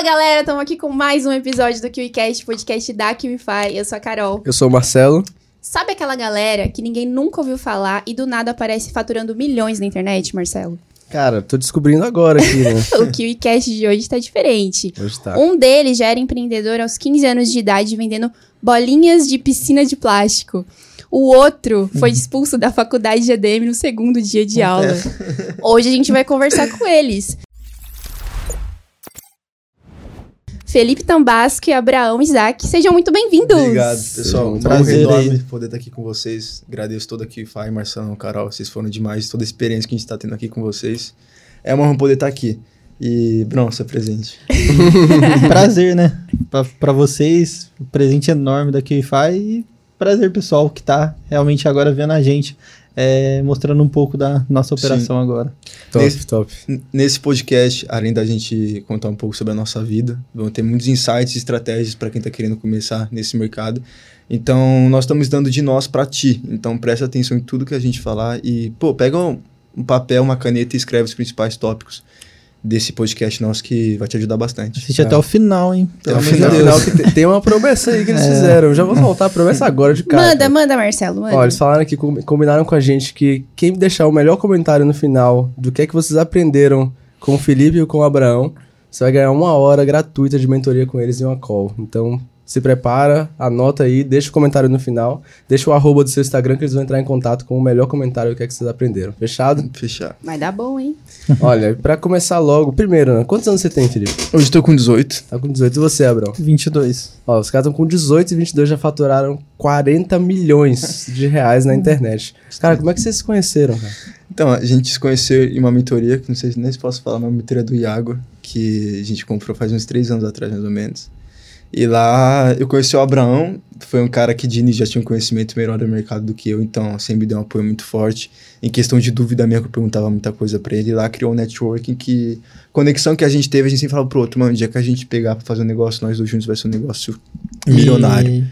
Fala galera, estamos aqui com mais um episódio do KiwiCast, podcast da KiwiFi. Eu sou a Carol. Eu sou o Marcelo. Sabe aquela galera que ninguém nunca ouviu falar e do nada aparece faturando milhões na internet, Marcelo? Cara, tô descobrindo agora aqui, né? o KiwiCast de hoje tá diferente. Hoje tá. Um deles já era empreendedor aos 15 anos de idade vendendo bolinhas de piscina de plástico. O outro foi expulso da faculdade de ADM no segundo dia de aula. Hoje a gente vai conversar com eles. Felipe Tambasco e Abraão Isaac, sejam muito bem-vindos. Obrigado, pessoal. Muito Prazer enorme poder estar aqui com vocês. Agradeço toda aqui, Fai, Marcelo, Carol. Vocês foram demais. Toda a experiência que a gente está tendo aqui com vocês. É uma honra poder estar aqui. E, Bruno, seu presente. prazer, né? Pra vocês, um presente enorme da KiwiFi e prazer, pessoal, que tá realmente agora vendo a gente, é, mostrando um pouco da nossa operação Sim. agora. Top, Nesse- top. Nesse podcast, além da gente contar um pouco sobre a nossa vida, vão ter muitos insights e estratégias para quem está querendo começar nesse mercado. Então, nós estamos dando de nós para ti. Então, presta atenção em tudo que a gente falar e, pô, pega um, um papel, uma caneta e escreve os principais tópicos desse podcast nosso que vai te ajudar bastante. Assiste até o final, hein? Até o amor de final. Que te- tem uma promessa aí que eles fizeram. Eu já vou soltar a promessa agora de cara. Manda, manda, Marcelo, manda. Ó, eles falaram que com- combinaram com a gente que quem deixar o melhor comentário no final do que é que vocês aprenderam com o Felipe e com o Abraão, você vai ganhar uma hora gratuita de mentoria com eles em uma call. Então, se prepara, anota aí, deixa o comentário no final, deixa o arroba do seu Instagram que eles vão entrar em contato com o melhor comentário que é que vocês aprenderam. Fechado? Fechar. Vai dar bom, hein? Olha, pra começar logo, primeiro, né? Quantos anos você tem, Felipe? Hoje estou com 18. Tá com 18 e você, Abraão? 22. Ó, os caras estão com 18 e 22 já faturaram 40 milhões de reais na internet. Cara, como é que vocês se conheceram, cara? Então, a gente se conheceu em uma mentoria, que não sei se nem se posso falar, uma mentoria do Iago, que a gente comprou faz uns três anos atrás, mais ou menos. E lá eu conheci o Abraão, foi um cara que de início já tinha um conhecimento melhor do mercado do que eu, então sempre me deu um apoio muito forte. Em questão de dúvida minha, que eu perguntava muita coisa pra ele, lá criou um networking que. Conexão que a gente teve, a gente sempre falava pro outro, mano, o dia que a gente pegar pra fazer um negócio, nós dois juntos vai ser um negócio milionário.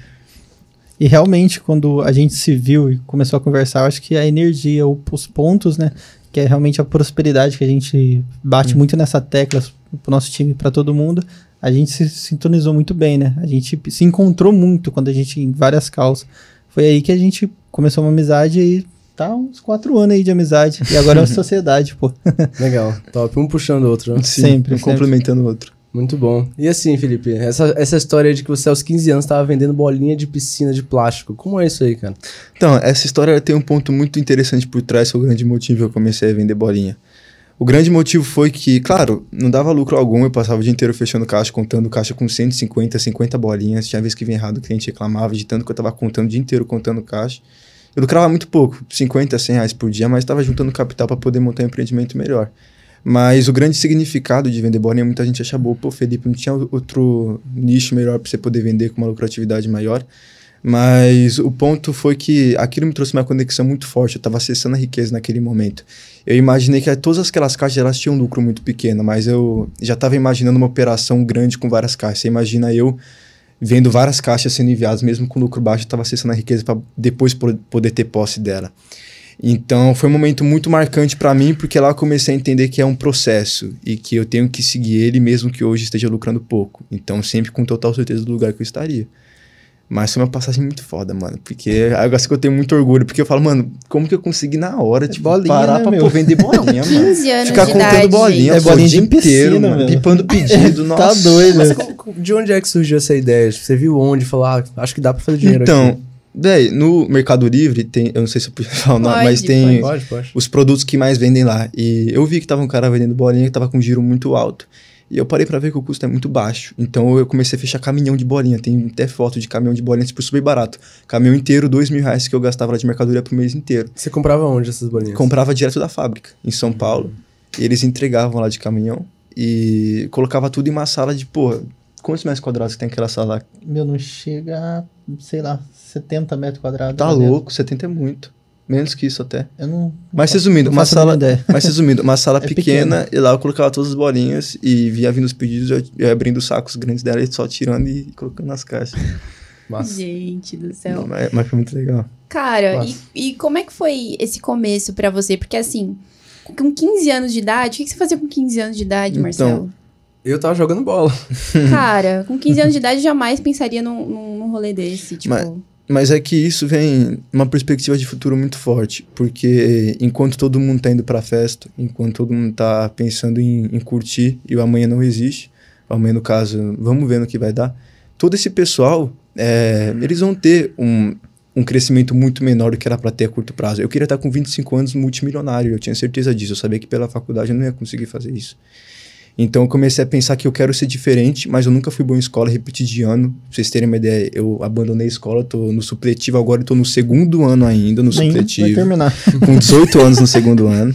E, e realmente, quando a gente se viu e começou a conversar, eu acho que a energia, os pontos, né? Que é realmente a prosperidade que a gente bate muito nessa tecla pro nosso time, para todo mundo. A gente se sintonizou muito bem, né? A gente se encontrou muito quando a gente, em várias causas. Foi aí que a gente começou uma amizade e tá uns quatro anos aí de amizade. E agora é uma sociedade, pô. Legal, top. Um puxando o outro, né? Sim, Sempre, um sempre. complementando o outro. Muito bom. E assim, Felipe, essa, essa história de que você aos 15 anos estava vendendo bolinha de piscina de plástico. Como é isso aí, cara? Então, essa história tem um ponto muito interessante por trás, que é o grande motivo que eu comecei a vender bolinha. O grande motivo foi que, claro, não dava lucro algum, eu passava o dia inteiro fechando caixa, contando caixa com 150, 50 bolinhas. Tinha vez que vinha errado, o cliente reclamava de tanto que eu tava contando o dia inteiro, contando caixa. Eu lucrava muito pouco, 50, 100 reais por dia, mas estava juntando capital para poder montar um empreendimento melhor. Mas o grande significado de vender bolinha, muita gente acha boa, pô, Felipe, não tinha outro nicho melhor para você poder vender com uma lucratividade maior. Mas o ponto foi que aquilo me trouxe uma conexão muito forte. Eu estava acessando a riqueza naquele momento. Eu imaginei que todas aquelas caixas elas tinham um lucro muito pequeno, mas eu já estava imaginando uma operação grande com várias caixas. Você imagina eu vendo várias caixas sendo enviadas, mesmo com lucro baixo, estava acessando a riqueza para depois po- poder ter posse dela. Então foi um momento muito marcante para mim, porque lá eu comecei a entender que é um processo e que eu tenho que seguir ele, mesmo que hoje esteja lucrando pouco. Então, sempre com total certeza do lugar que eu estaria. Mas foi uma passagem muito foda, mano. Porque é algo assim que eu tenho muito orgulho. Porque eu falo, mano, como que eu consegui na hora, tipo, bolinha, parar né, pra meu? pô, vender bolinha, mano. 15 anos Ficar de contando idade, bolinha, É bolinha o dia de piscina, inteiro, mano. Pipando pedido, nossa. Tá doido. Mas co- de onde é que surgiu essa ideia? Você viu onde? Falou, ah, acho que dá pra fazer dinheiro Então, aqui. véi, no Mercado Livre tem, eu não sei se eu podia falar o nome, Pode, mas tem Pode, pode. os produtos que mais vendem lá. E eu vi que tava um cara vendendo bolinha que tava com giro muito alto. E eu parei pra ver que o custo é muito baixo. Então eu comecei a fechar caminhão de bolinha. Tem até foto de caminhão de bolinha, tipo, super barato. Caminhão inteiro, dois mil reais que eu gastava lá de mercadoria pro mês inteiro. Você comprava onde essas bolinhas? Comprava direto da fábrica, em São Paulo. E eles entregavam lá de caminhão. E colocava tudo em uma sala de, pô, quantos metros quadrados que tem aquela sala lá? Meu, não chega a, sei lá, 70 metros quadrados. Tá dentro. louco, 70 é muito. Menos que isso até. Eu não. Mas resumindo, uma sala, mas resumindo, uma sala É pequena, e lá eu colocava todas as bolinhas e via vindo os pedidos, eu, abrindo os sacos grandes dela e só tirando e colocando nas caixas. Massa. Gente do céu. mas, mas foi muito legal. Cara, e, e como é que foi esse começo pra você? Porque assim, com 15 anos de idade, o que você fazia com 15 anos de idade, Então, Marcelo? Eu tava jogando bola. Cara, com 15 anos de idade, eu jamais pensaria num, num, num rolê desse. Tipo, Mas- Mas é que isso vem uma perspectiva de futuro muito forte, porque enquanto todo mundo tá indo pra festa, enquanto todo mundo tá pensando em, em curtir e o amanhã não existe, o amanhã no caso, vamos ver no que vai dar, todo esse pessoal, é, eles vão ter um, um crescimento muito menor do que era pra ter a curto prazo. Eu queria estar com 25 anos multimilionário, eu tinha certeza disso, eu sabia que pela faculdade eu não ia conseguir fazer isso. Então eu comecei a pensar que eu quero ser diferente, mas eu nunca fui bom em escola, repeti de ano. Pra vocês terem uma ideia, eu abandonei a escola, tô no supletivo agora, tô no segundo ano ainda, no Nem vai supletivo. terminar. Com 18 anos no segundo ano.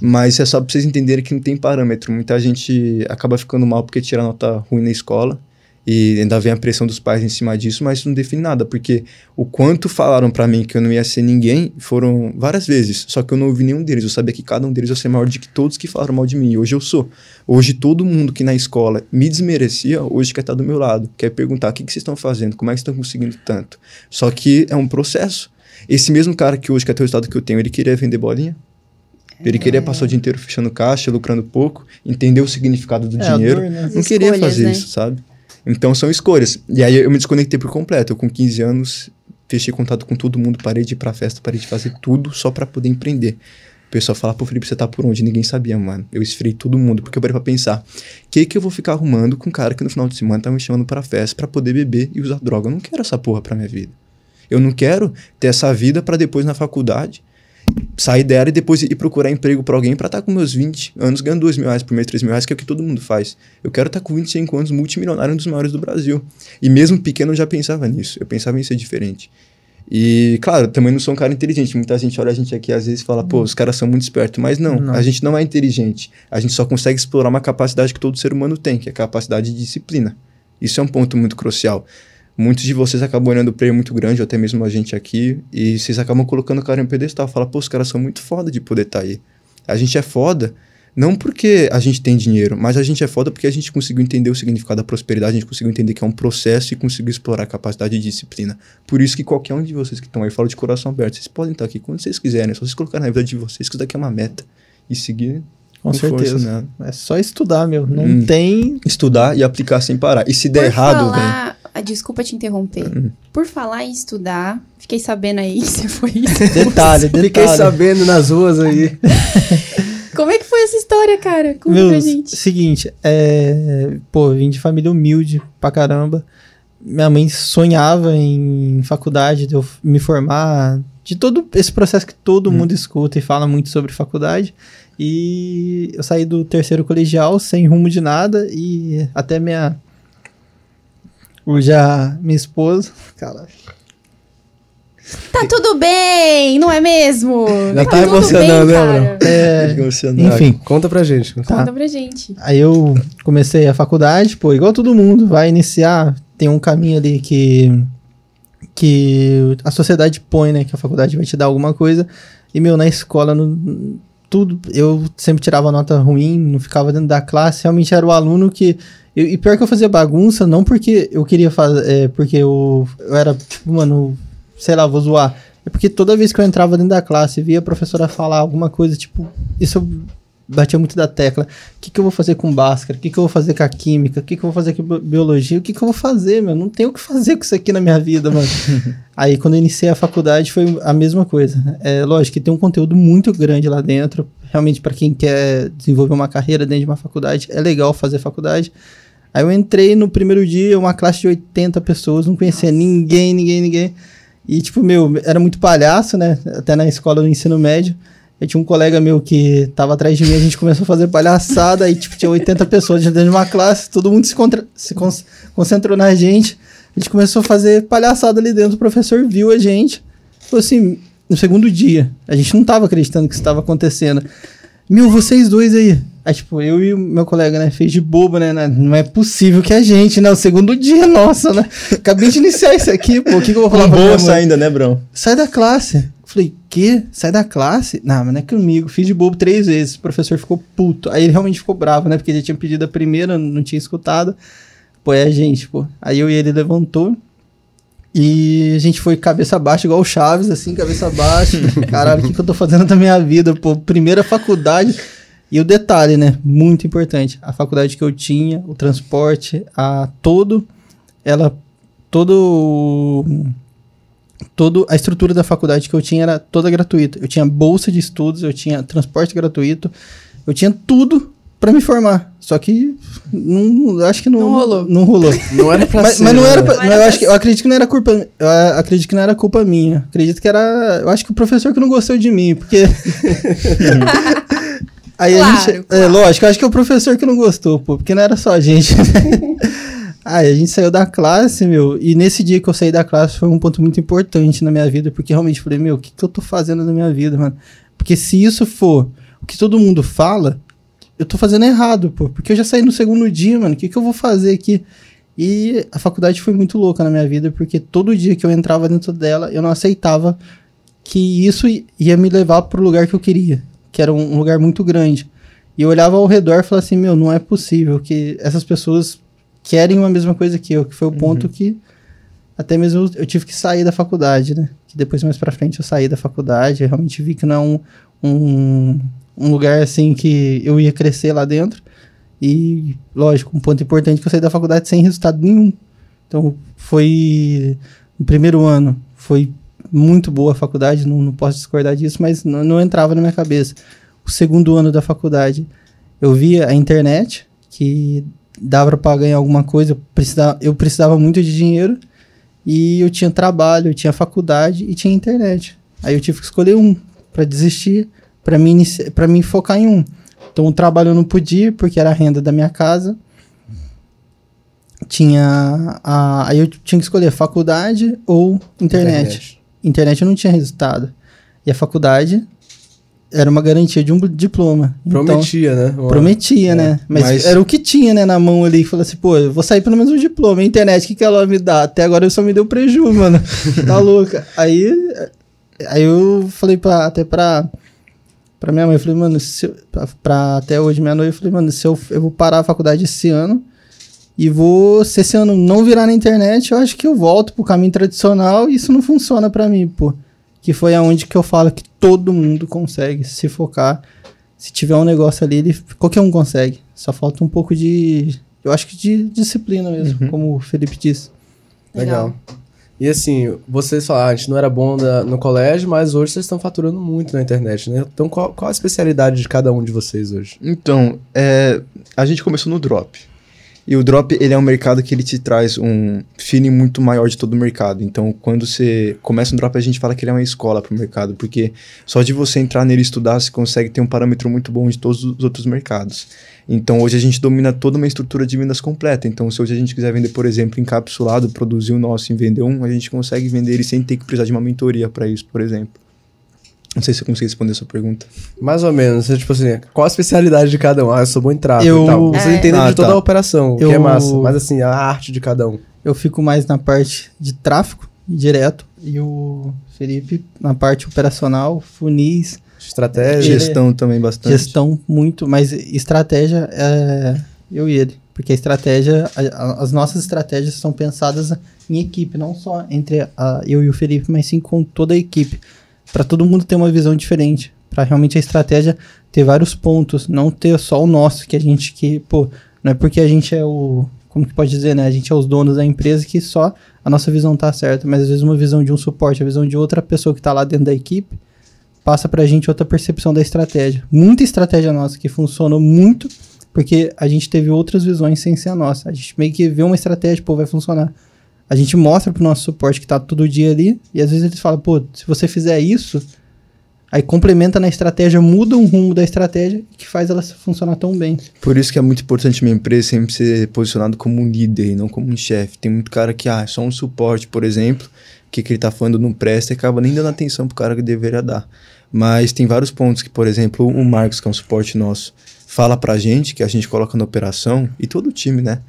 Mas é só pra vocês entenderem que não tem parâmetro. Muita gente acaba ficando mal porque tira nota ruim na escola. E ainda vem a pressão dos pais em cima disso, mas isso não define nada, porque o quanto falaram pra mim que eu não ia ser ninguém foram várias vezes, só que eu não ouvi nenhum deles. Eu sabia que cada um deles ia ser maior do que todos que falaram mal de mim. E hoje eu sou. Hoje todo mundo que na escola me desmerecia, hoje quer estar do meu lado, quer perguntar o que, que vocês estão fazendo, como é que vocês estão conseguindo tanto. Só que é um processo. Esse mesmo cara que hoje quer ter o resultado que eu tenho, ele queria vender bolinha. Ele queria passar o dia inteiro fechando caixa, lucrando pouco, entender o significado do É, dinheiro. Não As queria escolhas, fazer né? isso, sabe? Então são escolhas. E aí eu me desconectei por completo. Eu com 15 anos fechei contato com todo mundo, parei de ir pra festa, parei de fazer tudo só pra poder empreender. O pessoal fala, pô, Felipe, você tá por onde? Ninguém sabia, mano. Eu esfriei todo mundo, porque eu parei pra pensar. Que que eu vou ficar arrumando com um cara que no final de semana tá me chamando pra festa pra poder beber e usar droga? Eu não quero essa porra pra minha vida. Eu não quero ter essa vida pra depois na faculdade sair dela e depois ir procurar emprego pra alguém pra estar com meus 20 anos ganhando 2 mil reais por mês, 3 mil reais, que é o que todo mundo faz. Eu quero estar com 25 anos multimilionário, um dos maiores do Brasil. E mesmo pequeno eu já pensava nisso. Eu pensava em ser diferente. E, claro, também não sou um cara inteligente. Muita gente olha a gente aqui às vezes e fala, pô, os caras são muito espertos. Mas não, Não. a gente não é inteligente. A gente só consegue explorar uma capacidade que todo ser humano tem, que é a capacidade de disciplina. Isso é um ponto muito crucial. Muitos de vocês acabam olhando o player muito grande, ou até mesmo a gente aqui, e vocês acabam colocando o cara em pedestal. Fala, pô, os caras são muito foda de poder estar aí. A gente é foda, não porque a gente tem dinheiro, mas a gente é foda porque a gente conseguiu entender o significado da prosperidade, a gente conseguiu entender que é um processo e conseguiu explorar a capacidade de disciplina. Por isso que qualquer um de vocês que estão aí, fala de coração aberto, vocês podem estar aqui quando vocês quiserem, é só vocês colocarem na vida de vocês que isso daqui é uma meta. E seguir Com, com força, certeza. né? É só estudar, meu. Não Hum. tem. Estudar e aplicar sem parar. E se der Por errado, velho. Ah, desculpa te interromper. Hum. Por falar em estudar, fiquei sabendo aí que você foi Detalhe, detalhe. Fiquei sabendo nas ruas aí. Como é que foi essa história, cara? Conta Meu, pra gente. seguinte, é, pô, eu vim de família humilde pra caramba. Minha mãe sonhava em faculdade, de eu me formar, de todo esse processo que todo mundo escuta e fala muito sobre faculdade. E eu saí do terceiro colegial sem rumo de nada e até minha. Já minha esposa. Caralho. Tá tudo bem, não é mesmo? Já tá tudo emocionando, bem, né, cara. É, Emocionado. enfim, Conta pra gente. Tá. Conta pra gente. Aí eu comecei a faculdade, pô, igual todo mundo, vai iniciar, tem um caminho ali que que a sociedade põe, né, que a faculdade vai te dar alguma coisa. E meu, na escola, no, tudo, eu sempre tirava nota ruim, não ficava dentro da classe, realmente era o aluno que eu- e pior que eu fazia bagunça, não porque eu queria fazer, é, porque eu, eu era, tipo, mano, sei lá, vou zoar. É porque toda vez que eu entrava dentro da classe, via a professora falar alguma coisa, tipo, isso eu batia muito da tecla. O que, que eu vou fazer com Bhaskara? O que, que eu vou fazer com a química? O que, que eu vou fazer com bi- biologia? O que, que eu vou fazer, meu? Não tenho o que fazer com isso aqui na minha vida, mano. Aí, quando eu iniciei a faculdade, foi a mesma coisa. É lógico que tem um conteúdo muito grande lá dentro. Realmente, para quem quer desenvolver uma carreira dentro de uma faculdade, é legal fazer faculdade. Aí eu entrei no primeiro dia, uma classe de 80 pessoas, não conhecia ninguém, ninguém, ninguém. E, tipo, meu, era muito palhaço, né? Até na escola do ensino médio. Eu tinha um colega meu que tava atrás de mim, a gente começou a fazer palhaçada, aí, tipo, tinha 80 pessoas dentro de uma classe, todo mundo se, contra- se con- concentrou na gente. A gente começou a fazer palhaçada ali dentro, o professor viu a gente. Falou assim, no segundo dia, a gente não tava acreditando que isso estava acontecendo. Meu, vocês dois aí. Aí, tipo, eu e o meu colega, né, fez de bobo, né? né, Não é possível que a gente, né? O segundo dia, nossa, né? Acabei de iniciar isso aqui, pô. O que, que eu vou falar Com pra bolsa ainda, né, Brão? Sai da classe. Falei, quê? Sai da classe? Não, mas não é comigo. Fiz de bobo três vezes. O professor ficou puto. Aí ele realmente ficou bravo, né? Porque ele tinha pedido a primeira, não tinha escutado. Pô, é a gente, pô. Aí eu e ele levantou. E a gente foi cabeça baixa, igual o Chaves, assim, cabeça baixa. Caralho, o que, que eu tô fazendo da minha vida? Pô, primeira faculdade. E o detalhe, né? Muito importante. A faculdade que eu tinha, o transporte, a todo, ela, todo, todo a estrutura da faculdade que eu tinha era toda gratuita. Eu tinha bolsa de estudos, eu tinha transporte gratuito, eu tinha tudo para me formar. Só que não, acho que não, Não rolou. Não rolou. Não era pra mas, ser. mas não era, né? pra- Não era eu acho que eu acredito que não era culpa, eu acredito que não era culpa minha. Acredito que era, eu acho que o professor que não gostou de mim, porque Aí a Claro, gente, é claro. lógico, eu acho que é o professor que não gostou, pô, porque não era só a gente. né? Aí a gente saiu da classe, meu, e nesse dia que eu saí da classe foi um ponto muito importante na minha vida, porque realmente falei, meu, o que, que eu tô fazendo na minha vida, mano? Porque se isso for o que todo mundo fala, eu tô fazendo errado, pô, porque eu já saí no segundo dia, mano, o que, que eu vou fazer aqui? E a faculdade foi muito louca na minha vida, porque todo dia que eu entrava dentro dela, eu não aceitava que isso ia me levar pro lugar que eu queria, que era um, lugar muito grande. E eu olhava ao redor e falava assim, meu, não é possível que essas pessoas querem uma mesma coisa que eu, que foi o ponto que até mesmo eu, tive que sair da faculdade, né? Que depois mais pra frente eu saí da faculdade, eu realmente vi que não é um, um, um lugar assim que eu ia crescer lá dentro. E, lógico, um ponto importante que eu saí da faculdade sem resultado nenhum. Então, foi. No primeiro ano, foi muito boa a faculdade, não, não posso discordar disso, mas não, não entrava na minha cabeça. O segundo ano da faculdade, eu via a internet, que dava para ganhar alguma coisa, eu precisava, eu precisava muito de dinheiro, e eu tinha trabalho, eu tinha faculdade e tinha internet. Aí eu tive que escolher um para desistir, para mim focar em um. Então o trabalho eu não podia, porque era a renda da minha casa. Tinha. A, aí eu tinha que escolher faculdade ou internet. internet. Eu não tinha resultado. E a faculdade era uma garantia de um diploma. Então, Prometia, né? Uma- prometia, É, né? Mas, mas- era o que tinha, né, na mão ali. Falou assim, pô, eu vou sair pelo menos um diploma. A internet, o que, que ela me dá? Até agora eu só me deu prejuízo, mano. tá louca. Aí, aí eu falei pra, até pra, pra minha mãe, eu falei, mano, se eu- pra, pra até hoje, minha noiva, eu falei, mano, se eu, eu vou parar a faculdade esse ano e vou, se esse ano não virar na internet, eu acho que eu volto pro caminho tradicional e isso não funciona pra mim, pô. Que foi aonde que eu falo que todo mundo consegue se focar. Se tiver um negócio ali, ele, qualquer um consegue. Só falta um pouco de, eu acho que de disciplina mesmo, como o Felipe disse. Legal. E assim, vocês falaram, a gente não era bom da- no colégio, mas hoje vocês estão faturando muito na internet, né? Então qual, qual a especialidade de cada um de vocês hoje? Então, é, a gente começou no drop. E o drop, ele é um mercado que ele te traz um feeling muito maior de todo o mercado. Então, quando você começa um drop, a gente fala que ele é uma escola para o mercado, porque só de você entrar nele e estudar, você consegue ter um parâmetro muito bom de todos os outros mercados. Então, hoje a gente domina toda uma estrutura de vendas completa. Então, se hoje a gente quiser vender, por exemplo, encapsulado, produzir o nosso e vender um, a gente consegue vender ele sem ter que precisar de uma mentoria para isso, por exemplo. Não sei se eu consegui responder a sua pergunta. Mais ou menos, é tipo assim, qual a especialidade de cada um? Ah, eu sou bom em tráfego Eu- e tal. Vocês É. entendem Ah, de toda tá. a operação, o que Eu- é massa. Mas assim, a arte de cada um. Eu fico mais na parte de tráfego direto e o Felipe na parte operacional, funis, Estratégia. Ele- Gestão também bastante. gestão muito, mas estratégia é eu e ele, porque a estratégia, a- a- as nossas estratégias são pensadas em equipe, não só entre a- eu e o Felipe, mas sim com toda a equipe, para todo mundo ter uma visão diferente, para realmente a estratégia ter vários pontos, não ter só o nosso que a gente que, pô, não é porque a gente é o como que pode dizer, né? A gente é os donos da empresa que só a nossa visão tá certa, mas às vezes uma visão de um suporte, a visão de outra pessoa que tá lá dentro da equipe, passa pra gente outra percepção da estratégia. Muita estratégia nossa que funcionou muito, porque a gente teve outras visões sem ser a nossa. A gente meio que vê uma estratégia, pô, vai funcionar. A gente mostra pro nosso suporte que tá todo dia ali, e às vezes eles falam, pô, se você fizer isso, aí complementa na estratégia, muda um rumo da estratégia que faz ela funcionar tão bem. Por isso que é muito importante uma empresa sempre ser posicionado como um líder e não como um chefe. Tem muito cara que, ah, é só um suporte, por exemplo, que que ele tá falando não presta e acaba nem dando atenção pro cara que deveria dar. Mas tem vários pontos que, por exemplo, o Marcos, que é um suporte nosso, fala pra gente, que a gente coloca na operação, e todo o time, né?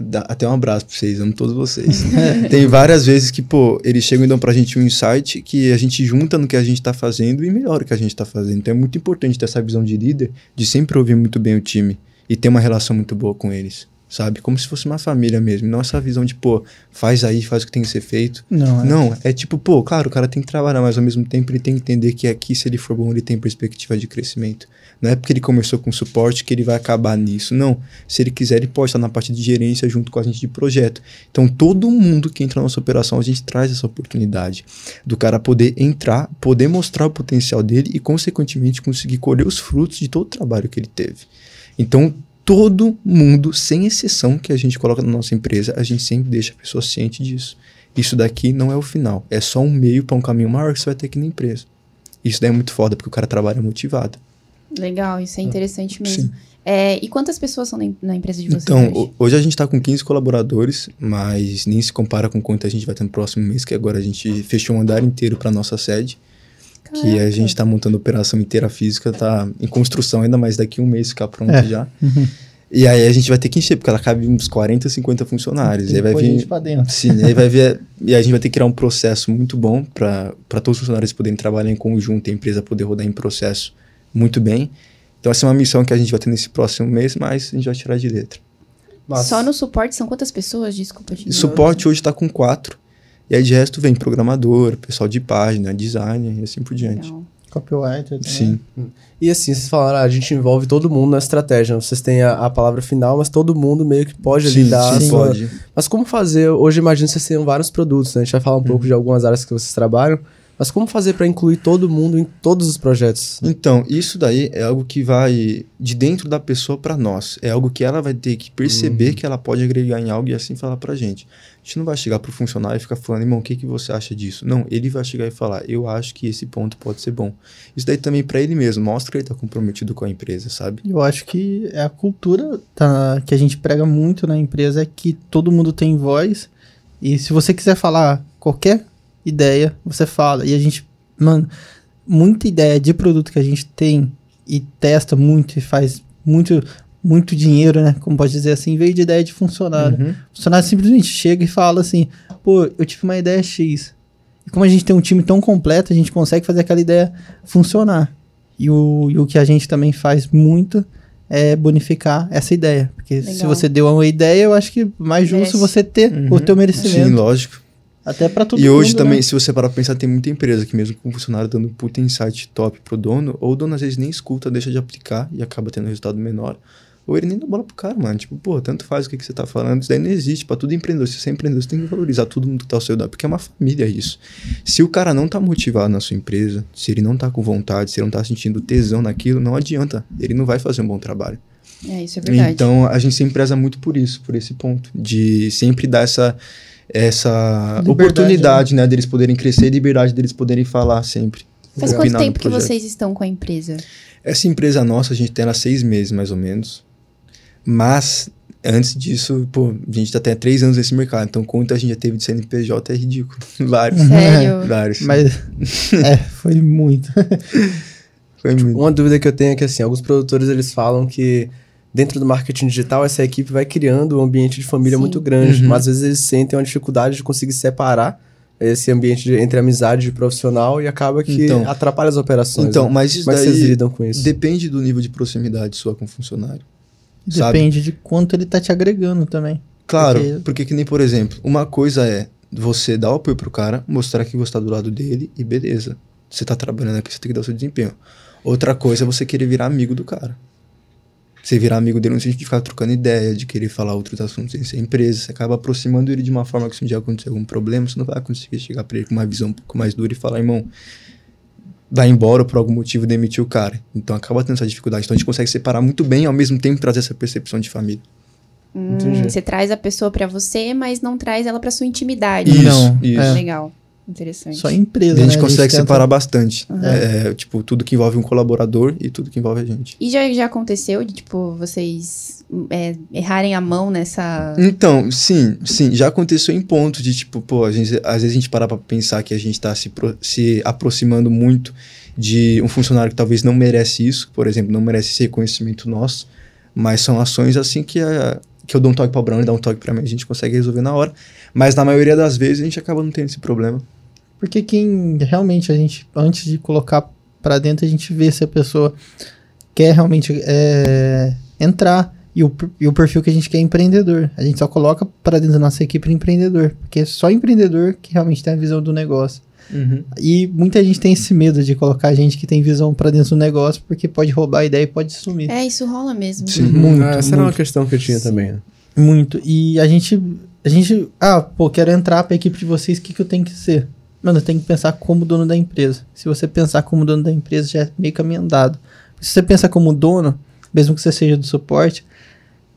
Dá até um abraço pra vocês, amo todos vocês. tem várias vezes que, pô, eles chegam e dão pra gente um insight que a gente junta no que a gente tá fazendo e melhora o que a gente tá fazendo. Então é muito importante ter essa visão de líder, de sempre ouvir muito bem o time e ter uma relação muito boa com eles. Sabe? Como se fosse uma família mesmo. Não essa visão de, pô, faz aí, faz o que tem que ser feito. Não, é. Não, é tipo, pô, claro, o cara tem que trabalhar, mas ao mesmo tempo ele tem que entender que aqui, se ele for bom, ele tem perspectiva de crescimento. Não é porque ele começou com suporte que ele vai acabar nisso. Não. Se ele quiser, ele pode estar na parte de gerência junto com a gente de projeto. Então, todo mundo que entra na nossa operação, a gente traz essa oportunidade do cara poder entrar, poder mostrar o potencial dele e, consequentemente, conseguir colher os frutos de todo o trabalho que ele teve. Então, todo mundo, sem exceção, que a gente coloca na nossa empresa, a gente sempre deixa a pessoa ciente disso. Isso daqui não é o final, é só um meio para um caminho maior que você vai ter aqui na empresa. Isso daí é muito foda, porque o cara trabalha motivado. Legal, isso é interessante mesmo. Sim. É, e quantas pessoas são na, empresa de vocês Então, hoje? ho- hoje a gente está com 15 colaboradores, mas nem se compara com quanto a gente vai ter no próximo mês, que agora a gente fechou um andar inteiro para nossa sede, que a Caraca. gente está montando a operação inteira física, tá em construção ainda, mas daqui a um mês ficar pronto É. já. E aí a gente vai ter que encher, porque ela cabe uns 40, 50 funcionários. E aí vai Põe gente vir. pra dentro. Sim, aí vai ver. E a gente vai ter que criar um processo muito bom para todos os funcionários poderem trabalhar em conjunto e a empresa poder rodar em processo muito bem. Então, essa é uma missão que a gente vai ter nesse próximo mês, mas a gente vai tirar de letra. Massa. Só no suporte são quantas pessoas? Desculpa, gente. suporte hoje está com quatro. E aí de resto vem programador, pessoal de página, designer e assim por diante. Legal. Copywriter. também. Sim. E assim, vocês falaram, ah, a gente envolve todo mundo na estratégia. Vocês têm a, a palavra final, mas todo mundo meio que pode ali Sim, sim, sua... pode. Mas como fazer? Hoje imagino que vocês tenham vários produtos, né? A gente vai falar um pouco de algumas áreas que vocês trabalham. Mas como fazer para incluir todo mundo em todos os projetos? Então, isso daí é algo que vai de dentro da pessoa para nós. É algo que ela vai ter que perceber que ela pode agregar em algo e assim falar pra gente. Gente não vai chegar pro funcionário e ficar falando, irmão, o que, que você acha disso? Não, ele vai chegar e falar, eu acho que esse ponto pode ser bom. Isso daí também para ele mesmo, mostra que ele tá comprometido com a empresa, sabe? Eu acho que é a cultura tá, que a gente prega muito na empresa é que todo mundo tem voz. E se você quiser falar qualquer ideia, você fala. E a gente, mano, muita ideia de produto que a gente tem e testa muito e faz muito, muito dinheiro, né? Como pode dizer assim, veio de ideia de funcionário. Uhum. O funcionário simplesmente chega e fala assim: pô, eu tive uma ideia X. E como a gente tem um time tão completo, a gente consegue fazer aquela ideia funcionar. E o, e o que a gente também faz muito é bonificar essa ideia. Porque se Legal. você deu uma ideia, eu acho que mais justo Merece. você ter o Uhum. teu merecimento. Sim, lógico. Até pra todo e mundo. hoje também, né? se você parar pra pensar, tem muita empresa que mesmo com o funcionário dando um puta insight top pro dono, ou o dono às vezes nem escuta, deixa de aplicar e acaba tendo um resultado menor. Ou ele nem dá bola pro cara, mano. Tipo, pô, tanto faz o que, que você tá falando. Isso daí não existe. Pra tudo empreendedor. Se você é empreendedor, você tem que valorizar todo mundo que tá ao seu lado. Porque é uma família isso. Se o cara não tá motivado na sua empresa, se ele não tá com vontade, se ele não tá sentindo tesão naquilo, não adianta. Ele não vai fazer um bom trabalho. É, isso é verdade. Então a gente sempre preza muito por isso, por esse ponto. De sempre dar essa, essa Liberdade, oportunidade, né? Deles poderem crescer e liberdade deles poderem falar sempre. Faz quanto tempo que vocês estão com a empresa? Essa empresa nossa, a gente tem ela há seis meses, mais ou menos. Mas, antes disso, pô, a gente tá até há três anos nesse mercado. Então, quanto a gente já teve de CNPJ é ridículo. Vários. Sério? Vários. Mas. é, foi muito. Foi muito. Uma dúvida que eu tenho é que, assim, alguns produtores, eles falam que dentro do marketing digital, essa equipe vai criando um ambiente de família Sim. muito grande. Uhum. Mas, às vezes, eles sentem uma dificuldade de conseguir separar esse ambiente de- entre amizade e profissional e acaba que Então. atrapalha as operações. Então, né? mas isso Como é daí vocês lidam com isso? depende do nível de proximidade sua com o funcionário. Sabe? Depende de quanto ele tá te agregando também. Claro, Porque- porque... que nem, por exemplo, uma coisa é você dar o apoio pro cara, mostrar que você tá do lado dele e beleza. Você tá trabalhando aqui, você tem que dar o seu desempenho. Outra coisa é você querer virar amigo do cara. Você virar amigo dele no sentido de ficar trocando ideia, de querer falar outros assuntos sem ser empresa. Você acaba aproximando ele de uma forma que se um dia acontecer algum problema, você não vai conseguir chegar pra ele com uma visão um pouco mais dura e falar, irmão, vai embora ou por algum motivo demitir o cara. Então acaba tendo essa dificuldade. Então a gente consegue separar muito bem e ao mesmo tempo trazer essa percepção de família. Hum, você traz a pessoa pra você, mas não traz ela pra sua intimidade. Isso, Não, isso. é. Legal. Interessante. Só empresa. a gente né? consegue tenta- separar bastante. Uhum. É, tipo, tudo que envolve um colaborador e tudo que envolve a gente. E já, já aconteceu de, tipo, vocês é, errarem a mão nessa... Então, sim, sim, já aconteceu em pontos de tipo, pô, a gente- às vezes a gente parar pra pensar que a gente tá se, pro- se aproximando muito de um funcionário que talvez não merece isso, por exemplo, não merece esse reconhecimento nosso, mas são ações assim que, a, que eu dou um toque pra Brown, ele dá um toque pra mim, a gente consegue resolver na hora, mas na maioria das vezes a gente acaba não tendo esse problema. Porque quem realmente a gente, antes de colocar pra dentro, a gente vê se a pessoa quer realmente é, entrar, E o, e o perfil que a gente quer é empreendedor. A gente só coloca para dentro da nossa equipe empreendedor. Porque é só empreendedor que realmente tem a visão do negócio. Uhum. E muita gente tem esse medo de colocar gente que tem visão para dentro do negócio, porque pode roubar a ideia e pode sumir. É, isso rola mesmo. Sim. Muito, Ah, essa era uma muito. questão que eu tinha Sim. também. né? Muito. E a gente. A gente. Ah, pô, quero entrar pra equipe de vocês, o que, que eu tenho que ser? Mano, tem que pensar como dono da empresa. Se você pensar como dono da empresa, já é meio caminho andado. Se você pensa como dono, mesmo que você seja do suporte,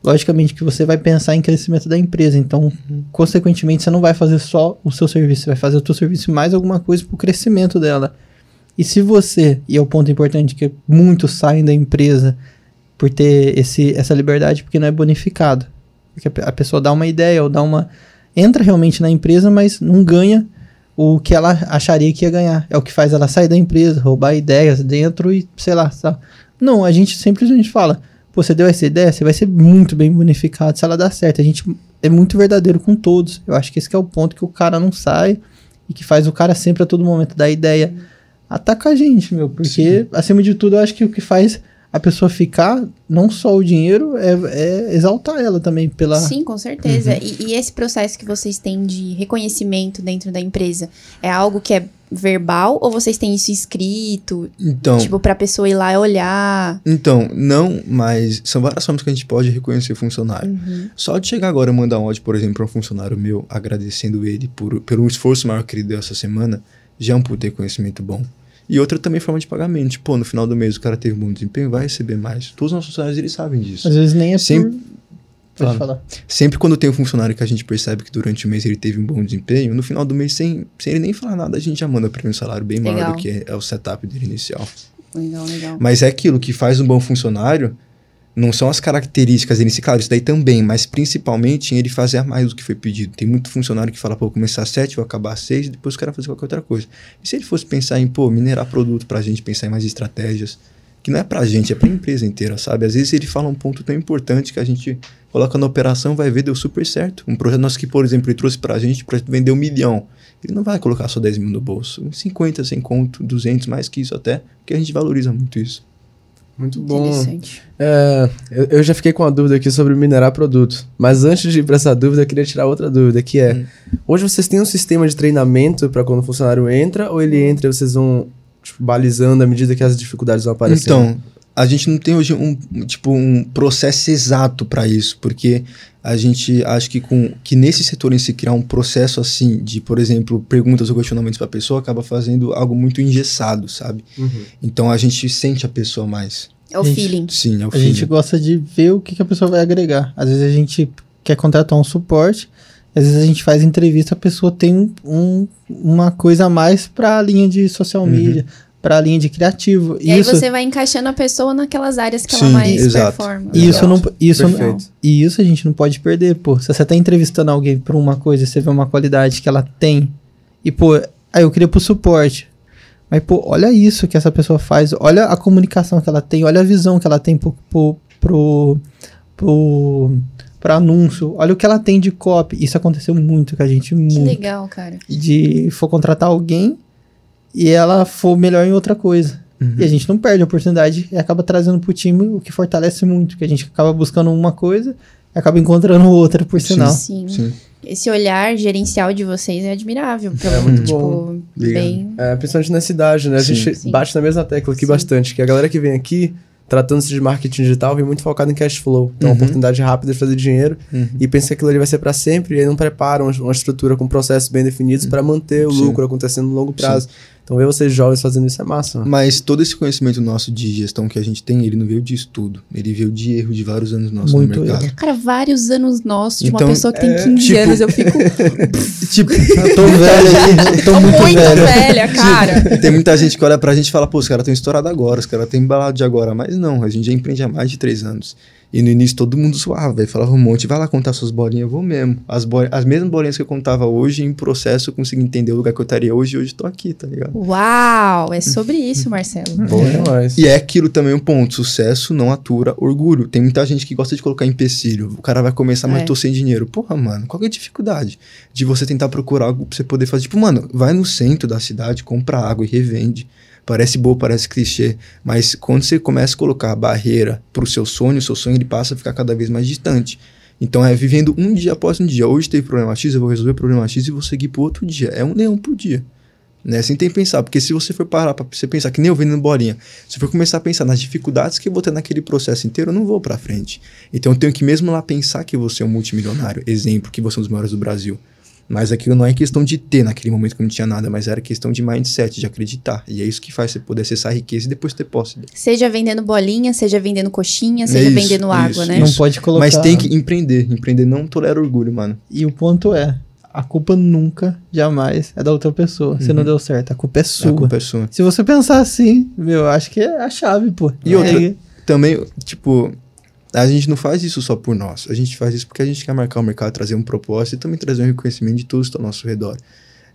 logicamente que você vai pensar em crescimento da empresa. Então, consequentemente, você não vai fazer só o seu serviço, você vai fazer o seu serviço mais alguma coisa pro crescimento dela. E se você, e é o ponto importante, que muitos saem da empresa por ter esse, essa liberdade, porque não é bonificado. Porque a pessoa dá uma ideia ou dá uma. Entra realmente na empresa, mas não ganha o que ela acharia que ia ganhar. É o que faz ela sair da empresa, roubar ideias dentro e, sei lá, sabe? Não, a gente simplesmente fala, pô, você deu essa ideia, você vai ser muito bem bonificado se ela dar certo. A gente é muito verdadeiro com todos. Eu acho que esse que é o ponto que o cara não sai e que faz o cara sempre a todo momento dar ideia. Ataca a gente, meu, porque acima de tudo eu acho que o que faz a pessoa ficar, não só o dinheiro, é, é exaltar ela também pela. Sim, com certeza. E, e esse processo que vocês têm de reconhecimento dentro da empresa é algo que é verbal ou vocês têm isso escrito? Então, Tipo, pra pessoa ir lá e olhar. então, não, mas são várias formas que a gente pode reconhecer funcionário. Uhum. Só de chegar agora e mandar um áudio, por exemplo, para um funcionário meu, agradecendo ele por, pelo esforço maior que ele deu essa semana, já é um puto reconhecimento bom. E outra também forma de pagamento. Tipo, pô, no final do mês o cara teve um bom desempenho, vai receber mais. Todos os nossos funcionários, eles sabem disso. Às vezes nem é Sempre- por... Pode Fala. falar. Sempre quando tem um funcionário que a gente percebe que durante o mês ele teve um bom desempenho, no final do mês, sem, sem ele nem falar nada, a gente já manda para ele um salário bem maior Legal. do que é, é o setup dele inicial. Legal, legal. Mas é aquilo que faz um bom funcionário, não são as características dele, claro, isso daí também, mas principalmente em ele fazer mais do que foi pedido. Tem muito funcionário que fala, pô, começar às 7, vou acabar às 6, depois o cara fazer qualquer outra coisa. E se ele fosse pensar em, pô, minerar produto pra gente, pensar em mais estratégias, que não é pra gente, é pra empresa inteira, sabe? Às vezes ele fala um ponto tão importante que a gente coloca na operação, vai ver, deu super certo. Um projeto nosso que, por exemplo, ele trouxe pra gente pra vender um milhão. Ele não vai colocar só 10 mil no bolso. 50, 100 conto, 200, mais que isso até, porque a gente valoriza muito isso. Muito bom. Interessante. É, eu, eu já fiquei com uma dúvida aqui sobre minerar produto. Mas antes de ir pra essa dúvida, eu queria tirar outra dúvida, que é... Hum. Hoje vocês têm um sistema de treinamento pra quando o funcionário entra, ou ele entra e vocês vão tipo, balizando à medida que as dificuldades vão aparecendo? Então, a gente não tem hoje um, tipo, um processo exato para isso, porque a gente acha que com que nesse setor em se criar um processo assim de, por exemplo, perguntas ou questionamentos para a pessoa acaba fazendo algo muito engessado, sabe? Uhum. Então a gente sente a pessoa mais. É o Gente, feeling. Sim, é o A gente gosta de ver o que, que a pessoa vai agregar. Às vezes a gente quer contratar um suporte, às vezes a gente faz entrevista, a pessoa tem um, uma coisa a mais para a linha de social media, para a linha de criativo. E aí isso, você vai encaixando a pessoa naquelas áreas que Sim, ela mais exato. performa. e isso não, isso não, e isso a gente não pode perder, pô. Se você tá entrevistando alguém por uma coisa, e você vê uma qualidade que ela tem, e pô, aí eu queria pro suporte. Mas, pô, olha isso que essa pessoa faz, olha a comunicação que ela tem, olha a visão que ela tem pro, pro, pro, pro, pro anúncio, olha o que ela tem de copy. Isso aconteceu muito com a gente, Que muito. legal, cara. De for contratar alguém e ela for melhor em outra coisa. Uhum. E a gente não perde a oportunidade e acaba trazendo pro time o que fortalece muito, que a gente acaba buscando uma coisa e acaba encontrando outra, por Sim. sinal. Sim. Sim. Esse olhar gerencial de vocês é admirável. Pelo, É muito tipo, bom. Bem. É, principalmente na cidade, né? A Sim. gente Sim. bate na mesma tecla aqui Sim. bastante, que a galera que vem aqui, tratando-se de marketing digital, vem muito focado em cash flow. Então, Uhum. uma oportunidade rápida de fazer dinheiro Uhum. e pensa que aquilo ali vai ser para sempre e aí não preparam uma, estrutura com processos bem definidos para manter o Sim. lucro acontecendo no longo prazo. Então, ver vocês jovens fazendo isso é massa. mano. Mas todo esse conhecimento nosso de gestão que a gente tem, ele não veio de estudo. Ele veio de erro de vários anos nossos Muito no mercado. erro. Cara, vários anos nossos de uma Então, pessoa que tem é, 15 tipo- anos, eu fico Tipo, eu tô velho aí, eu tô muito, muito velho. velha, cara. Tem muita gente que olha pra gente e fala, pô, os caras estão estourados agora, os caras estão embalados de agora. Mas não, a gente já empreende há mais de três anos. E no início todo mundo zoava, velho. Falava um monte, vai lá contar suas bolinhas, eu vou mesmo. As, bol as mesmas bolinhas que eu contava hoje, em processo, eu consegui entender o lugar que eu estaria hoje e hoje tô aqui, tá ligado? Uau, é sobre isso, Marcelo. Bom demais. E é aquilo também um ponto. Sucesso não atura orgulho. Tem muita gente que gosta de colocar empecilho. O cara vai começar, mas É. tô sem dinheiro. Porra, mano, qual que é a dificuldade de você tentar procurar algo pra você poder fazer? Tipo, mano, vai no centro da cidade, compra água e revende. Parece boa, parece clichê, mas quando você começa a colocar barreira para o seu sonho, o seu sonho ele passa a ficar cada vez mais distante. Então é vivendo um dia após um dia. Hoje teve problema X, eu vou resolver o problema X e vou seguir para outro dia. É um leão por dia. Né? Assim tem que pensar, porque se você for parar para você pensar que nem eu vendendo bolinha, se for começar a pensar nas dificuldades que eu vou ter naquele processo inteiro, eu não vou para frente. Então eu tenho que mesmo lá pensar que você é um multimilionário, exemplo, que você é um dos maiores do Brasil. Mas aquilo não é questão de ter naquele momento que não tinha nada, mas era questão de mindset, de acreditar. E é isso que faz você poder acessar a riqueza e depois ter posse dele. Seja vendendo bolinha, seja vendendo coxinha, seja isso, vendendo água, isso, né? Não pode colocar. Mas tem que empreender. Empreender não tolera orgulho, mano. E o ponto é, a culpa nunca, jamais é da outra pessoa. Se não deu certo, a culpa é sua. A culpa é sua. Se você pensar assim, meu, acho que é a chave, pô. E outra- É, Também, tipo, a gente não faz isso só por nós. A gente faz isso porque a gente quer marcar o mercado, trazer um propósito e também trazer um reconhecimento de todos que estão ao nosso redor.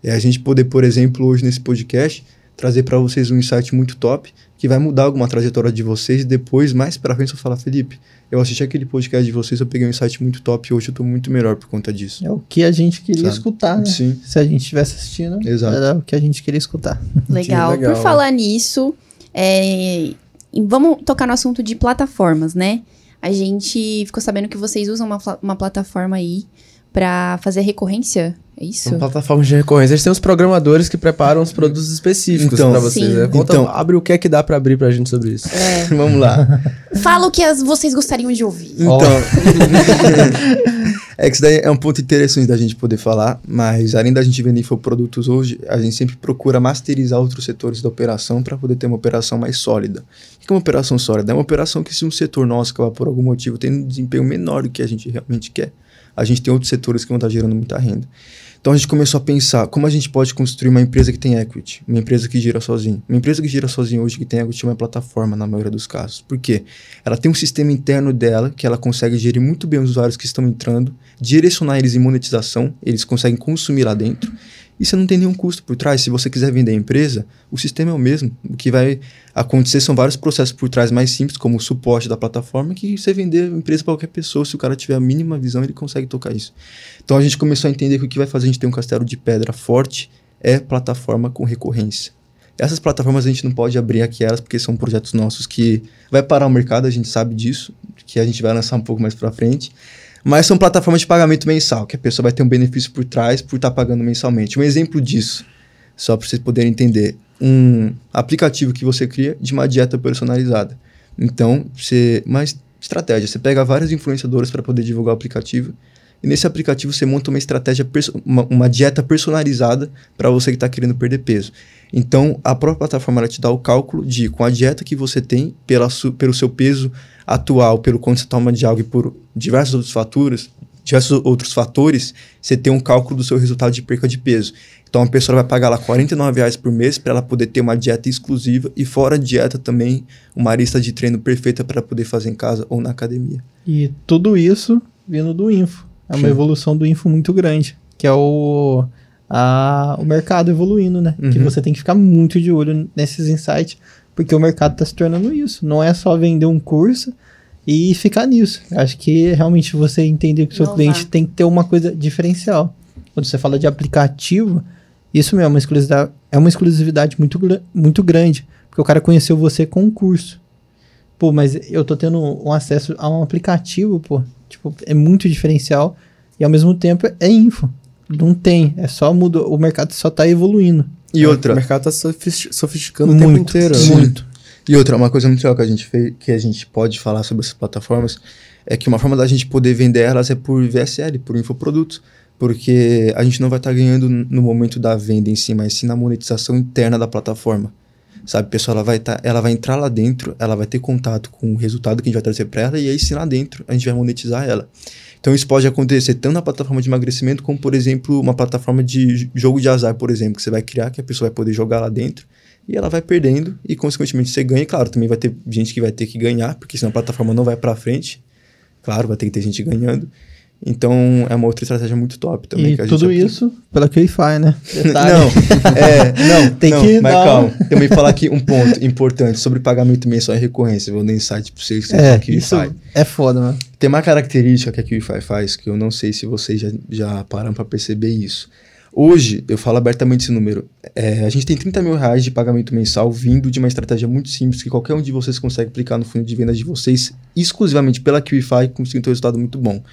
É a gente poder, por exemplo, hoje nesse podcast, trazer para vocês um insight muito top que vai mudar alguma trajetória de vocês e depois, mais pra frente, eu falar, Felipe, eu assisti aquele podcast de vocês, eu peguei um insight muito top e hoje eu tô muito melhor por conta disso. é o que a gente queria Sabe? escutar, né? Sim. Se a gente estivesse assistindo, Exato. era o que a gente queria escutar. Legal. legal. Por falar nisso, é, vamos tocar no assunto de plataformas, né? A gente ficou sabendo que vocês usam uma, uma plataforma aí pra fazer recorrência, é isso? São plataformas de recorrência. A gente tem os programadores que preparam os produtos específicos Então, pra vocês. Sim. né? Conta, Então- abre o que é que dá pra abrir pra gente sobre isso. Vamos lá. Fala o que as- vocês gostariam de ouvir. Então. é que isso daí é um ponto interessante da gente poder falar, mas além da gente vender infoprodutos hoje, a gente sempre procura masterizar outros setores da operação para poder ter uma operação mais sólida. O que é uma operação sólida? É uma operação que, se um setor nosso, que por algum motivo tem um desempenho menor do que a gente realmente quer, a gente tem outros setores que vão estar gerando muita renda. Então a gente começou a pensar como a gente pode construir uma empresa que tem equity, uma empresa que gira sozinha. Uma empresa que gira sozinha hoje que tem equity é uma plataforma na maioria dos casos. Por quê? Ela tem um sistema interno dela que ela consegue gerir muito bem os usuários que estão entrando, direcionar eles em monetização, eles conseguem consumir lá dentro. E você não tem nenhum custo por trás. Se você quiser vender a empresa, o sistema é o mesmo. O que vai acontecer são vários processos por trás mais simples, como o suporte da plataforma, que você vender a empresa para qualquer pessoa, se o cara tiver a mínima visão, ele consegue tocar isso. Então a gente começou a entender que o que vai fazer a gente ter um castelo de pedra forte é plataforma com recorrência. Essas plataformas a gente não pode abrir aqui elas porque são projetos nossos que vai parar o mercado, a gente sabe disso, que a gente vai lançar um pouco mais para frente. Mas são plataformas de pagamento mensal, que a pessoa vai ter um benefício por trás por estar pagando mensalmente. Um exemplo disso, só para vocês poderem entender, um aplicativo que você cria de uma dieta personalizada. Então, você, uma es- estratégia, você pega várias influenciadoras para poder divulgar o aplicativo e nesse aplicativo você monta uma estratégia, uma, uma dieta personalizada para você que está querendo perder peso. Então, a própria plataforma ela te dá o cálculo de, com a dieta que você tem, pela pelo seu peso atual, pelo quanto você toma de algo e por diversos outros fatores, diversos outros fatores, você tem um cálculo do seu resultado de perca de peso. Então, a pessoa vai pagar lá 49 reais por mês para ela poder ter uma dieta exclusiva e fora a dieta também, uma lista de treino perfeita para poder fazer em casa ou na academia. E tudo isso vindo do Info. É uma Sim. evolução do Info muito grande, que é o, a, o mercado evoluindo, né? Que Uhum. você tem que ficar muito de olho nesses insights, porque o mercado está se tornando isso. Não é só vender um curso e ficar nisso. Acho que realmente você entender que o seu Inovar. cliente tem que ter uma coisa diferencial. Quando você fala de aplicativo, isso mesmo é uma exclusividade, é uma exclusividade muito, muito grande, porque o cara conheceu você com um curso. Pô, mas eu tô tendo um acesso a um aplicativo, pô. Tipo, é muito diferencial e ao mesmo tempo é info. Não tem, é só muda, o mercado só tá evoluindo. E outra, O mercado tá sofis- sofisticando o tempo Muito, inteiro. Sim. muito. E outra, uma coisa muito legal que a gente fez, que a gente pode falar sobre essas plataformas, é que uma forma da gente poder vender elas é por VSL, por infoprodutos. Porque a gente não vai estar ganhando no momento da venda em si, mas sim na monetização interna da plataforma. Sabe, pessoal, ela vai, tá, ela vai entrar lá dentro, ela vai ter contato com o resultado que a gente vai trazer para ela, e aí sim lá dentro a gente vai monetizar ela. Então isso pode acontecer tanto na plataforma de emagrecimento, como por exemplo uma plataforma de jogo de azar, por exemplo, que você vai criar, que a pessoa vai poder jogar lá dentro, e ela vai perdendo, e consequentemente você ganha. E, Claro, também vai ter gente que vai ter que ganhar, porque senão a plataforma não vai para frente. Claro, vai ter que ter gente ganhando. Então é uma outra estratégia muito top também. E que a gente tudo isso pela QIFI, né? Não, é, não, Tem não, que mas dar calma. Também falar aqui um ponto importante sobre pagamento mensal e recorrência. Vou dar insight para vocês que É, que isso faz. é foda, mano. Tem uma característica que a QIFI faz que eu não sei se vocês já, já pararam para perceber isso. Hoje, eu falo abertamente esse número. É, a gente tem 30 mil reais de pagamento mensal vindo de uma estratégia muito simples que qualquer um de vocês consegue aplicar no fundo de vendas de vocês exclusivamente pela QIFI e conseguir ter um resultado muito bom.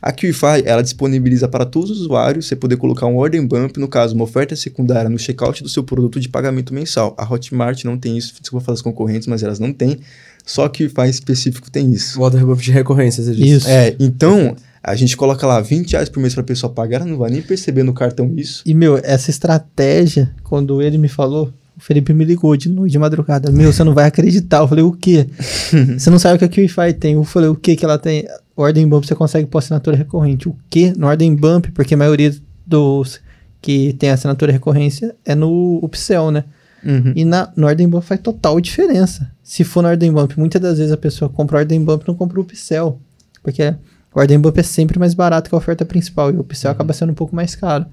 A QIFI, ela disponibiliza para todos os usuários você poder colocar um order bump, no caso, uma oferta secundária no checkout do seu produto de pagamento mensal. A Hotmart não tem isso, desculpa falar as concorrentes, mas elas não têm. Só a QIFI específico tem isso. O order bump de recorrência, você disse. Isso. É, então, a gente coloca lá 20 reais por mês pra pessoa pagar, ela não vai nem perceber no cartão isso. E, meu, essa estratégia, quando ele me falou, o Felipe me ligou de noite, de madrugada. Meu, você não vai acreditar. Eu falei, o quê? você não sabe o que a QIFI tem. Eu falei, o que que ela tem? Ordem Bump você consegue por assinatura recorrente. O quê? No Ordem Bump, porque a maioria dos que tem assinatura recorrência é no Upsell, né? Uhum. E na, no Ordem Bump faz total diferença. Se for no Ordem Bump, muitas das vezes a pessoa compra o Ordem Bump e não compra o Upsell. Porque o Ordem Bump é sempre mais barato que a oferta principal. E o Upsell acaba sendo um pouco mais caro.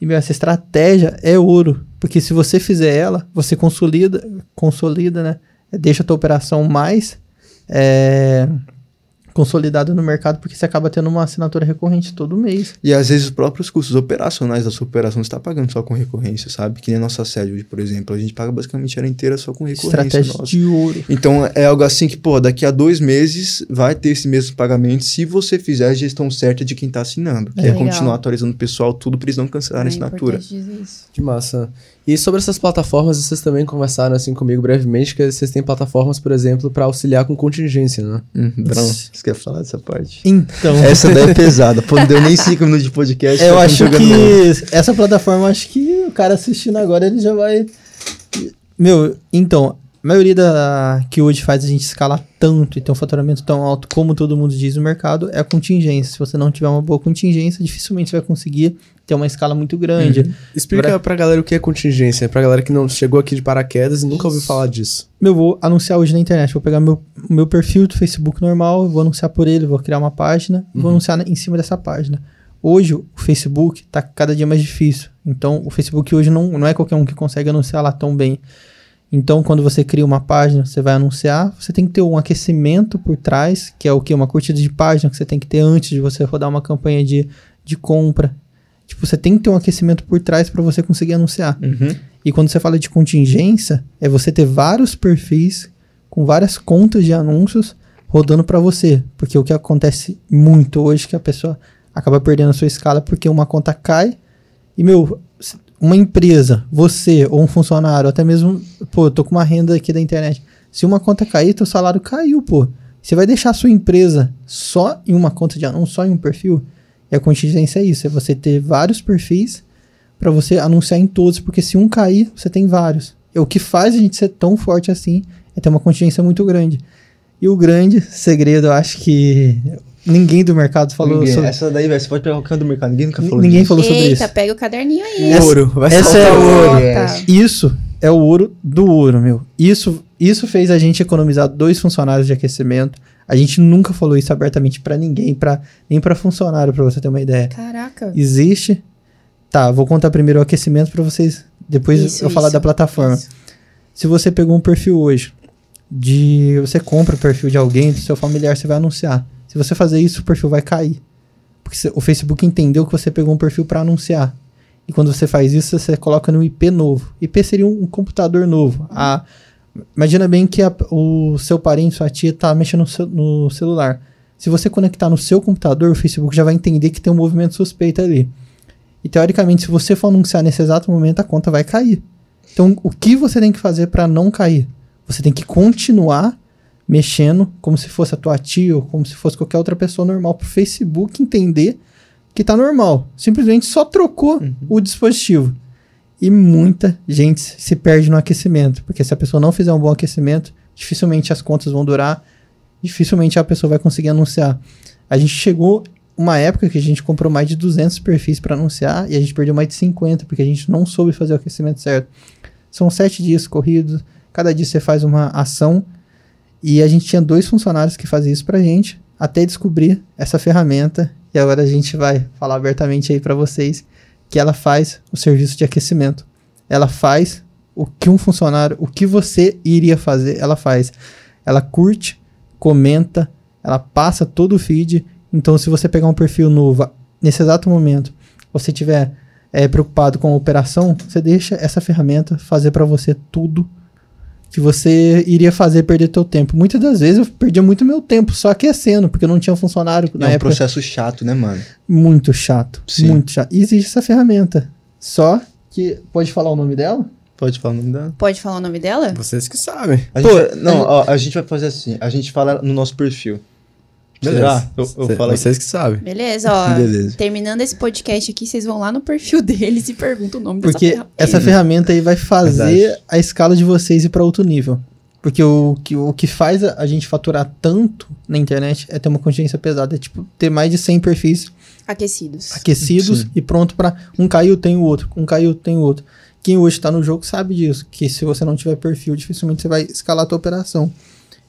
E, meu, essa estratégia é ouro. Porque se você fizer ela, você consolida, consolida, né? Deixa a tua operação mais é, consolidada no mercado, porque você acaba tendo uma assinatura recorrente todo mês. E às vezes os próprios custos operacionais da sua operação você está pagando só com recorrência, sabe? Que nem a nossa sede hoje, por exemplo. A gente paga basicamente ela inteira só com recorrência. Estratégia nossa. de ouro. Então é algo assim que, pô, daqui a dois meses vai ter esse mesmo pagamento se você fizer a gestão certa de quem está assinando. Que É é, continuar atualizando o pessoal, tudo para eles não cancelarem a É assinatura. importante dizer isso. Que massa. E sobre essas plataformas, vocês também conversaram assim comigo brevemente, que vocês têm plataformas, por exemplo, para auxiliar com contingência, né? Hum, Brão, você quer falar dessa parte? Então, Essa daí é pesada. Pô, não deu nem cinco minutos de podcast. eu já acho que jogando. essa plataforma, acho que o cara assistindo agora, ele já vai... Meu, então, a maioria da que hoje faz a gente escalar tanto e ter um faturamento tão alto como todo mundo diz no mercado é a contingência. Se você não tiver uma boa contingência, dificilmente você vai conseguir ter uma escala muito grande. Explica Pra- pra galera o que é contingência, pra galera que não chegou aqui de paraquedas e nunca ouviu falar disso. Meu, vou anunciar hoje na internet. Vou pegar meu, meu perfil do Facebook normal, vou anunciar por ele, vou criar uma página e vou anunciar na- em cima dessa página. Hoje, o Facebook tá cada dia mais difícil. Então, o Facebook hoje não, não é qualquer um que consegue anunciar lá tão bem. Então, quando você cria uma página, você vai anunciar, você tem que ter um aquecimento por trás, que é o que? Uma curtida de página que você tem que ter antes de você rodar uma campanha de, de compra. Tipo, você tem que ter um aquecimento por trás para você conseguir anunciar. Uhum. E quando você fala de contingência, é você ter vários perfis com várias contas de anúncios rodando para você. Porque o que acontece muito hoje é que a pessoa acaba perdendo a sua escala porque uma conta cai e, meu, uma empresa, você ou um funcionário, até mesmo, pô, eu tô com uma renda aqui da internet. Se uma conta cair, teu salário caiu, pô. Você vai deixar a sua empresa só em uma conta de anúncio, só em um perfil? E a contingência é isso, é você ter vários perfis para você anunciar em todos, porque se um cair, você tem vários. E o que faz a gente ser tão forte assim é ter uma contingência muito grande. E o grande segredo, eu acho que ninguém do mercado falou Ninguém- sobre Essa daí, velho, você pode pegar qualquer um do mercado. Ninguém nunca falou Ninguém disso. falou sobre Eita, isso. pega o caderninho aí. Ouro, vai essa é o ouro. Yes. Isso é o ouro do ouro, meu. Isso, isso fez a gente economizar dois funcionários de aquecimento. A gente nunca falou isso abertamente pra ninguém, pra, nem pra funcionário, pra você ter uma ideia. Caraca. Existe. Tá, vou contar primeiro o aquecimento pra vocês, depois Isso, eu falar isso, da plataforma. isso. Se você pegou um perfil hoje, de você compra o perfil de alguém, do seu familiar, você vai anunciar. Se você fazer isso, o perfil vai cair. Porque o Facebook entendeu que você pegou um perfil para anunciar. E quando você faz isso, você coloca no IP novo. IP seria um, um computador novo. A, imagina bem que a- o seu parente, sua tia, tá mexendo no, cel- no celular. Se você conectar no seu computador, o Facebook já vai entender que tem um movimento suspeito ali. E teoricamente, se você for anunciar nesse exato momento, a conta vai cair. Então, o que você tem que fazer para não cair? Você tem que continuar mexendo como se fosse a tua tia ou como se fosse qualquer outra pessoa normal pro Facebook entender que tá normal. Simplesmente só trocou o dispositivo. E muita gente se perde no aquecimento, porque se a pessoa não fizer um bom aquecimento, dificilmente as contas vão durar, dificilmente a pessoa vai conseguir anunciar. A gente chegou uma época que a gente comprou mais de 200 perfis para anunciar e a gente perdeu mais de 50 porque a gente não soube fazer o aquecimento certo. São sete dias corridos, cada dia você faz uma ação e a gente tinha dois funcionários que faziam isso pra gente até descobrir essa ferramenta e agora a gente vai falar abertamente aí para vocês que ela faz o serviço de aquecimento. Ela faz o que um funcionário, o que você iria fazer, ela faz. Ela curte, comenta, ela passa todo o feed. Então, se você pegar um perfil novo nesse exato momento, você tiver é preocupado com a operação, você deixa essa ferramenta fazer para você tudo que você iria fazer perder teu tempo. Muitas das vezes eu perdia muito meu tempo só aquecendo, porque eu não tinha funcionário na é um época. processo chato, né, mano? Muito chato, Sim. muito chato. E existe essa ferramenta. Só que pode falar o nome dela? Pode falar o nome dela? Pode falar o nome dela? Vocês que sabem. A Pô, gente não, ó, a gente vai fazer assim. A gente fala no nosso perfil. Será? Eu, eu Cê- falo. Vocês que sabem. Beleza, ó. Beleza. Terminando esse podcast aqui, vocês vão lá no perfil deles e perguntam o nome dessa Porque ferramenta. essa ferramenta aí vai fazer Verdade. a escala de vocês ir para outro nível. Porque o que, o que faz a, a gente faturar tanto na internet é ter uma consciência pesada. É tipo ter mais de 100 perfis Aquecidos. aquecidos Sim. e pronto para um caiu, tem o outro. Um caiu, tem o outro. Quem hoje tá no jogo sabe disso. Que se você não tiver perfil, dificilmente você vai escalar a tua operação.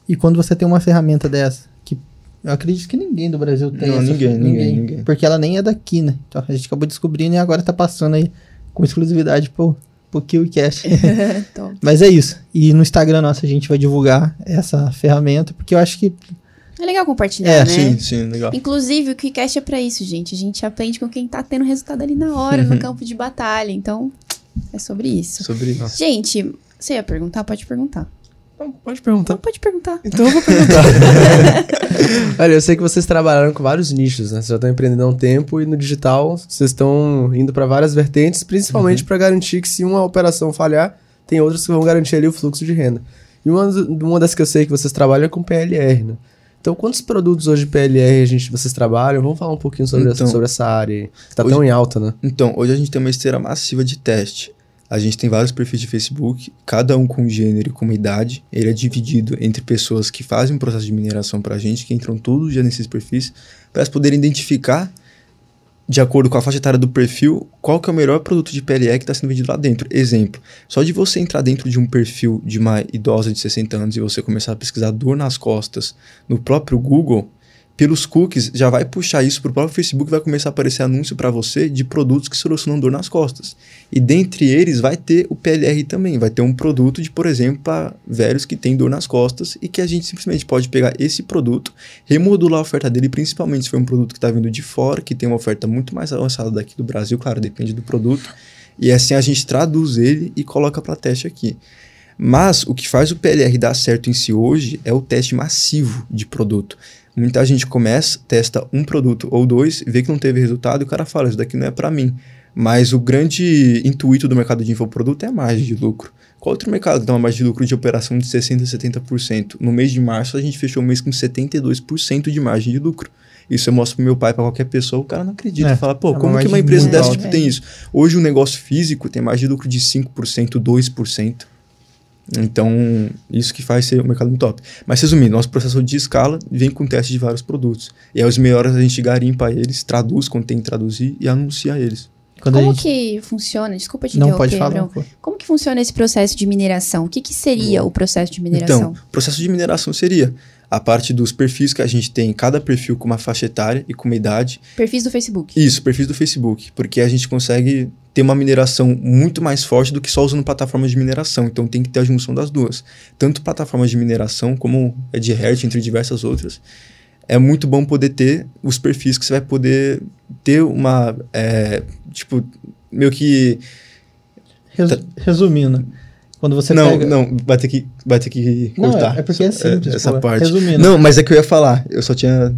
E quando você tem uma ferramenta dessa, que eu acredito que ninguém do Brasil tem. Não, essa ninguém, ninguém, ninguém. Porque ela nem é daqui, né? Então a gente acabou descobrindo e agora tá passando aí com exclusividade pro, pro KiwiCast. Top. Mas é isso. E no Instagram nosso a gente vai divulgar essa ferramenta, porque eu acho que É legal compartilhar, É, né? Sim, sim, legal. Inclusive, o KiCast é pra isso, gente. A gente aprende com quem tá tendo resultado ali na hora, no campo de batalha. Então, é sobre isso. Sobre isso. Gente, você ia perguntar? Pode perguntar. Pode perguntar. Então, pode perguntar. Então eu vou perguntar. Olha, eu sei que vocês trabalharam com vários nichos, né? Vocês já estão empreendendo há um tempo e no digital vocês estão indo para várias vertentes, principalmente para garantir que se uma operação falhar, tem outras que vão garantir ali o fluxo de renda. E uma, uma das que eu sei que vocês trabalham é com PLR, né? Então, quantos produtos hoje de PLR a gente, vocês trabalham? Vamos falar um pouquinho sobre, essa, Então, sobre essa área aí, que tá hoje- tão em alta, né? Então, hoje a gente tem uma esteira massiva de teste. A gente tem vários perfis de Facebook, cada um com gênero e com idade. Ele é dividido entre pessoas que fazem um processo de mineração pra gente, que entram todos já nesses perfis, para elas poderem identificar, de acordo com a faixa etária do perfil, qual que é o melhor produto de PLE que está sendo vendido lá dentro. Exemplo, só de você entrar dentro de um perfil de uma idosa de 60 anos e você começar a pesquisar dor nas costas no próprio Google, pelos cookies, já vai puxar isso para o próprio Facebook, vai começar a aparecer anúncio para você de produtos que solucionam dor nas costas. E dentre eles vai ter o PLR também, vai ter um produto de, por exemplo, para velhos que têm dor nas costas e que a gente simplesmente pode pegar esse produto, remodular a oferta dele, principalmente se for um produto que está vindo de fora, que tem uma oferta muito mais avançada daqui do Brasil, claro, depende do produto. E assim a gente traduz ele e coloca para teste aqui. Mas o que faz o PLR dar certo em si hoje é o teste massivo de produto. Muita gente começa, testa um produto ou dois, vê que não teve resultado e o cara fala, isso daqui não é para mim. Mas o grande intuito do mercado de infoproduto é a margem de lucro. Qual outro mercado que dá uma margem de lucro de operação de 60% a 70%? No mês de março, a gente fechou o mês com 72% de margem de lucro. Isso eu mostro pro meu pai, para qualquer pessoa, o cara não acredita. É, fala, pô, é como que uma empresa dessa alta. tipo, tem isso? Hoje um negócio físico tem margem de lucro de 5%, 2%. Então, isso que faz ser o mercado muito top. Mas resumindo, nosso processo de escala vem com teste de vários produtos. E aí os melhores a gente garimpa eles, traduz quando tem que traduzir e anuncia eles. quando a Como gente que funciona? Desculpa te não interromper, pode falar. Abrão. pô. Como que funciona esse processo de mineração? O que, que seria o processo de mineração? Então, o processo de mineração seria a parte dos perfis que a gente tem, cada perfil com uma faixa etária e com uma idade. Perfis do Facebook. Isso, perfis do Facebook, porque a gente consegue ter uma mineração muito mais forte do que só usando plataformas de mineração. Então tem que ter a junção das duas. Tanto plataformas de mineração como a de Hertz, entre diversas outras. É muito bom poder ter os perfis que você vai poder ter uma. é, tipo, meio que. Resu- Resumindo, quando você não, pega... não, vai ter que, vai ter que Não, cortar. é, é porque é simples, essa pô. parte. Resumindo. Não, mas é que eu ia falar, eu só tinha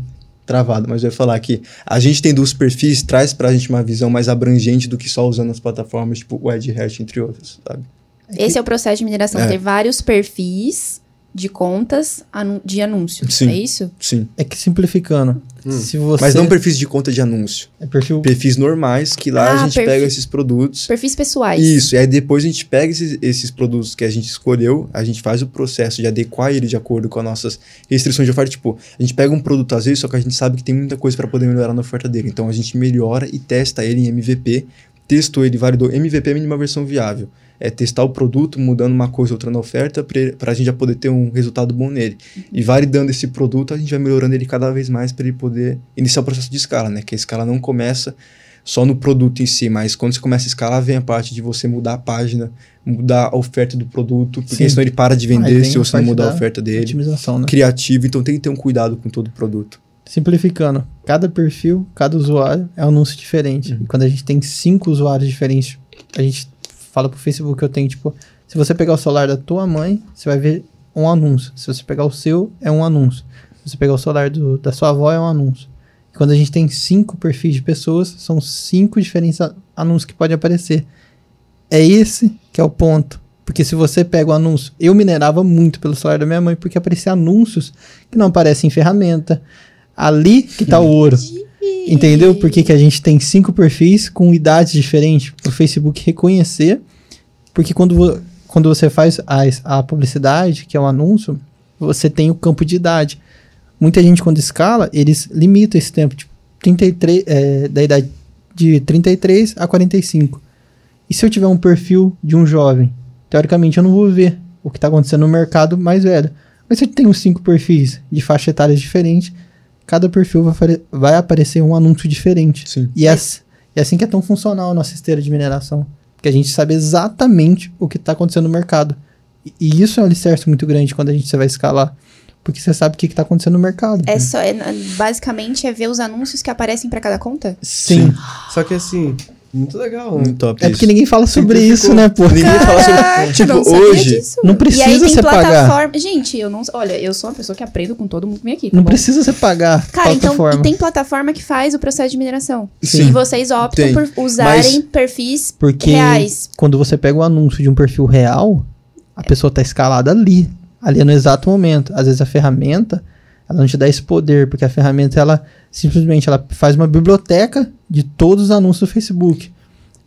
travado, mas eu ia falar que a gente tendo os perfis traz pra gente uma visão mais abrangente do que só usando as plataformas, tipo o AdHash, entre outras, sabe? Esse é o processo de mineração. É. Ter vários perfis de contas anu- de anúncio. Sim. É isso? Sim. É que simplificando, se você... Mas não perfis de conta de anúncio. É perfil... Perfis normais, que lá Ah, a gente perfil- pega esses produtos. Perfis pessoais. Isso, e aí depois a gente pega esses, esses produtos que a gente escolheu, a gente faz o processo de adequar ele de acordo com as nossas restrições de oferta. Tipo, a gente pega um produto às vezes, só que a gente sabe que tem muita coisa para poder melhorar na oferta dele. Então a gente melhora e testa ele em MVP, testou ele, validou. MVP é a mínima versão viável. É testar o produto, mudando uma coisa ou outra na oferta, para a gente já poder ter um resultado bom nele. E validando esse produto, a gente vai melhorando ele cada vez mais para ele poder iniciar o processo de escala, né? Que a escala não começa só no produto em si, mas quando você começa a escalar, vem a parte de você mudar a página, mudar a oferta do produto, porque Sim. senão ele para de vender se você não mudar a oferta dele. Otimização, né? Criativo, então tem que ter um cuidado com todo o produto. Simplificando, cada perfil, cada usuário é um anúncio diferente. Uhum. E quando a gente tem cinco usuários diferentes, a gente fala pro Facebook que eu tenho, tipo, se você pegar o celular da tua mãe, você vai ver um anúncio. Se você pegar o seu, é um anúncio. Se você pegar o celular do- da sua avó, é um anúncio. E quando a gente tem cinco perfis de pessoas, são cinco diferentes anúncios que podem aparecer. É esse que é o ponto. Porque se você pega o anúncio, eu minerava muito pelo celular da minha mãe, porque aparecia anúncios que não aparecem em ferramenta. Ali que tá o ouro. Entendeu? Por que, que a gente tem cinco perfis com idades diferentes para o Facebook reconhecer? Porque quando, quando você faz a, a publicidade, que é um anúncio, você tem o campo de idade. Muita gente, quando escala, eles limitam esse tempo, tipo, 33, é, da idade de 33 a 45. E se eu tiver um perfil de um jovem, teoricamente eu não vou ver o que está acontecendo no mercado mais velho. Mas se eu tenho cinco perfis de faixa etária diferentes, cada perfil vai, vai aparecer um anúncio diferente. Sim. E é, é assim que é tão funcional a nossa esteira de mineração. Porque a gente sabe exatamente o que está acontecendo no mercado. E, e isso é um alicerce muito grande quando a gente vai escalar. Porque você sabe o que está acontecendo no mercado. É só, é, basicamente é ver os anúncios que aparecem pra cada conta? Sim. Só que assim, muito legal. né? Muito top É isso. porque ninguém fala sobre isso, né, pô? Ninguém fala sobre. Tipo, não hoje. disso. Não e aí precisa tem você pagar. plataforma. Gente, eu não. Olha, eu sou uma pessoa que aprendo com todo mundo que vem aqui. tá Não bom? precisa você pagar Cara, então plataforma. e tem plataforma que faz o processo de mineração. Sim. E vocês optam Tem. por usarem perfis Porque reais. quando você pega o anúncio de um perfil real, a pessoa tá escalada ali, ali no exato momento. Às vezes a ferramenta, ela não te dá esse poder, porque a ferramenta ela simplesmente ela faz uma biblioteca de todos os anúncios do Facebook.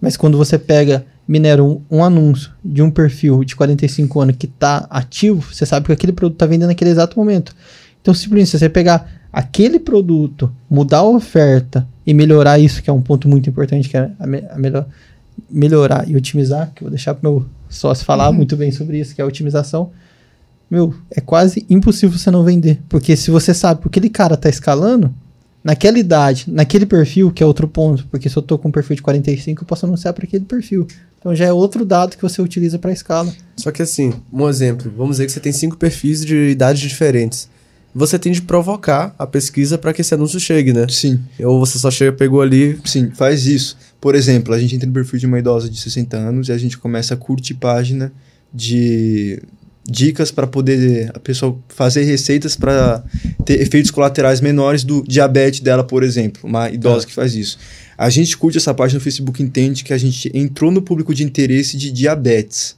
Mas quando você pega minera um, um anúncio de um perfil de 45 anos que tá ativo, você sabe que aquele produto tá vendendo naquele exato momento. Então, simplesmente, se você pegar aquele produto, mudar a oferta e melhorar isso, que é um ponto muito importante, que é a, me- a melhor, melhorar e otimizar, que eu vou deixar pro meu sócio falar muito bem sobre isso, que é a otimização. Meu, é quase impossível você não vender. Porque se você sabe que aquele cara tá escalando, naquela idade, naquele perfil, que é outro ponto. Porque se eu tô com um perfil de 45, eu posso anunciar para aquele perfil. Então já é outro dado que você utiliza para escala. Só que assim, um exemplo, vamos dizer que você tem cinco perfis de idades diferentes. Você tem de provocar a pesquisa para que esse anúncio chegue, né? Sim, Ou você só chega, pegou ali. sim, faz isso. Por exemplo, a gente entra no perfil de uma idosa de 60 anos e a gente começa a curtir página de dicas para poder a pessoa fazer receitas para ter efeitos colaterais menores do diabetes dela, por exemplo, uma idosa que faz isso. A gente curte essa página no Facebook, entende que a gente entrou no público de interesse de diabetes.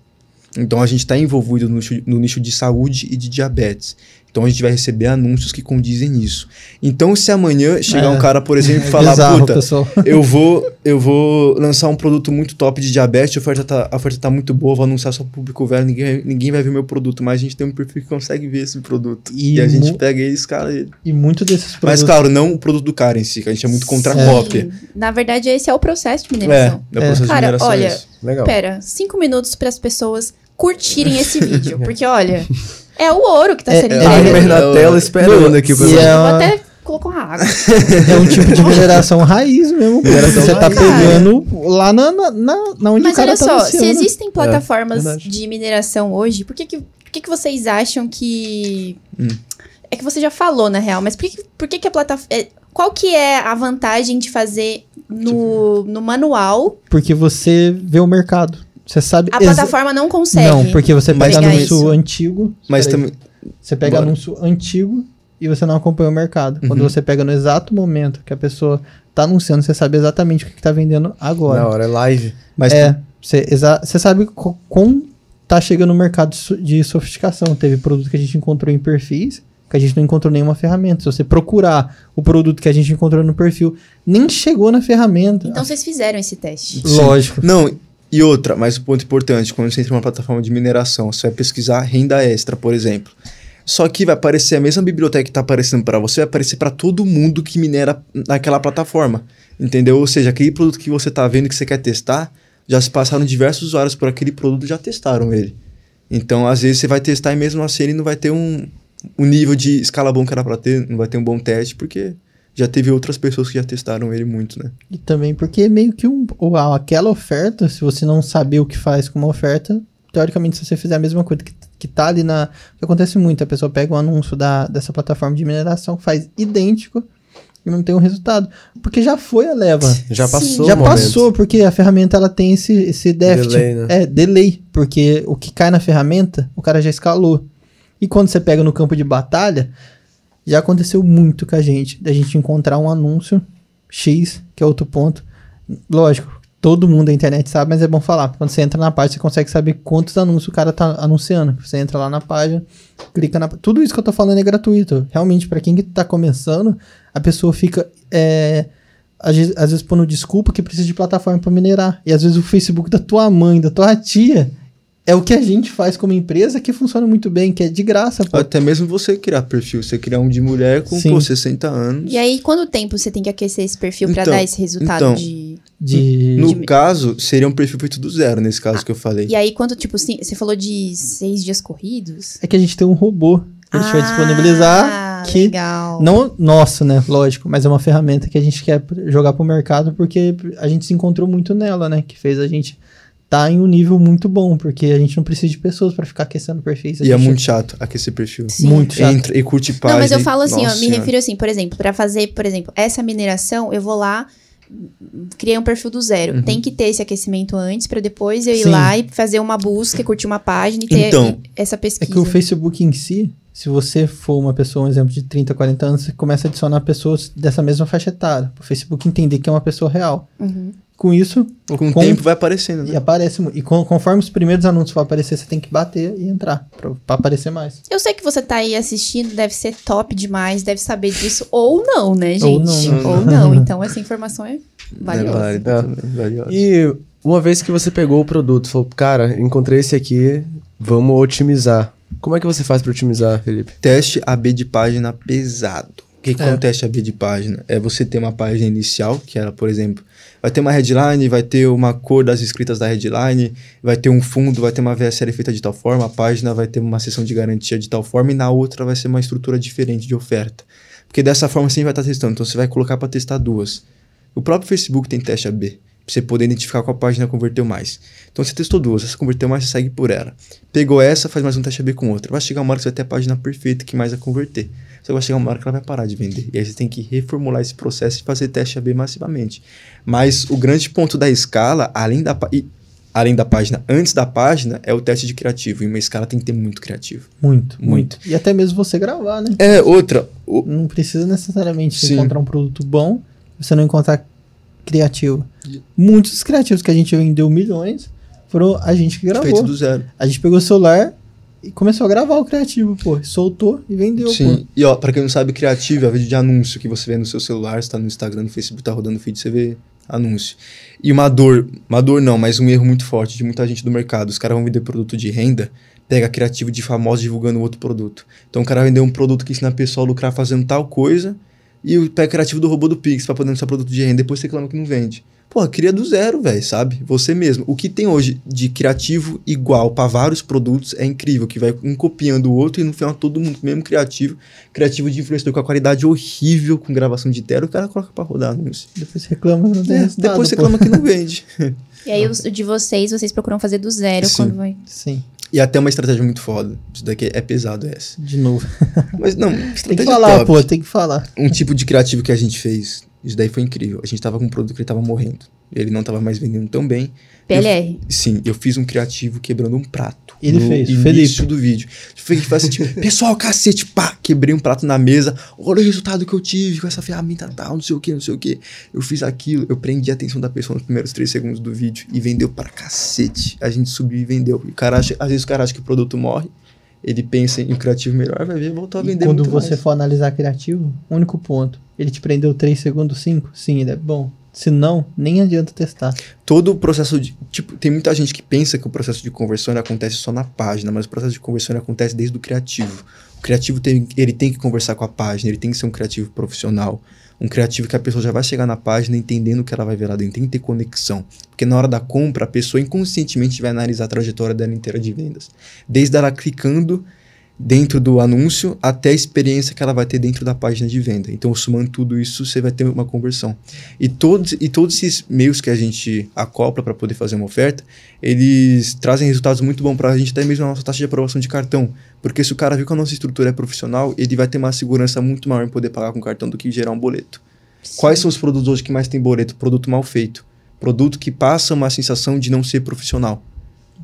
Então a gente está envolvido no nicho, no nicho de saúde e de diabetes. Então a gente vai receber anúncios que condizem nisso. Então se amanhã chegar É. um cara, por exemplo, e É falar, bizarro, puta, pessoal. eu vou, eu vou lançar um produto muito top de diabetes, a oferta tá, a oferta tá muito boa, vou anunciar só pro público velho, ninguém, ninguém vai ver meu produto, mas a gente tem um perfil que consegue ver esse produto. E E, a gente pega ele e escala ele. E muito desses Mas produtos. claro, não o produto do cara em si, que a gente é muito contra a Sim. cópia. Na verdade, esse é o processo de É, mineração. é o processo de Cara, mineração é olha, isso. Legal. Pera, cinco minutos para as pessoas curtirem esse vídeo. Porque, olha, é o ouro que tá É, sendo é, entregue. Ali. na Eu- tela esperando aqui pra Eu é vou uma- até colocar uma água. É um tipo de mineração raiz mesmo. Mineração você tá raiz. pegando lá na, na, na, na onde Mas o cara olha tá só, anunciando. se existem plataformas verdade. de mineração hoje, por que que, por que que vocês acham que... Hum. É que você já falou, na real, mas por que, que- por que, que a plataforma... Qual que é a vantagem de fazer no, no manual? Porque você vê o mercado. Você sabe... A plataforma não consegue. Não, porque você pega anúncio isso. antigo. Mas também. Você pega Bora. anúncio antigo e você não acompanha o mercado. Quando Uhum. você pega no exato momento que a pessoa tá anunciando, você sabe exatamente o que, que tá vendendo agora. Na hora, é live. Mas é, você, você sabe co- como tá chegando no mercado de so- de sofisticação. Teve produto que a gente encontrou em perfis que a gente não encontrou nenhuma ferramenta. Se você procurar o produto que a gente encontrou no perfil, nem chegou na ferramenta. Então vocês fizeram esse teste. Lógico. Não, e outra, mas o ponto importante, quando você entra numa plataforma de mineração, você vai pesquisar renda extra, por exemplo. Só que vai aparecer a mesma biblioteca que está aparecendo para você, vai aparecer para todo mundo que minera naquela plataforma. Entendeu? Ou seja, aquele produto que você está vendo que você quer testar, já se passaram diversos usuários por aquele produto já testaram ele. Então, às vezes, você vai testar e mesmo assim ele não vai ter um, um nível de escala bom que era para ter, não vai ter um bom teste, porque já teve outras pessoas que já testaram ele muito, né? E também porque meio que um, aquela oferta, se você não saber o que faz com uma oferta, teoricamente, se você fizer a mesma coisa que, que tá ali na. O que acontece muito, a pessoa pega um anúncio da, dessa plataforma de mineração, faz idêntico e não tem um resultado. Porque já foi a leva. Já Sim. passou já o momento. passou, porque a ferramenta ela tem esse, esse déficit. Delay, né? É, delay. Porque o que cai na ferramenta, o cara já escalou. E quando você pega no campo de batalha, já aconteceu muito com a gente. Da gente encontrar um anúncio X, que é outro ponto. Lógico, todo mundo da internet sabe, mas é bom falar. Quando você entra na página, você consegue saber quantos anúncios o cara tá anunciando. Você entra lá na página, clica na. Tudo isso que eu tô falando é gratuito. Realmente, pra quem que tá começando, a pessoa fica. é, às vezes, às vezes pondo desculpa que precisa de plataforma pra minerar. E às vezes o Facebook da tua mãe, da tua tia, é o que a gente faz como empresa que funciona muito bem, que é de graça, pô. Até mesmo você criar perfil, você criar um de mulher com Sim. pô, 60 anos. E aí, quanto tempo você tem que aquecer esse perfil pra Então, dar esse resultado então, de. De. No de- caso, seria um perfil feito do zero, nesse caso que eu falei. E aí, quanto, tipo, sim, você falou de seis dias corridos? É que a gente tem um robô que a gente vai disponibilizar. Ah, Que legal. Não nosso, né? Lógico, mas é uma ferramenta que a gente quer jogar pro mercado porque a gente se encontrou muito nela, né? Que fez a gente tá em um nível muito bom, porque a gente não precisa de pessoas pra ficar aquecendo perfis. E é muito chato aquecer perfil. Sim. muito chato. Entra e curte página. Não, mas eu falo assim, ó, me Senhora. refiro assim, por exemplo, pra fazer, por exemplo, essa mineração, eu vou lá, criei um perfil do zero. Uhum. Tem que ter esse aquecimento antes pra depois eu ir Sim. lá e fazer uma busca, curtir uma página e ter Então, essa É pesquisa. que o Facebook em si, se você for uma pessoa, um exemplo de 30, 40 anos, você começa a adicionar pessoas dessa mesma faixa etária. O Facebook entender que é uma pessoa real. Uhum. Com isso, Com o com- tempo vai aparecendo, né? e aparece. E con- conforme os primeiros anúncios vão aparecer, você tem que bater e entrar pra, pra aparecer mais. Eu sei que você tá aí assistindo, deve ser top demais, deve saber disso, ou não, né, gente? Ou não. Ou não. Então, essa informação é É valiosa. É. também, valioso. E uma vez que você pegou o produto, falou, cara, encontrei esse aqui, vamos otimizar. Como é que você faz pra otimizar, Felipe? Teste AB de página pesado. O que, que é É. um teste AB de página? É você ter uma página inicial, que ela, por exemplo, vai ter uma headline, vai ter uma cor das escritas da headline, vai ter um fundo, vai ter uma VSL feita de tal forma, a página vai ter uma seção de garantia de tal forma e na outra vai ser uma estrutura diferente de oferta. Porque dessa forma você vai estar testando, então você vai colocar para testar duas. O próprio Facebook tem teste AB, você poder identificar qual página converteu mais. Então você testou duas, essa converteu mais, você segue por ela. Pegou essa, faz mais um teste AB com outra. Vai chegar uma hora que você vai ter a página perfeita que mais vai converter. Só vai chegar uma hora que ela vai parar de vender. E aí você tem que reformular esse processo e fazer teste AB massivamente. Mas o grande ponto da escala, além da, e- além da página, antes da página, é o teste de criativo. E uma escala tem que ter muito criativo. Muito, Muito. muito. E até mesmo você gravar, né? É, outra. o- Não precisa necessariamente encontrar um produto bom, você não encontrar criativo. Muitos criativos que a gente vendeu milhões foram a gente que gravou. feito do zero. A gente pegou o celular e começou a gravar o criativo, pô. Soltou e vendeu, pô. Sim. E ó, pra quem não sabe, criativo é vídeo de anúncio que você vê no seu celular, você tá no Instagram, no Facebook, tá rodando feed, você vê anúncio. E uma dor, uma dor não, mas um erro muito forte de muita gente do mercado. Os caras vão vender produto de renda, pega criativo de famosos divulgando outro produto. Então o cara vendeu um produto que ensina a pessoa a lucrar fazendo tal coisa, e o pega criativo do robô do Pix pra poder anunciar produto de renda, depois você reclama que não vende. Pô, cria do zero, velho, sabe? Você mesmo. O que tem hoje de criativo igual pra vários produtos é incrível, que vai um copiando o outro e no final todo mundo o mesmo criativo, criativo de influenciador com a qualidade horrível, com gravação de tela, o cara coloca pra rodar anúncio. Depois você reclama que não tem É, resultado, depois pô. reclama que não vende. E aí, os- de vocês, vocês procuram fazer do zero Sim. quando vai. Sim, E até uma estratégia muito foda. Isso daqui é pesado essa. de novo. Mas não, Tem que falar, top. pô, tem que falar. um tipo de criativo que a gente fez, isso daí foi incrível. A gente tava com um produto que ele tava morrendo. Ele não tava mais vendendo tão bem. PLR. Sim, eu fiz um criativo quebrando um prato. Ele no fez, início Felipe. do vídeo. Felipe faz assim, tipo, pessoal, cacete, pá, quebrei um prato na mesa. Olha o resultado que eu tive com essa ferramenta tal, não sei o que, não sei o que. Eu fiz aquilo, eu prendi a atenção da pessoa nos primeiros três segundos do vídeo e vendeu pra cacete. A gente subiu e vendeu. E o cara acha, às vezes o cara acha que o produto morre, ele pensa em um criativo melhor, vai ver, voltou a E vender quando muito você mais. for analisar criativo, único ponto. Ele te prendeu 3 segundos, 5? Sim, ele é bom. Se não, nem adianta testar. todo o processo de. Tipo, tem muita gente que pensa que o processo de conversão acontece só na página, mas o processo de conversão acontece desde o criativo. O criativo tem, ele tem que conversar com a página, ele tem que ser um criativo profissional. Um criativo que a pessoa já vai chegar na página entendendo o que ela vai ver lá dentro, tem que ter conexão. Porque na hora da compra, a pessoa inconscientemente vai analisar a trajetória dela inteira de vendas. Desde ela clicando dentro do anúncio até a experiência que ela vai ter dentro da página de venda. Então, somando tudo isso, você vai ter uma conversão. E todos, e todos esses meios que a gente acopla para poder fazer uma oferta, eles trazem resultados muito bons para a gente, até mesmo a nossa taxa de aprovação de cartão. Porque se o cara viu que a nossa estrutura é profissional, ele vai ter uma segurança muito maior em poder pagar com cartão do que gerar um boleto. Sim. Quais são os produtos hoje que mais tem boleto? Produto mal feito. Produto que passa uma sensação de não ser profissional.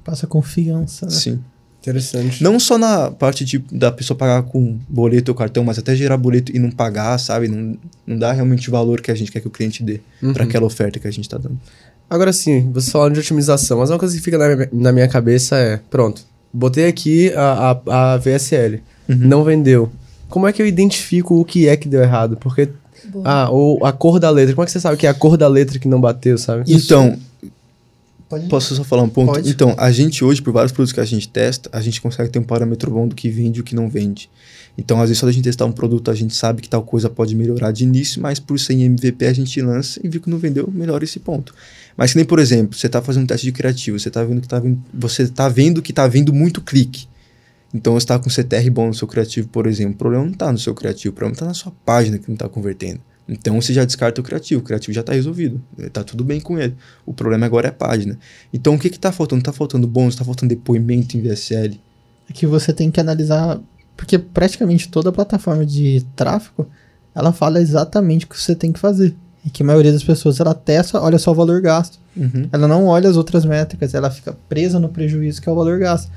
Passa confiança. Né? Sim. Interessante. Não só na parte de, da pessoa pagar com boleto ou cartão, mas até gerar boleto e não pagar, sabe? Não, não dá realmente o valor que a gente quer que o cliente dê uhum. para aquela oferta que a gente está dando. Agora sim, você falando de otimização, mas uma coisa que fica na minha, na minha cabeça é: pronto, botei aqui a, a, a VSL, uhum. não vendeu. Como é que eu identifico o que é que deu errado? Porque. Boa. Ah, ou a cor da letra. Como é que você sabe que é a cor da letra que não bateu, sabe? Então, Pode? Posso só falar um ponto? Pode. Então, a gente hoje, por vários produtos que a gente testa, a gente consegue ter um parâmetro bom do que vende e o que não vende. Então, às vezes, só da gente testar um produto, a gente sabe que tal coisa pode melhorar de início, mas por ser em MVP a gente lança e viu que não vendeu, melhora esse ponto. Mas que nem, por exemplo, você está fazendo um teste de criativo, você está vendo que tá vindo, você tá vendo que está vindo muito clique. Então, você está com CTR bom no seu criativo, por exemplo. O problema não está no seu criativo, o problema está na sua página que não está convertendo. Então você já descarta o criativo, o criativo já está resolvido, está tudo bem com ele. O problema agora é a página. Então o que está faltando? Está faltando bônus, está faltando depoimento em VSL? É que você tem que analisar, porque praticamente toda plataforma de tráfego ela fala exatamente o que você tem que fazer. E que a maioria das pessoas ela testa, olha só o valor gasto. Uhum. Ela não olha as outras métricas, ela fica presa no prejuízo que é o valor gasto.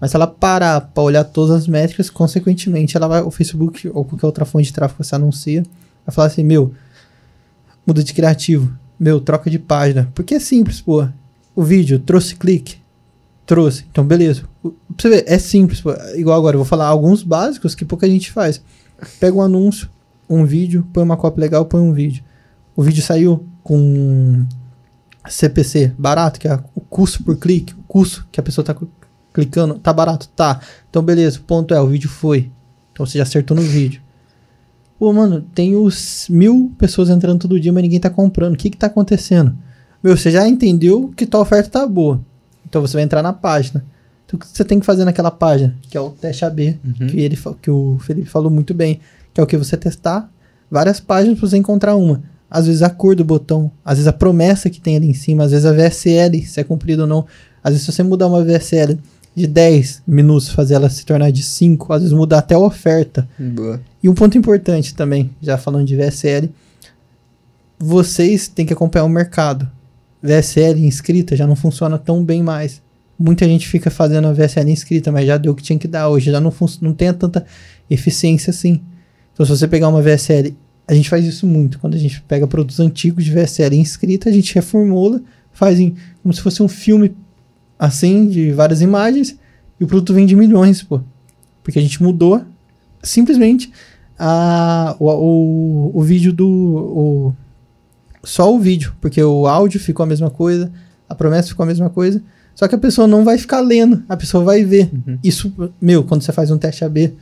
Mas se ela parar para olhar todas as métricas, consequentemente, ela vai, o Facebook ou qualquer outra fonte de tráfego que você anuncia, Vai falar assim, meu, muda de criativo. Meu, troca de página. Porque é simples, pô. O vídeo trouxe clique. Trouxe. Então, beleza. pra você ver, é simples, pô. Igual agora, eu vou falar alguns básicos que pouca gente faz. Pega um anúncio, um vídeo, põe uma cópia legal, põe um vídeo. O vídeo saiu com CPC barato, que é o custo por clique, o custo que a pessoa tá clicando, tá barato? Tá. Então, beleza. O ponto é, o vídeo foi. Então, você já acertou no vídeo. Pô, mano, tem os mil pessoas entrando todo dia, mas ninguém tá comprando. O que que tá acontecendo? Meu, você já entendeu que tua oferta tá boa. Então você vai entrar na página. Então o que você tem que fazer naquela página? Que é o teste AB, uhum. que, ele, que o Felipe falou muito bem. Que é o que você testar várias páginas pra você encontrar uma. Às vezes a cor do botão, às vezes a promessa que tem ali em cima, às vezes a VSL, se é cumprido ou não. Às vezes se você mudar uma VSL de 10 minutos, fazer ela se tornar de 5, às vezes mudar até a oferta. Boa. E um ponto importante também, já falando de VSL, vocês têm que acompanhar o mercado. VSL inscrita já não funciona tão bem mais. Muita gente fica fazendo a VSL inscrita, mas já deu o que tinha que dar hoje, já não, não tem tanta eficiência assim. Então, se você pegar uma VSL, a gente faz isso muito. Quando a gente pega produtos antigos de VSL inscrita, a gente reformula, faz em, como se fosse um filme assim, de várias imagens, e o produto vende milhões, pô. Porque a gente mudou simplesmente a, o, o, o vídeo do. O, só o vídeo, porque o áudio ficou a mesma coisa, a promessa ficou a mesma coisa. Só que a pessoa não vai ficar lendo, a pessoa vai ver. Uhum. Isso, meu, quando você faz um teste AB,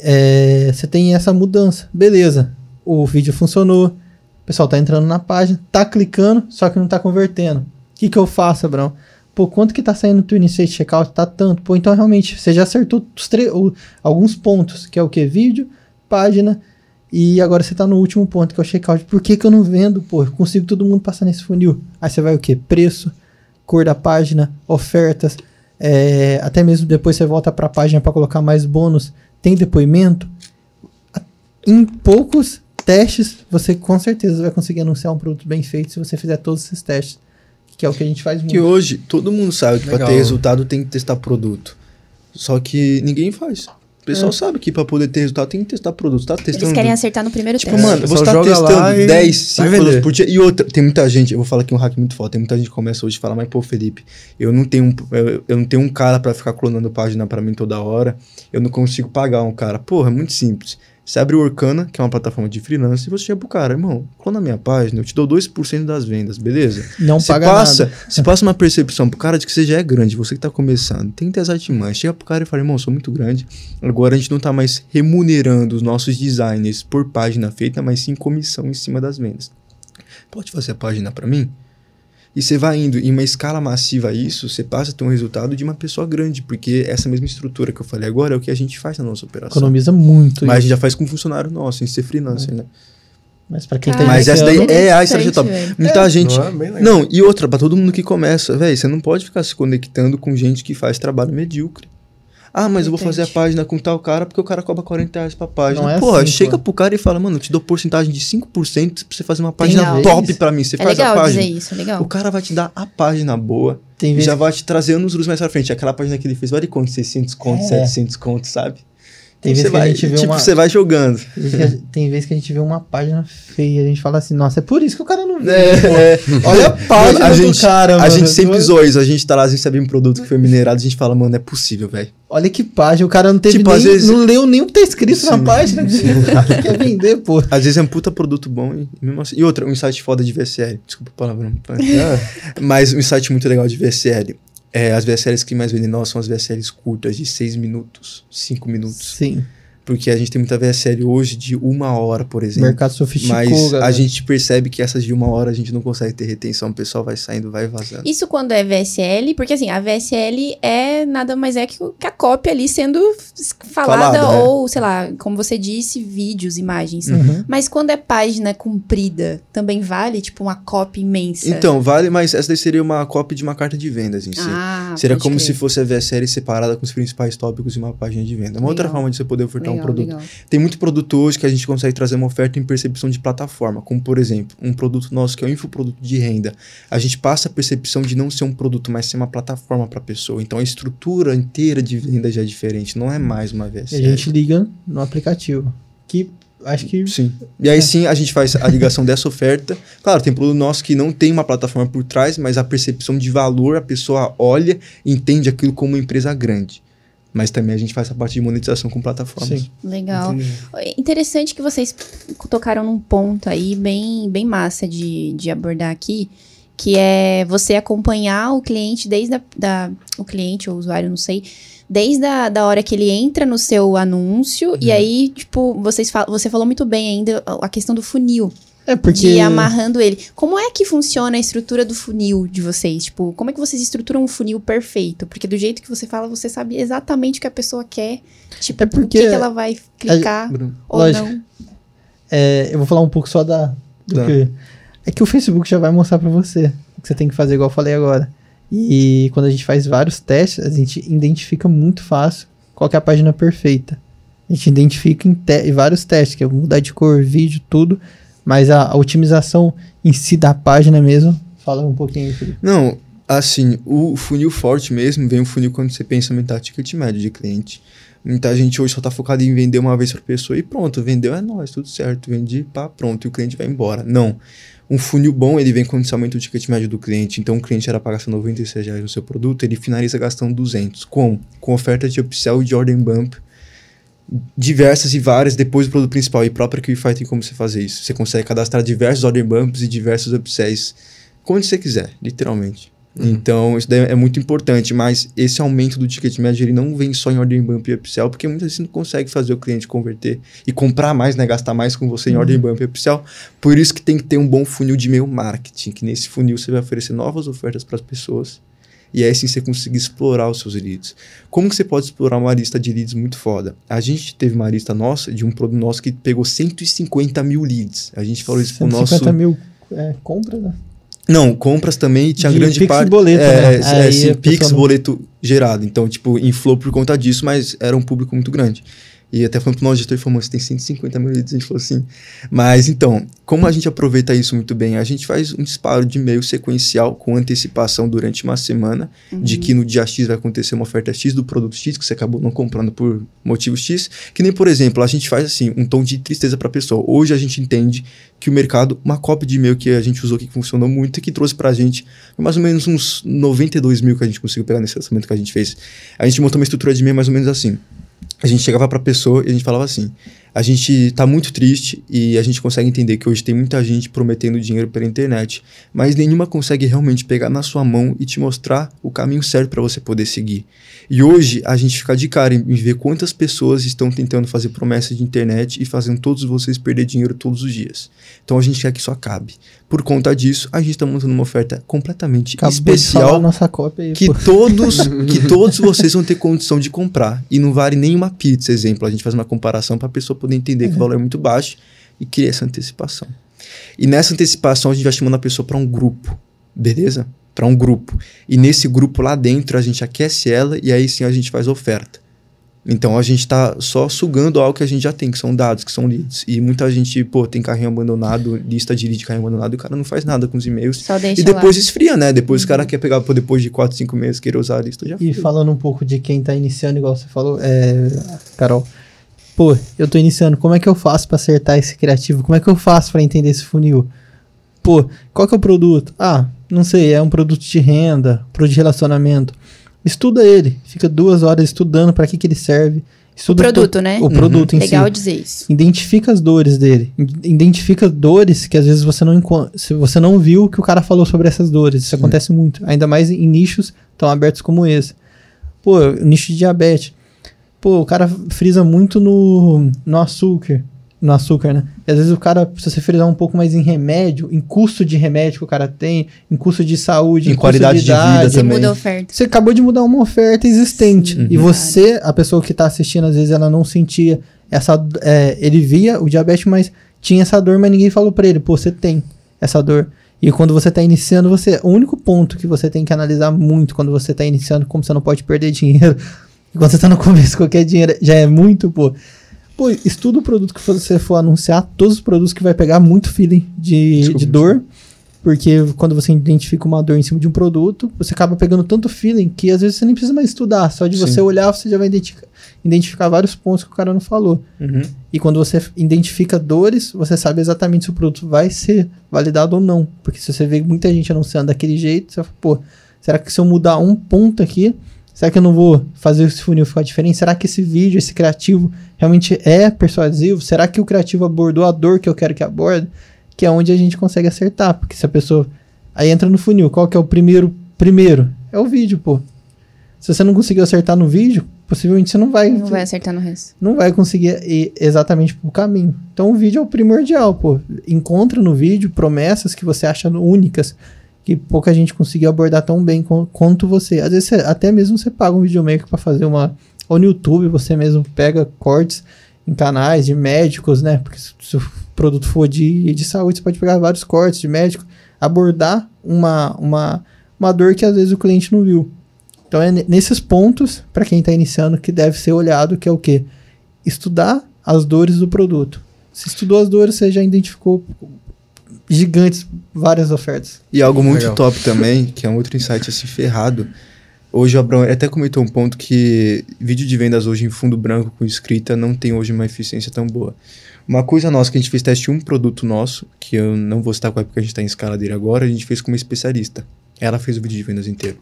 é, você tem essa mudança. Beleza, o vídeo funcionou, o pessoal tá entrando na página, tá clicando, só que não tá convertendo. O que, que eu faço, Abraão? Pô, quanto que tá saindo o Initiate Checkout? Tá tanto. Pô, então realmente, você já acertou alguns pontos, que é o que? Vídeo, página, e agora você tá no último ponto, que é o checkout. Por que que eu não vendo, pô? Eu consigo todo mundo passar nesse funil. Aí você vai o que? Preço, cor da página, ofertas, é, até mesmo depois você volta para a página para colocar mais bônus, tem depoimento. Em poucos testes, você com certeza vai conseguir anunciar um produto bem feito se você fizer todos esses testes que é o que a gente faz muito. Que hoje todo mundo sabe que para ter resultado tem que testar produto. Só que ninguém faz. O pessoal é. sabe que para poder ter resultado tem que testar produto. Tá testando. Eles querem acertar no primeiro tipo, teste. Tipo, mano, você tá testando 10, 5 produtos por dia. E outra, tem muita gente, eu vou falar aqui um hack muito forte. Tem muita gente que começa hoje a falar, mas pô, Felipe, eu não tenho um, eu, eu não tenho um cara para ficar clonando página para mim toda hora. Eu não consigo pagar um cara. Porra, é muito simples. Você abre o Orkana, que é uma plataforma de freelance, e você chega pro cara, irmão, clona minha página, eu te dou 2% das vendas, beleza? Não você paga passa, nada. Você passa uma percepção pro cara de que você já é grande, você que tá começando. Tem que ter as. Chega pro cara e fala, irmão, sou muito grande. Agora a gente não tá mais remunerando os nossos designers por página feita, mas sim comissão em cima das vendas. Pode fazer a página para mim? E você vai indo em uma escala massiva isso, você passa a ter um resultado de uma pessoa grande, porque essa mesma estrutura que eu falei agora é o que a gente faz na nossa operação. Economiza muito. Mas a isso. gente já faz com um funcionário nosso, em ser freelancer, né? Mas pra quem Cara, tá Mas essa daí é a estratégia top. velho. Muita gente. Não, é. Não, e outra, pra todo mundo que começa, velho, você não pode ficar se conectando com gente que faz trabalho medíocre. Ah, mas eu vou fazer a página com tal cara porque o cara cobra 40 reais pra página. Não é Porra, assim, chega pô. pro cara e fala, mano, eu te dou porcentagem de 5% pra você fazer uma página Legal. top pra mim. Você É faz a legal página. dizer isso, é legal. O cara vai te dar a página boa Tem e vezes já vai te trazer anos luz mais pra frente. Aquela página que ele fez, vale quanto? 600 contos, É. 700 contos, sabe? Tem vezes você que a gente vê tipo, uma- você vai jogando. Tem vezes que a gente vê uma página feia, a gente fala assim, nossa, é por isso que o cara não vê. É, é. Olha a página a do gente, cara, A mano. gente sempre zoa isso. A gente tá lá, às vezes recebe um produto que foi minerado, a gente fala, mano, é possível, velho. Olha que página, o cara não teve Tipo, nem, vezes- não leu nem o que tá escrito na Sim. página. O cara quer vender, pô. Às vezes é um puta produto bom e mesmo assim. E outra, um insight foda de VSL. Desculpa o palavrão. É. Mas um insight muito legal de VSL. É, as VSLs que mais vendem nós são as VSLs curtas, de 6 minutos, 5 minutos. Sim, Porque a gente tem muita VSL hoje de uma hora, por exemplo. mercado sofisticou, Mas galera. a gente percebe que essas de uma hora a gente não consegue ter retenção. O pessoal vai saindo, vai vazando. Isso quando é VSL, porque assim, a VSL é nada mais é que, a cópia ali sendo falada, Falada, é. ou, sei lá, como você disse, vídeos, imagens. Uhum. Mas quando é página comprida, também vale, tipo, uma cópia imensa? Então, vale, mas essa daí seria uma cópia de uma carta de vendas em si. ah, Seria como crer. se fosse a VSL separada com os principais tópicos de uma página de venda. Uma outra Legal. forma de você poder ofertar um Legal, produto. legal. Tem muito produto hoje que a gente consegue trazer uma oferta em percepção de plataforma, como por exemplo, um produto nosso que é o infoproduto de renda. A gente passa a percepção de não ser um produto, mas ser uma plataforma para a pessoa. Então a estrutura inteira de venda já é diferente, não é mais uma E VSL. a gente liga no aplicativo. Que acho que Sim. E aí sim a gente faz a ligação dessa oferta. Claro, tem produto nosso que não tem uma plataforma por trás, mas a percepção de valor, a pessoa olha e entende aquilo como uma empresa grande. Mas também a gente faz a parte de monetização com plataformas. Sim. Legal. Entendi. Interessante que vocês tocaram num ponto aí bem, bem massa de, de abordar aqui, que é você acompanhar o cliente desde a, da, o cliente ou o usuário, não sei, desde a da hora que ele entra no seu anúncio e aí, tipo, vocês fal você falou muito bem ainda a questão do funil, é porque de ir amarrando ele. Como é que funciona a estrutura do funil de vocês? Tipo, como é que vocês estruturam um funil perfeito? Porque do jeito que você fala, você sabe exatamente o que a pessoa quer, tipo, É o porque que, que ela vai clicar Bruno. ou Lógico. não. é, eu vou falar um pouco só da do Tá. que é que o Facebook já vai mostrar pra você o que você tem que fazer igual eu falei agora. E quando a gente faz vários testes, a gente identifica muito fácil qual que é a página perfeita. A gente identifica em, te- em vários testes, que é mudar de cor, vídeo, tudo, mas a, a otimização em si da página mesmo, fala um pouquinho Felipe. Não, assim, o funil forte mesmo vem um funil quando você pensa em aumentar ticket médio de cliente. Muita gente hoje só tá focada em vender uma vez por pessoa e pronto, vendeu é nós, tudo certo, vendi, pá, pronto, e o cliente vai embora. Não. Um funil bom, ele vem quando você aumenta o ticket médio do cliente. Então, o cliente era para gastar 96 reais no seu produto, ele finaliza gastando 200. Com? Com oferta de upsell e de order bump diversas e várias depois do produto principal. E própria QIFI tem como você fazer isso. Você consegue cadastrar diversos order bumps e diversos upsells quando você quiser, literalmente. Então, isso daí é muito importante, mas esse aumento do ticket médio, ele não vem só em order bump e upsell, porque muitas vezes você não consegue fazer o cliente converter e comprar mais, né, gastar mais com você em order bump e upsell. Por isso que tem que ter um bom funil de e-mail marketing, que nesse funil você vai oferecer novas ofertas para as pessoas. E aí sim você conseguir explorar os seus leads. Como que você pode explorar uma lista de leads muito foda? A gente teve uma lista nossa, de um produto nosso que pegou 150 mil leads. A gente falou isso pro nosso... 150 mil é, compras, né? Não, compras também tinha De grande Pix parte. boleto, é, né? é, sim, Pix, não- boleto gerado. Então, tipo, inflou por conta disso, mas era um público muito grande. E até falando pro nosso gestor, ele falou, "Mano, você tem 150 mil leads. A gente falou assim. Mas então, como a gente aproveita isso muito bem? A gente faz um disparo de e-mail sequencial com antecipação durante uma semana, de que no dia X vai acontecer uma oferta X do produto X, que você acabou não comprando por motivo X. Que nem, por exemplo, a gente faz assim, um tom de tristeza pra pessoa. Hoje a gente entende que o mercado, uma cópia de e-mail que a gente usou que funcionou muito e que trouxe pra gente mais ou menos uns 92 mil que a gente conseguiu pegar nesse lançamento que a gente fez. A gente montou uma estrutura de e-mail mais ou menos assim. A gente chegava pra pessoa e a gente falava assim: A gente tá muito triste e a gente consegue entender que hoje tem muita gente prometendo dinheiro pela internet, mas nenhuma consegue realmente pegar na sua mão e te mostrar o caminho certo para você poder seguir. E hoje a gente fica de cara em ver quantas pessoas estão tentando fazer promessas de internet e fazendo todos vocês perder dinheiro todos os dias. Então a gente quer que isso acabe. Por conta disso, a gente está montando uma oferta completamente Acabou especial nossa cópia aí, que pô. todos que todos vocês vão ter condição de comprar e não vale nenhuma pizza, exemplo. A gente faz uma comparação para a pessoa poder entender que o valor é muito baixo e cria essa antecipação. E nessa antecipação a gente vai chamando a pessoa para um grupo, beleza? Para um grupo. E nesse grupo lá dentro a gente aquece ela e aí sim a gente faz oferta. Então a gente está só sugando algo que a gente já tem, que são dados, que são leads. E muita gente, pô, tem carrinho abandonado, lista de lead de carrinho abandonado, e o cara não faz nada com os e-mails. Só deixa E depois lá. esfria, né? Depois o cara quer pegar, pô, depois de 4, 5 meses, querer usar a lista, já E foi. falando um pouco de quem tá iniciando, igual você falou, é, Carol. Pô, eu tô iniciando, como é que eu faço pra acertar esse criativo? Como é que eu faço pra entender esse funil? Pô, qual que é o produto? Ah, não sei, é um produto de renda, produto de relacionamento. Estuda ele, fica duas horas estudando pra que que ele serve. O Estuda produto, né? O produto em Legal si. dizer isso. Identifica as dores dele. Identifica dores que às vezes você não se você não viu que o cara falou sobre essas dores. Isso acontece muito. Ainda mais em nichos tão abertos como esse. Pô, o nicho de diabetes. Pô, o cara frisa muito no, no açúcar. No açúcar, né? E às vezes o cara, se você frisar um pouco mais em remédio, em custo de remédio que o cara tem, em custo de saúde, Em custo qualidade de vida idade, Você também. muda a oferta. você acabou de mudar uma oferta existente. Sim, e você, a pessoa que tá assistindo, às vezes ela não sentia essa. é, ele via o diabetes, mas tinha essa dor, mas ninguém falou pra ele, pô, você tem essa dor. E quando você tá iniciando, você. O único ponto que você tem que analisar muito quando você tá iniciando, como você não pode perder dinheiro. E quando você tá no começo, qualquer dinheiro já é muito, pô. Pô, estuda o produto que você for anunciar, todos os produtos que vai pegar muito feeling de, Desculpa. de dor. Porque quando você identifica uma dor em cima de um produto, você acaba pegando tanto feeling que às vezes você nem precisa mais estudar. Só de Sim. você olhar, você já vai identificar, identificar vários pontos que o cara não falou. Uhum. E quando você identifica dores, você sabe exatamente se o produto vai ser validado ou não. Porque se você vê muita gente anunciando daquele jeito, você fala, pô, será que se eu mudar um ponto aqui, será que eu não vou fazer esse funil ficar diferente? Será que esse vídeo, esse criativo, realmente é persuasivo? Será que o criativo abordou a dor que eu quero que aborde? Que é onde a gente consegue acertar. Porque se a pessoa. Aí entra no funil, qual que é o primeiro? Primeiro, é o vídeo, pô. Se você não conseguiu acertar no vídeo, possivelmente você não vai Não vai acertar no resto. não vai conseguir ir exatamente pro caminho. Então o vídeo é o primordial, pô. Encontra no vídeo promessas que você acha únicas, que pouca gente conseguiu abordar tão bem quanto você. Às vezes até mesmo você paga um videomaker para fazer uma ou no YouTube você mesmo pega cortes em canais de médicos, né? Porque se, o produto for de, de saúde, você pode pegar vários cortes de médico, abordar uma, uma, uma dor que às vezes o cliente não viu. Então é ne- nesses pontos, para quem está iniciando, que deve ser olhado, que é o quê? Estudar as dores do produto. Se estudou as dores, você já identificou gigantes, várias ofertas. E algo muito Legal. top também, que é um outro insight assim ferrado. Hoje o Abraão até comentou um ponto que vídeo de vendas hoje em fundo branco com escrita não tem hoje uma eficiência tão boa. Uma coisa nossa que a gente fez teste um produto nosso, que eu não vou citar qual é porque a gente está em escala dele agora, a gente fez com uma especialista. Ela fez o vídeo de vendas inteiro.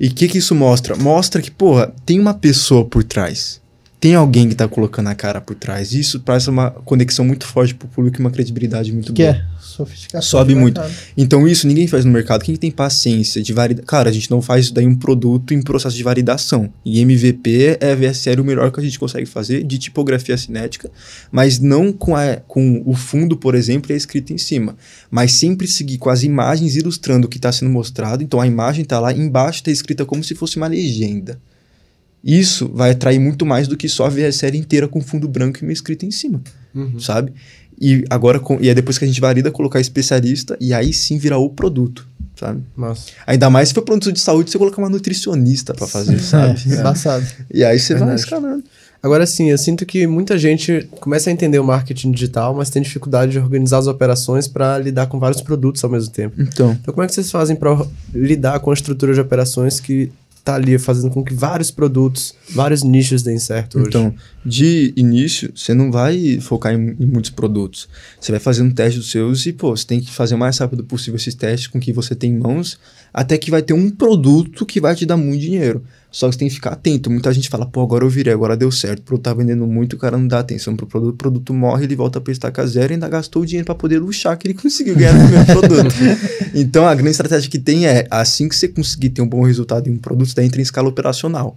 E o que, que isso mostra? Mostra que, porra, tem uma pessoa por trás. Tem alguém que tá colocando a cara por trás. Isso traz uma conexão muito forte pro público e uma credibilidade muito Que boa. é sofisticação. Sobe muito. Então isso ninguém faz no mercado. Quem tem paciência de validar... Cara, a gente não faz isso daí um produto em processo de validação. E MVP é VSL o melhor que a gente consegue fazer de tipografia cinética, mas não com, a, com o fundo, por exemplo, e a escrita em cima. Mas sempre seguir com as imagens ilustrando o que está sendo mostrado. Então a imagem está lá, embaixo está escrita como se fosse uma legenda. Isso vai atrair muito mais do que só a VSL inteira com fundo branco e uma escrita em cima Uhum. sabe? E agora, com, e é depois que a gente valida, colocar especialista e aí sim virar o produto, sabe? Massa. Ainda mais se for produto de saúde, você colocar uma nutricionista pra fazer, sabe? É, embaçado. E aí você vai Verdade. escalando. Agora sim, eu sinto que muita gente começa a entender o marketing digital, mas tem dificuldade de organizar as operações para lidar com vários produtos ao mesmo tempo. Então, Então, como é que vocês fazem para lidar com a estrutura de operações que tá ali fazendo com que vários produtos, vários nichos deem certo hoje? então, de início, você não vai focar em, em muitos produtos. Você vai fazer um teste dos seus e, pô, você tem que fazer o mais rápido possível esses testes com que você tem em mãos, até que vai ter um produto que vai te dar muito dinheiro. Só que você tem que ficar atento. Muita gente fala, pô, agora eu virei, agora deu certo. O produto tá vendendo muito, o cara não dá atenção pro produto. O produto morre, ele volta pra estaca zero e ainda gastou o dinheiro para poder luxar que ele conseguiu ganhar no meu produto. então, a grande estratégia que tem é, assim que você conseguir ter um bom resultado em um produto, você entra em escala operacional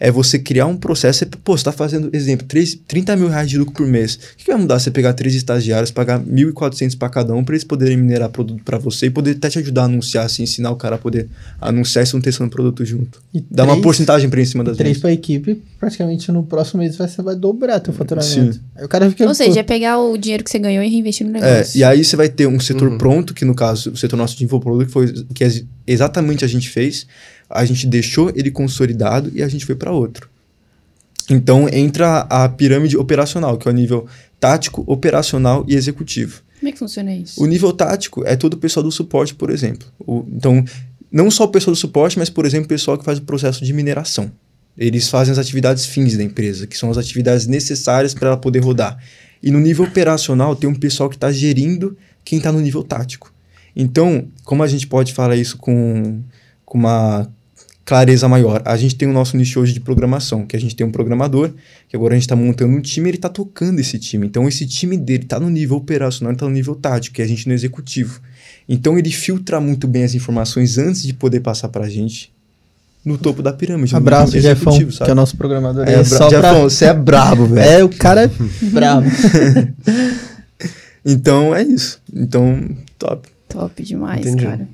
é você criar um processo. pô, você tá fazendo, exemplo, 3, 30 mil reais de lucro por mês. O que, que vai mudar você pegar três estagiários, pagar 1.400 para cada um, para eles poderem minerar produto para você e poder até te ajudar a anunciar, assim, ensinar o cara a poder anunciar e estão testando produto junto. E Dá três, uma porcentagem para em cima das Três para equipe, praticamente no próximo mês você vai dobrar teu faturamento. Sim. Aí o cara fica, Ou seja, é pegar o dinheiro que você ganhou e reinvestir no é, negócio. É, e aí você vai ter um setor uhum. pronto, que no caso, o setor nosso de infoproduto, que foi que é exatamente a gente fez. A gente deixou ele consolidado e a gente foi para outro. Então entra a pirâmide operacional, que é o nível tático, operacional e executivo. Como é que funciona isso? O nível tático é todo o pessoal do suporte, por exemplo. O, então, não só o pessoal do suporte, mas, por exemplo, o pessoal que faz o processo de mineração. Eles fazem as atividades fins da empresa, que são as atividades necessárias para ela poder rodar. E no nível operacional, tem um pessoal que está gerindo quem está no nível tático. Então, como a gente pode falar isso com, com uma clareza maior. A gente tem o nosso nicho hoje de programação, que a gente tem um programador, que agora a gente está montando um time, ele está tocando esse time. Então, esse time dele está no nível operacional, está no nível tático, que é a gente no executivo. Então, ele filtra muito bem as informações antes de poder passar para a gente no topo da pirâmide. Abraço, Jefão, que é o nosso programador. É, é bra Jefão, pra... você é brabo, velho. É, o cara é brabo. então, é isso. Então, top. Top demais, Entendi. cara.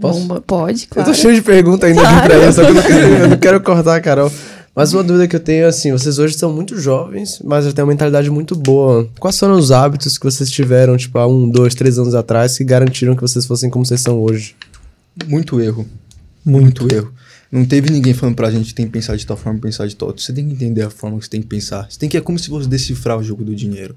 Posso? Bomba. Pode, claro. Eu tô cheio de perguntas ainda claro. pra só que eu não, quero, eu não quero cortar, Carol. Mas uma dúvida que eu tenho é assim, vocês hoje são muito jovens, mas têm uma mentalidade muito boa. Quais foram os hábitos que vocês tiveram, tipo, há um, dois, três anos atrás, que garantiram que vocês fossem como vocês são hoje? Muito erro. Muito, muito erro. Não teve ninguém falando pra gente tem que pensar de tal forma, pensar de tal outra. Você tem que entender a forma que você tem que pensar. Você tem que é como se você decifrar o jogo do dinheiro.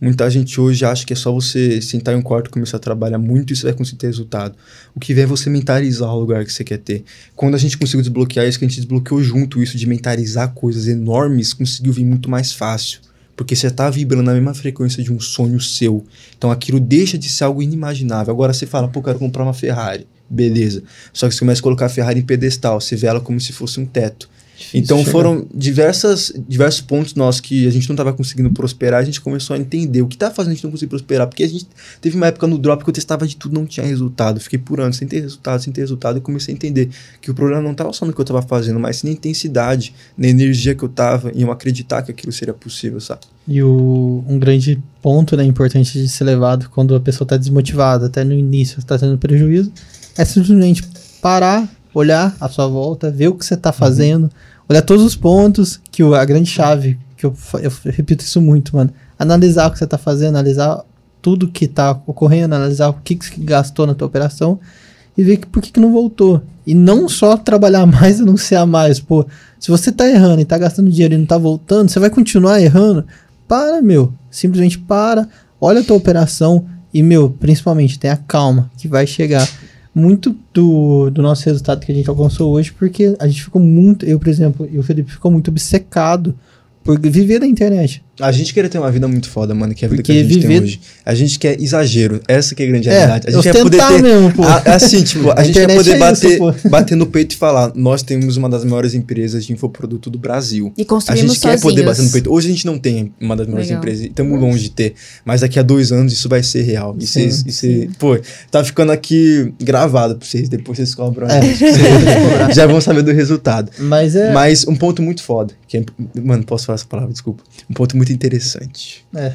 Muita gente hoje acha que é só você sentar em um quarto e começar a trabalhar muito e você vai conseguir ter resultado. O que vem é você mentalizar o lugar que você quer ter. Quando a gente conseguiu desbloquear isso, que a gente desbloqueou junto isso de mentalizar coisas enormes, conseguiu vir muito mais fácil. Porque você está vibrando na mesma frequência de um sonho seu. Então aquilo deixa de ser algo inimaginável. Agora você fala, pô, quero comprar uma Ferrari. Beleza. Só que você começa a colocar a Ferrari em pedestal, você vê ela como se fosse um teto. Então chegar. foram diversas, diversos pontos nossos que a gente não estava conseguindo prosperar, a gente começou a entender o que está fazendo a gente não conseguir prosperar, porque a gente teve uma época no drop que eu testava de tudo, não tinha resultado, fiquei por anos sem ter resultado, sem ter resultado, e comecei a entender que o problema não estava só no que eu estava fazendo, mas sim na intensidade, na energia que eu estava, em eu acreditar que aquilo seria possível, sabe? E o, um grande ponto né, importante de ser levado quando a pessoa está desmotivada, até no início está tendo prejuízo, é simplesmente parar, olhar à sua volta, ver o que você está uhum. fazendo, uhum olhar todos os pontos, que a grande chave, que eu, eu repito isso muito, mano. Analisar o que você tá fazendo, analisar tudo que tá ocorrendo, analisar o que, que gastou na tua operação e ver que, por que, que não voltou. E não só trabalhar mais e anunciar mais. Pô, se você tá errando e tá gastando dinheiro e não tá voltando, você vai continuar errando? Para, meu. Simplesmente para, olha a tua operação e, meu, principalmente, tenha calma, que vai chegar muito do, do nosso resultado que a gente alcançou hoje, porque a gente ficou muito, eu, por exemplo, e o Felipe ficou muito obcecado por viver da internet. A gente queria ter uma vida muito foda, mano, que é a vida Porque que a gente viver... tem hoje. A gente quer exagero. Essa que é a grande é, realidade. A gente quer poder ter. Mesmo, pô. A, assim, tipo, a, a gente quer poder é bater, isso, bater no peito e falar: nós temos uma das maiores empresas de infoproduto do Brasil. E construímos A gente sozinhos. quer poder bater no peito. Hoje a gente não tem uma das maiores Legal. empresas. Estamos longe de ter. Mas daqui a dois anos isso vai ser real. E vocês. Pô, tá ficando aqui gravado pra vocês. Depois vocês cobram. É. Vocês já vão saber do resultado. Mas é. Mas um ponto muito foda. Que é, mano, posso falar essa palavra? Desculpa. Um ponto muito interessante é.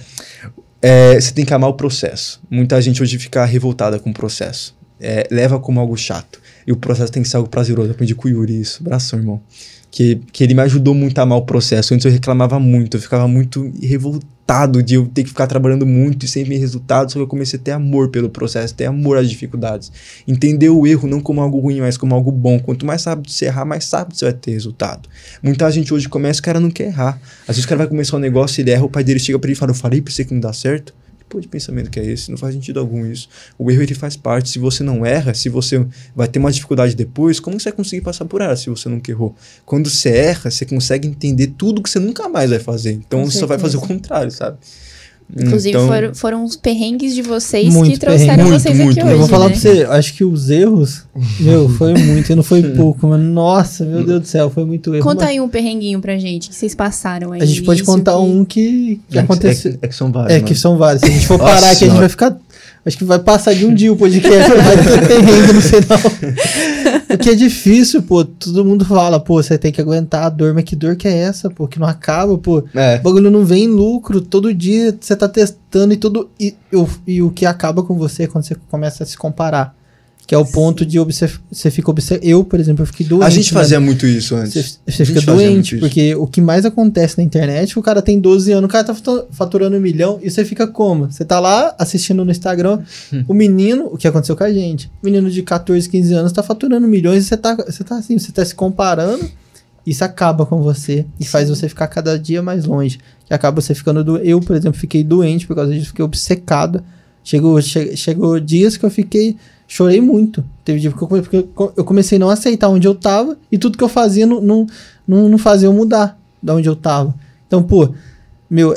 É, você tem que amar o processo. Muita gente hoje fica revoltada com o processo. É, leva como algo chato. E o processo tem que ser algo prazeroso. Eu aprendi com o Yuri isso. Abração, irmão que, que ele me ajudou muito a amar o processo. Antes eu reclamava muito, eu ficava muito revoltado de eu ter que ficar trabalhando muito e sem ver resultados, só que eu comecei a ter amor pelo processo, ter amor às dificuldades. Entender o erro não como algo ruim, mas como algo bom. Quanto mais rápido você errar, mais rápido você vai ter resultado. Muita gente hoje começa, o cara não quer errar. Às vezes o cara vai começar um negócio, ele erra, o pai dele chega para ele e fala, eu falei pra você que não dá certo tipo de pensamento que é esse? Não faz sentido algum isso. O erro ele faz parte. Se você não erra, se você vai ter uma dificuldade depois, como você vai conseguir passar por ela se você nunca errou? Quando você erra, você consegue entender tudo que você nunca mais vai fazer. Então você só vai fazer o contrário, sabe? Inclusive, Então- foram, foram os perrengues de vocês que trouxeram perrengue. vocês Muito, aqui muito. hoje. Eu vou falar né? pra você, acho que os erros, meu, foi muito, e não foi pouco, mano. Nossa, meu Deus do céu, foi muito erro. Conta Mas aí um perrenguinho pra gente que vocês passaram aí. A gente pode contar que- um que, que É, aconteceu. É, é que são vários. É, mano. que são vários. Se a gente for Nossa parar aqui, a gente vai ficar. Acho que vai passar de um dia o podcast, vai ter perrengue no final. Porque é difícil, pô. Todo mundo fala, pô, você tem que aguentar a dor, mas que dor que é essa, pô? Que não acaba, pô. É. O bagulho não vem em lucro. Todo dia você tá testando e tudo. E, e o- e o que acaba com você é quando você começa a se comparar. Que é o ponto de obse- você fica. Eu, por exemplo, eu fiquei doente. A gente né? fazia muito isso antes. Você, você fica doente, porque o que mais acontece na internet, o cara tem 12 anos, o cara tá fatu- faturando um milhão, e você fica como? Você tá lá assistindo no Instagram, Hum. o menino, o que aconteceu com a gente, o menino de 14, 15 anos tá faturando milhões, e você tá, você tá assim, você tá se comparando, isso acaba com você, e faz você ficar cada dia mais longe. E acaba você ficando do Eu, por exemplo, fiquei doente por causa disso, fiquei obcecado. Chegou, che- chegou dias que eu fiquei. Chorei muito. Teve dia que eu, come- porque eu co- eu comecei a não aceitar onde eu tava e tudo que eu fazia não, não, não, não fazia eu mudar da onde eu tava. Então, pô, meu,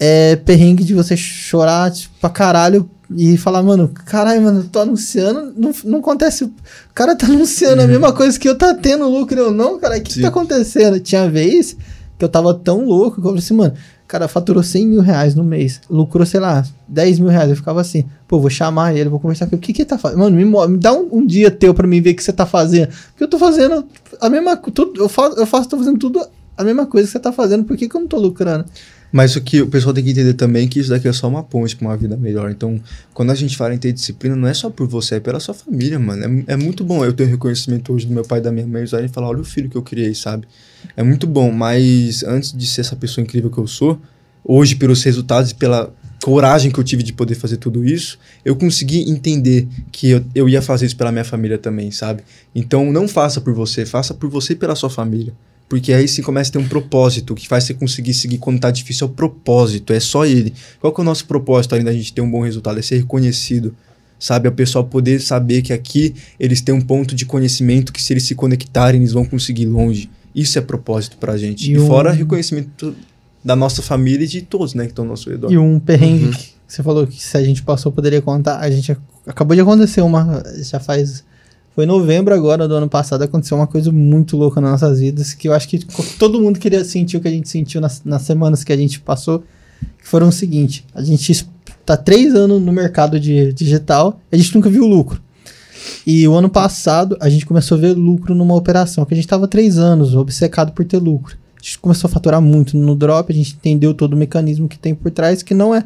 é perrengue de você chorar tipo, pra caralho e falar, mano, caralho, mano, eu tô anunciando, não, não acontece. O cara tá anunciando a mesma coisa que eu tá tendo lucro, eu não, cara, o que, que tá acontecendo? Tinha vez que eu tava tão louco que eu falei assim, mano, cara faturou 100 mil reais no mês, lucrou, sei lá, 10 mil reais. Eu ficava assim, pô, vou chamar ele, vou conversar com ele. O que que ele tá fazendo? Mano, me, me dá um, um dia teu pra mim ver o que você tá fazendo. Porque eu tô fazendo a mesma coisa, eu faço, eu faço, tô fazendo tudo a mesma coisa que você tá fazendo, por que que eu não tô lucrando? Mas o que o pessoal tem que entender também é que isso daqui é só uma ponte pra uma vida melhor. Então, quando a gente fala em ter disciplina, não é só por você, é pela sua família, mano. É, é muito bom eu ter reconhecimento hoje do meu pai e da minha mãe e falar, olha o filho que eu criei, sabe? É muito bom, mas antes de ser essa pessoa incrível que eu sou, hoje, pelos resultados e pela coragem que eu tive de poder fazer tudo isso, eu consegui entender que eu, eu ia fazer isso pela minha família também, sabe? Então, não faça por você, faça por você e pela sua família. Porque aí sim começa a ter um propósito, o que faz você conseguir seguir quando tá difícil é o propósito, é só ele. Qual que é o nosso propósito além da gente ter um bom resultado? É ser reconhecido, sabe? A pessoa poder saber que aqui eles têm um ponto de conhecimento que se eles se conectarem, eles vão conseguir longe. Isso é propósito pra gente. E E, um- fora reconhecimento da nossa família e de todos, né, que estão ao nosso redor. E um perrengue Uhum. que você falou que se a gente passou, poderia contar. A gente ac- acabou de acontecer uma. Já faz. Foi em novembro agora do ano passado. Aconteceu uma coisa muito louca nas nossas vidas. Que eu acho que todo mundo queria sentir o que a gente sentiu nas, nas semanas que a gente passou. Que foram o seguinte: a gente es- tá três anos no mercado de digital. A gente nunca viu lucro. E o ano passado a gente começou a ver lucro numa operação. Que a gente tava três anos obcecado por ter lucro. A gente começou a faturar muito no drop, a gente entendeu todo o mecanismo que tem por trás, que não é.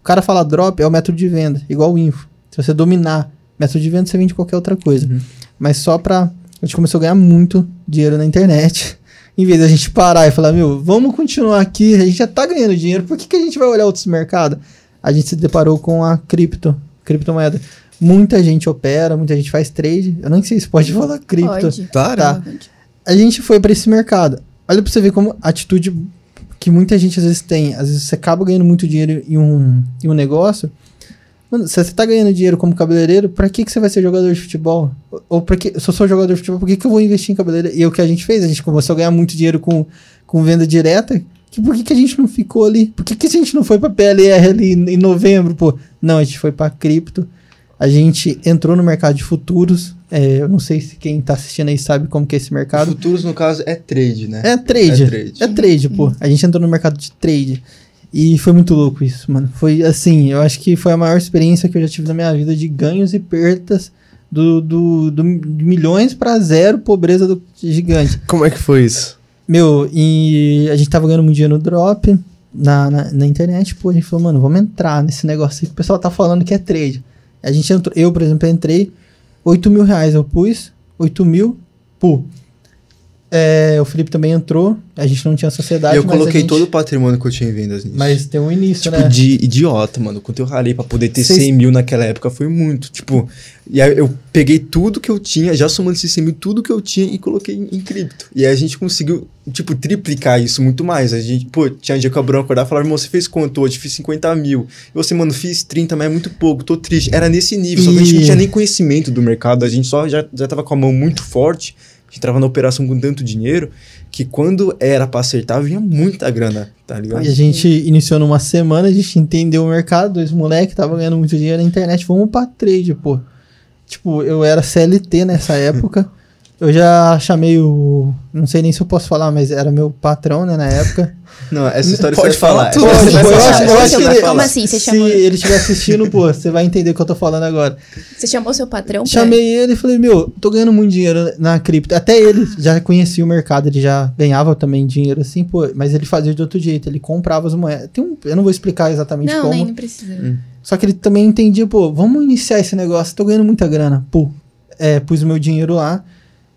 O cara fala drop é o método de venda, igual o info. Se você dominar método de venda, você vende qualquer outra coisa. Uhum. Mas só pra. A gente começou a ganhar muito dinheiro na internet. Em vez da gente parar e falar, meu, vamos continuar aqui, a gente já tá ganhando dinheiro, por que, que a gente vai olhar outros mercados? A gente se deparou com a cripto, criptomoeda. Muita gente opera, muita gente faz trade. Eu nem sei se pode falar cripto. Pode. Claro. Tá. Pode. A gente foi pra esse mercado. Olha pra você ver como a atitude que muita gente às vezes tem. Às vezes você acaba ganhando muito dinheiro em um, em um negócio. Mano, se você tá ganhando dinheiro como cabeleireiro, pra que, que você vai ser jogador de futebol? Ou- pra que, se eu sou jogador de futebol, por que, que eu vou investir em cabeleireiro? E é o que a gente fez, a gente começou a ganhar muito dinheiro com, com venda direta. Que, por que, que a gente não ficou ali? Por que, que a gente não foi pra PLR ali em novembro, pô? Não, a gente foi pra cripto. A gente entrou no mercado de futuros. É, eu não sei se quem tá assistindo aí sabe como que é esse mercado. Futuros, no caso, é trade, né? É trade. É trade. É trade, pô. A gente entrou no mercado de trade. E foi muito louco isso, mano. Foi assim, eu acho que foi a maior experiência que eu já tive na minha vida de ganhos e perdas do, do, do milhões pra zero, pobreza do gigante. Como é que foi isso? Meu, e a gente tava ganhando muito dinheiro no drop na, na, na internet, pô, a gente falou, mano, vamos entrar nesse negócio aí que o pessoal tá falando que é trade. A gente entrou, eu, por exemplo, entrei, 8 mil reais eu pus, 8 mil, pô. É, o Felipe também entrou, a gente não tinha sociedade, eu coloquei gente- todo o patrimônio que eu tinha em vendas nisso. Mas tem um início, Tipo, né? de idiota, mano. Quanto eu ralei pra poder ter Vocês- 100 mil naquela época foi muito. Tipo, e aí eu peguei tudo que eu tinha, já somando esses 100 mil, tudo que eu tinha e coloquei em, em cripto. E aí a gente conseguiu, tipo, triplicar isso muito mais. A gente, pô, tinha um dia que o Abrão acordar e falava, irmão, você fez quanto hoje? Fiz 50 mil. E você, mano, fiz 30, mas é muito pouco, tô triste. Era nesse nível, só que a gente E- não tinha nem conhecimento do mercado, a gente só já, já tava com a mão muito forte. Gente entrava na operação com tanto dinheiro que quando era pra acertar, vinha muita grana, tá ligado? E a gente iniciou numa semana, a gente entendeu o mercado, dois moleques tava ganhando muito dinheiro na internet, vamos pra trade, pô. Tipo, eu era CLT nessa época. Eu já chamei o. Não sei nem se eu posso falar, mas era meu patrão, né, na época. Não, essa história Pode você falar, pode, eu acho- falar. eu acho que ele-. Como assim? Você Se chamou, ele estiver assistindo, pô, você vai entender o que eu tô falando agora. você chamou seu patrão pra... Chamei ele e falei, meu, tô ganhando muito dinheiro na cripto. Até ele já conhecia o mercado, ele já ganhava também dinheiro assim, pô, mas ele fazia de outro jeito, ele comprava as moedas. Tem um, eu não vou explicar exatamente Não, como. nem não precisa. Só que ele também entendia, pô, vamos iniciar esse negócio, tô ganhando muita grana. Pô, é, pus o meu dinheiro lá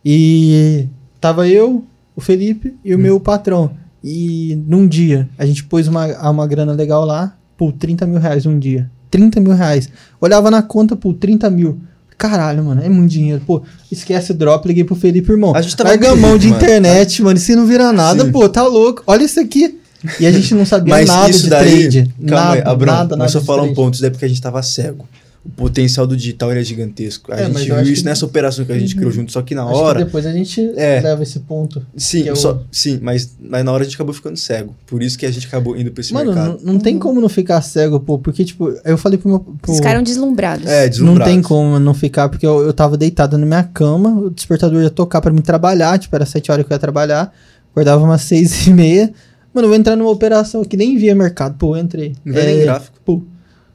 e tava eu, o Felipe e o meu patrão. E num dia, a gente pôs uma, uma grana legal lá, pô, 30 mil reais um dia. 30 mil reais. Olhava na conta, pô, 30 mil. Caralho, mano, é muito dinheiro. Pô, esquece o drop, liguei pro Felipe, irmão. A gente tava Larga a mão de mano. internet, mano, isso não vira nada, Sim. pô, tá louco. Olha isso aqui. E a gente não sabia Mas nada isso de daí, trade. calma aí, nada, Abrão, nada, nada mas só falar um ponto, isso daí é porque a gente tava cego. O potencial do digital ele é gigantesco. A É, gente viu isso que- nessa operação que a gente criou junto, só que na Acho que hora. depois a gente É. leva esse ponto. Sim, que é o- só, sim mas, mas na hora a gente acabou ficando cego. Por isso que a gente acabou indo pra esse Mano, mercado. não, não tem como não ficar cego, pô. Porque, tipo, eu falei pro meu. Pro, ficaram deslumbrados. É, não deslumbrado. tem como não ficar, porque eu, eu tava deitado na minha cama, o despertador ia tocar pra mim trabalhar, tipo, era sete horas que eu ia trabalhar, acordava umas seis e meia. Mano, eu vou entrar numa operação que nem via mercado. Pô, eu entrei. Não vê nem gráfico. Pô,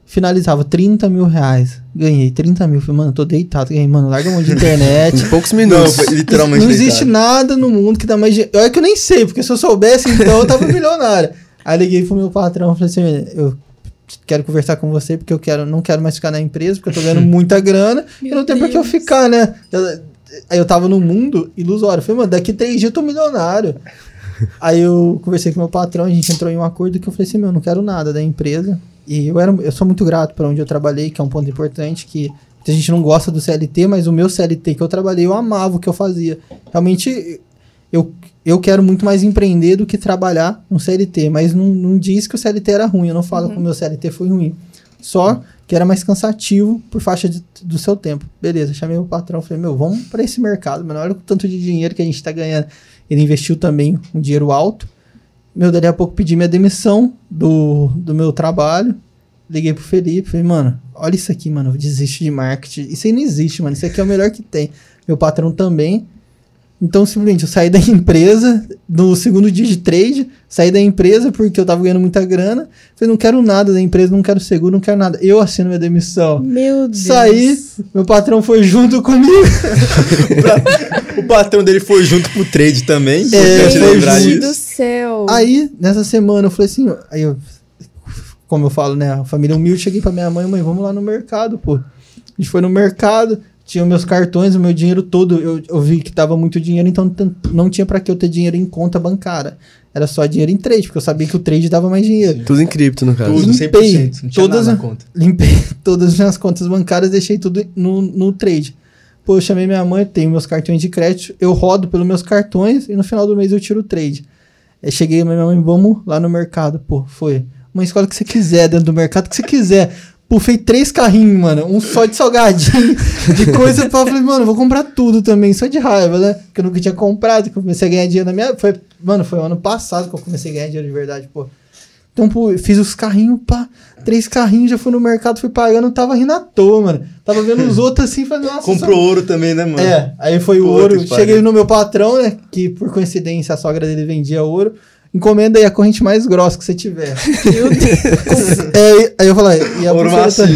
finalizava 30 mil reais. Ganhei 30 mil. Falei, mano, tô deitado. Ganhei, mano, larga a mão de internet. Em poucos Não, minutos. foi literalmente Não deitado. existe nada no mundo que dá mais dinheiro. É que eu nem sei, porque se eu soubesse, então eu tava milionário. Aí liguei pro meu patrão e falei assim: eu quero conversar com você porque eu quero, não quero mais ficar na empresa, porque eu tô ganhando muita grana e não tem pra que eu ficar, né? Aí eu tava no mundo ilusório. Eu falei, mano, daqui três dias eu tô milionário. Aí eu conversei com meu patrão, a gente entrou em um acordo que eu falei assim, meu, eu não quero nada da empresa. E eu, era, eu sou muito grato para onde eu trabalhei, que é um ponto importante, que muita gente não gosta do CLT, mas o meu CLT que eu trabalhei, eu amava o que eu fazia. Realmente, eu, eu quero muito mais empreender do que trabalhar no CLT, mas não, não diz que o CLT era ruim, eu não falo que o meu CLT foi ruim. Só que era mais cansativo por faixa de- do seu tempo. Beleza, chamei o patrão, falei, meu, vamos para esse mercado, mano, olha o tanto de dinheiro que a gente tá ganhando. Ele investiu também um dinheiro alto. Meu, dali a pouco pedi minha demissão do, do meu trabalho. Liguei pro Felipe, falei, mano, olha isso aqui, mano, desisto de marketing. Isso aí não existe, mano, isso aqui é o melhor que tem. Meu patrão também. Então, simplesmente, eu saí da empresa no segundo dia de trade, saí da empresa porque eu tava ganhando muita grana. Falei, não quero nada da empresa, não quero seguro, não quero nada. Eu assino minha demissão. Meu Deus. Saí, meu patrão foi junto comigo. O patrão dele foi junto pro trade também. É, Gente disso. do céu. Aí, nessa semana, eu falei assim, aí eu, como eu falo, né, a família humilde, cheguei pra minha mãe, mãe, vamos lá no mercado, pô. A gente foi no mercado, tinha meus cartões, o meu dinheiro todo, eu, eu vi que tava muito dinheiro, então não tinha pra que eu ter dinheiro em conta bancária. Era só dinheiro em trade, porque eu sabia que o trade dava mais dinheiro. Tudo em cripto, no caso. Tudo, Limpei 100%. Não tinha todas nada a- na conta. Limpei todas as minhas contas bancárias, deixei tudo no, no trade. Pô, eu chamei minha mãe, tenho meus cartões de crédito, eu rodo pelos meus cartões e no final do mês eu tiro o trade. Aí cheguei, minha mãe, vamos lá no mercado. Pô, foi. Uma escola que você quiser dentro do mercado, que você quiser. Pô, fez três carrinhos, mano. Um só de salgadinho, de coisa. Eu falei, mano, vou comprar tudo também, só de raiva, né? Porque eu nunca tinha comprado, que eu comecei a ganhar dinheiro na minha. Foi, mano, foi ano passado que eu comecei a ganhar dinheiro de verdade, pô. Então, pô, fiz os carrinhos, pá, três carrinhos, já fui no mercado, fui pagando, tava rindo à toa, mano. Tava vendo os outros assim, falei, nossa. Comprou ouro também, né, mano? É, aí foi o Puta ouro. Cheguei no meu patrão, né? Que por coincidência a sogra dele vendia ouro. Encomenda aí a corrente mais grossa que você tiver. Meu Deus. É, aí eu falei, e a tá-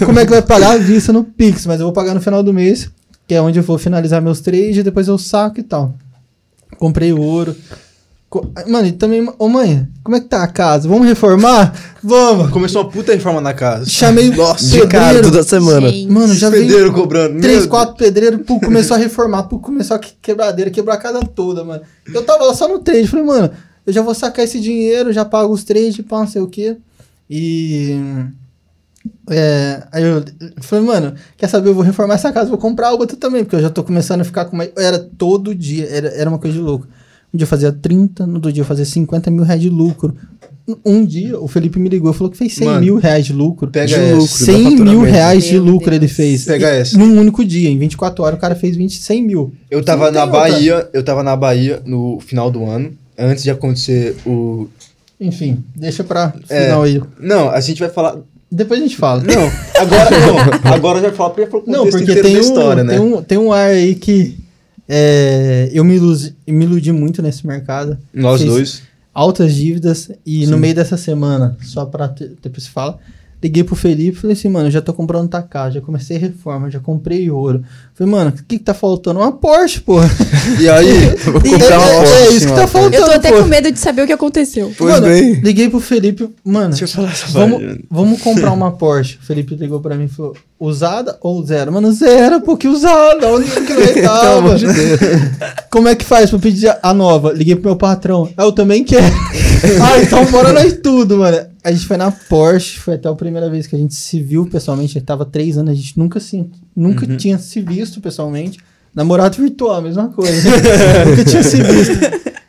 como é que vai pagar a vista no Pix? Mas eu vou pagar no final do mês, que é onde eu vou finalizar meus trades, depois eu saco e tal. Comprei o ouro. Mano, e também, ô mãe, como é que tá a casa? Vamos reformar? Vamos! Começou uma puta reforma na casa. Chamei Nossa, De cara, pedreiro. toda semana. Gente. Mano, já veio Pedreiro cobrando. Três, quatro pedreiros, pô, começou a reformar, pô, começou a que- quebradeira, quebrou a casa toda, mano. Eu tava lá só no trade, falei, mano, eu já vou sacar esse dinheiro, já pago os trades, pá, não sei o quê. E. É, aí eu falei, mano, quer saber? Eu vou reformar essa casa, vou comprar outra também, porque eu já tô começando a ficar com mais. Era todo dia, era, era uma coisa de louco. Um dia eu fazia 30, no outro dia eu fazia 50 mil reais de lucro. Um dia o Felipe me ligou e falou que fez 100 Mano, mil reais de lucro. Pega De essa. lucro. 100 mil reais de lucro ele fez. Pega E- essa. Num único dia, em 24 horas, o cara fez 20, 100 mil. Eu tava na tem outra. Bahia, eu tava na Bahia no final do ano, antes de acontecer o. Enfim, deixa pra É. final aí. Não, a gente vai falar. Depois a gente fala. Não, agora não. Agora já fala porque Não, contexto porque tem um, história, né? tem, um, tem um ar aí que é, eu me iludi, me iludi muito nesse mercado. Nós dois. Altas dívidas e Sim. no meio dessa semana, só pra depois se fala, liguei pro Felipe e falei assim, mano, eu já tô comprando tacar, já comecei reforma, já comprei ouro. Falei, mano, o que que tá faltando? Uma Porsche, pô. E aí, Vou É, comprar uma é, Porsche. é isso que tá faltando, Eu tô até pô. com medo de saber o que aconteceu. Pois mano, bem. liguei pro Felipe, mano, deixa eu falar essa Vamos, parte. vamos comprar uma Porsche. O Felipe ligou pra mim e falou: usada ou zero? Mano, zero, pô, que usada. Onde que vai Pelo estar, amor mano? de Deus. Como é que faz pra pedir a- a nova? Liguei pro meu patrão. Ah, eu também quero. ah, então bora nós tudo, mano. A gente foi na Porsche, foi até a primeira vez que a gente se viu pessoalmente. A gente tava três anos, a gente nunca, se, nunca Uhum. tinha se visto pessoalmente. Namorado virtual, a mesma coisa. nunca tinha se visto.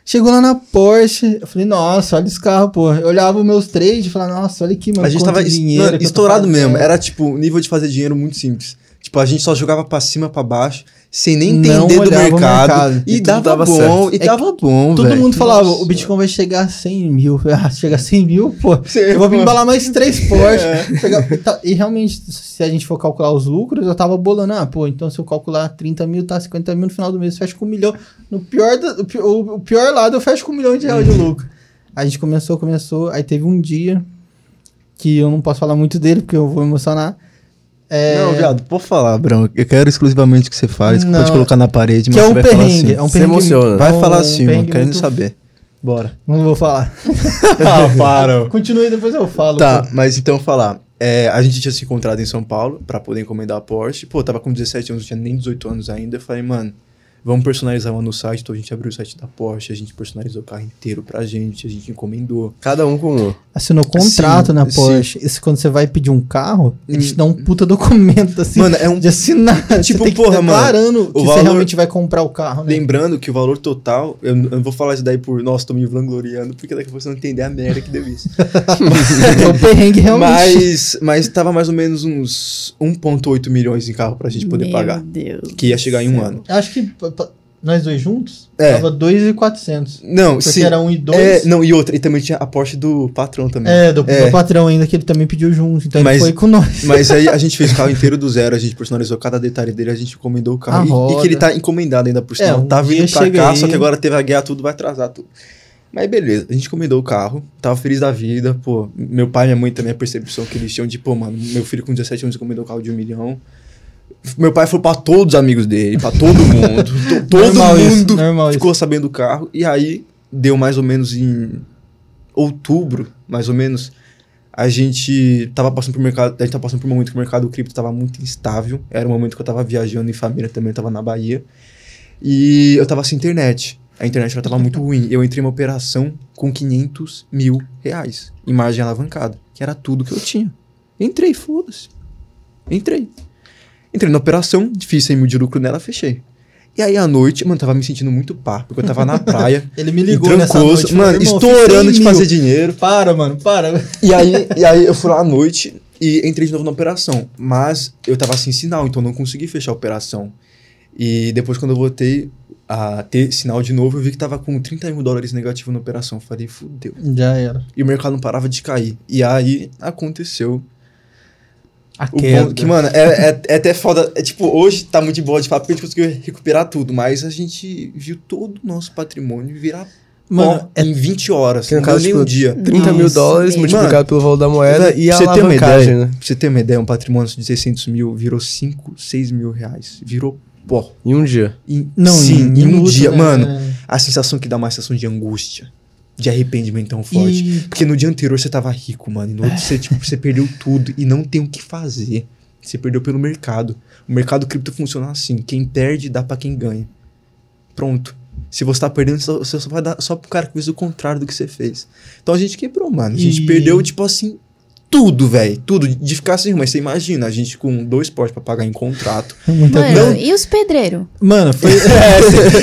Chegou lá na Porsche, eu falei, nossa, olha esse carro, pô. Eu olhava os meus trades e falava, nossa, olha aqui, mano. A gente tava dinheiro estourado mesmo. Era tipo, o nível de fazer dinheiro muito simples. Tipo, a gente só jogava pra cima, pra baixo, sem nem entender do mercado. mercado. E, E tudo dava bom, certo. e É que dava bom, Todo velho. mundo falava, Nossa. o Bitcoin vai chegar a 100 mil. Ah, chega a 100 mil, pô. Sim, eu vou embalar mais três Porsche. É. E tá- E realmente, se a gente for calcular os lucros, eu tava bolando. Ah, pô, então se eu calcular 30 mil, tá 50 mil no final do mês, eu fecho com um milhão. No pior, da- o o, o pior lado, eu fecho com um milhão de reais de lucro. A gente começou, começou. Aí teve um dia que eu não posso falar muito dele, porque eu vou emocionar. É, Não, viado, pode falar, Brão. Eu quero exclusivamente que você fale. Você Não. pode colocar na parede, que mas é você um vai falar assim. É um perrengue. emociona. Vai um falar assim, mano, perrengue querendo muito- saber. Bora. Não vou falar. ah, para. Continue, depois eu falo. Tá, pô. mas então falar. É, a gente tinha se encontrado em São Paulo pra poder encomendar a Porsche. Pô, eu tava com 17 anos, não tinha nem 18 anos ainda. Eu falei, mano, vamos personalizar uma no site. Então a gente abriu o site da Porsche, a gente personalizou o carro inteiro pra gente, a gente encomendou. Cada um com um. Assinou contrato Sim, na sim. Porsche. Isso quando você vai pedir um carro, eles Hum. te dão um puta documento, assim, Mano, é um. de assinar. Tipo, você tem que porra, mano, declarando que o você valor- realmente vai comprar o carro, né? Lembrando que o valor total, eu, eu não vou falar isso daí por, nossa, tô me vangloriando, porque daqui a pouco você não entender a merda que deu isso. É o perrengue realmente. mas, mas tava mais ou menos uns 1,8 milhões em carro pra gente poder Meu pagar. Deus. Que ia chegar em um ano. Acho que nós dois juntos, É. tava 2,400. Não, Porque sim. era um e dois. É, não, e outra, e também tinha a Porsche do patrão também. É, do, do É. patrão ainda, que ele também pediu junto. Então Mas- ele foi com nós. Mas aí a gente fez o carro inteiro do zero, a gente personalizou cada detalhe dele, a gente encomendou o carro. E- E, roda. que ele tá encomendado ainda por É, sinal. um tá dia vindo pra cá, aí. só que agora teve a guerra, tudo vai atrasar tudo. Mas beleza, a gente encomendou o carro, tava feliz da vida, pô. Meu pai e minha mãe também, a percepção que eles tinham de, pô, mano, meu filho com 17 anos encomendou o carro de um milhão. Meu pai foi pra todos os amigos dele, pra todo mundo. to- todo Normal isso, mundo normal ficou sabendo do carro. E aí, deu mais ou menos em outubro, mais ou menos, a gente tava passando por mercado, a gente tava passando por um momento que o mercado cripto tava muito instável. Era um momento que eu tava viajando em família também, eu tava na Bahia. E eu tava sem internet. A internet ela tava muito ruim. Eu entrei em uma operação com 500 mil reais em margem alavancada, que era tudo que eu tinha. Entrei, foda-se. Entrei. Entrei na operação, fiz 100 mil de lucro nela, fechei. E aí à noite, mano, tava me sentindo muito pá, porque eu tava na praia. Ele me ligou nessa noite. mano, "Irmão, fiz estourando 100 de mil." fazer dinheiro. Para, mano, para. E aí, e aí eu fui lá à noite e entrei de novo na operação. Mas eu tava sem sinal, então não consegui fechar a operação. E depois, quando eu voltei a ter sinal de novo, eu vi que tava com 30 mil dólares negativo na operação. Falei, fudeu. Já era. E o mercado não parava de cair. E aí aconteceu. A O queda. ponto que, mano, é, é, é até foda. É tipo, hoje tá muito de boa de papo, porque a gente conseguiu recuperar tudo. Mas a gente viu todo o nosso patrimônio virar Mano, pó é em 20 horas. Que no caso, nem um tipo, dia. 30 mil dólares multiplicado pelo valor da moeda e a pra você ter uma alavancagem, ideia, né? Pra você ter uma ideia, um patrimônio de 600 mil virou 5, 6 mil reais. Virou pó. Em um dia. Em, Não, sim, em, um minuto, dia. né? Mano, a sensação que dá uma sensação de angústia. De arrependimento tão forte. E- Porque no dia anterior você tava rico, mano. E no outro você, tipo, você perdeu tudo e não tem o que fazer. Você perdeu pelo mercado. O mercado cripto funciona assim. Quem perde, dá pra quem ganha. Pronto. Se você tá perdendo, você só vai dar só pro cara que fez o contrário do que você fez. Então a gente quebrou, mano. A gente E- perdeu, tipo assim, tudo, velho. Tudo. De ficar assim, mas você imagina, a gente com dois potes pra pagar em contrato. Muita Mano, coisa. e os pedreiros? Mano, foi.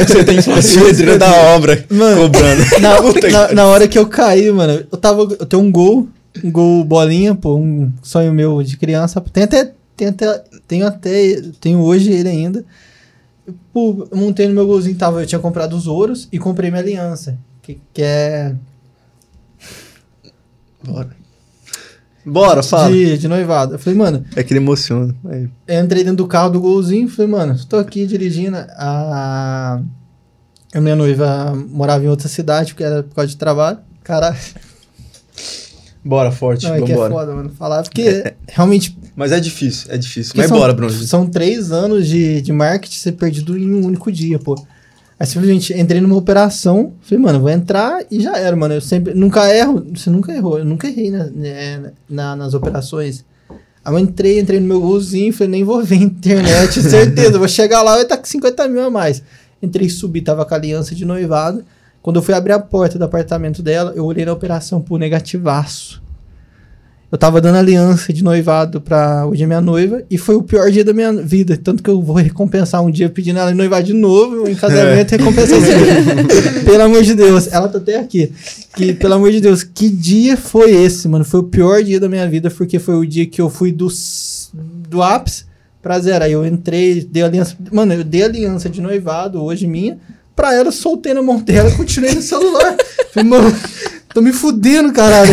Você tem que fazer pedreiro da obra Mano, cobrando. na, na, na hora que eu caí, mano, eu tava. Eu tenho um gol, um gol bolinha, pô, um sonho meu de criança. Tem até. Tem até. Tenho até. Tenho hoje ele ainda. Pô, eu montei no meu golzinho, tava, eu tinha comprado os ouros e comprei minha aliança. Que, que é. Bora. Bora, fala. De, de noivado. Eu falei, mano, É que ele emociona. Aí. eu entrei dentro do carro do golzinho, falei, mano, tô aqui dirigindo. A, a minha noiva morava em outra cidade, porque era por causa de trabalho. Caralho. Bora, forte, Não, é que é foda, mano. Falar, porque realmente. Mas é difícil, é difícil. Mas são, bora, Bruno. São três anos de, de marketing ser perdido em um único dia, pô. Aí simplesmente entrei numa operação, falei, mano, vou entrar e já era, mano. Eu sempre. Nunca erro. Você nunca errou. Eu nunca errei na, né, na- nas operações. Aí eu entrei, entrei no meu golzinho, falei, nem vou ver internet, certeza. Vou chegar lá e vai estar com 50 mil a mais. Entrei, subi, tava com a aliança de noivado. Quando eu fui abrir a porta do apartamento dela, eu olhei na operação, pô, negativaço. Eu tava dando aliança de noivado pra hoje é minha noiva e foi o pior dia da minha vida. Tanto que eu vou recompensar um dia pedindo ela noivar de novo, em casamento, dia. Pelo amor de Deus, ela tá até aqui. Que, pelo amor de Deus, que dia foi esse, mano? Foi o pior dia da minha vida, porque foi o dia que eu fui do, do ápice pra zero. Aí eu entrei, dei aliança. Mano, eu dei aliança de noivado hoje minha. Pra ela, soltei na mão dela, continuei no celular. Falei, mano, tô me fudendo, caralho.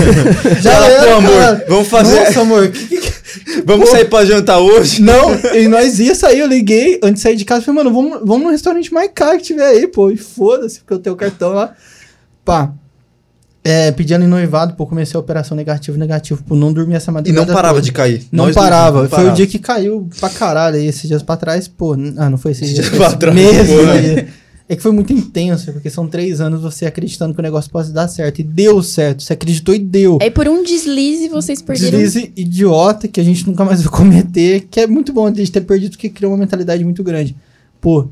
Já Fala, era, pô, amor, caralho. vamos fazer- Nossa, amor, que, que, que- Vamos sair pra jantar hoje? não, e nós ia sair, eu liguei antes de sair de casa, falei, mano, vamos, vamos num restaurante mais caro que tiver aí, pô, e foda-se, porque eu tenho o cartão lá. Pá, é, pedindo em noivado, pô, comecei a operação negativo, negativo, pô, não dormi essa E madrugada não parava toda. de cair. Não Nós parava, não foi o dia que caiu pra caralho aí, esses dias pra trás, pô, ah, não foi esses dias, dias pra trás, meses pô. aí. É que foi muito intenso, porque são três anos você acreditando que o negócio pode dar certo, e deu certo, você acreditou e deu. Aí por um deslize vocês perderam. Deslize idiota que a gente nunca mais vai cometer, que é muito bom a gente ter perdido, porque criou uma mentalidade muito grande. Pô,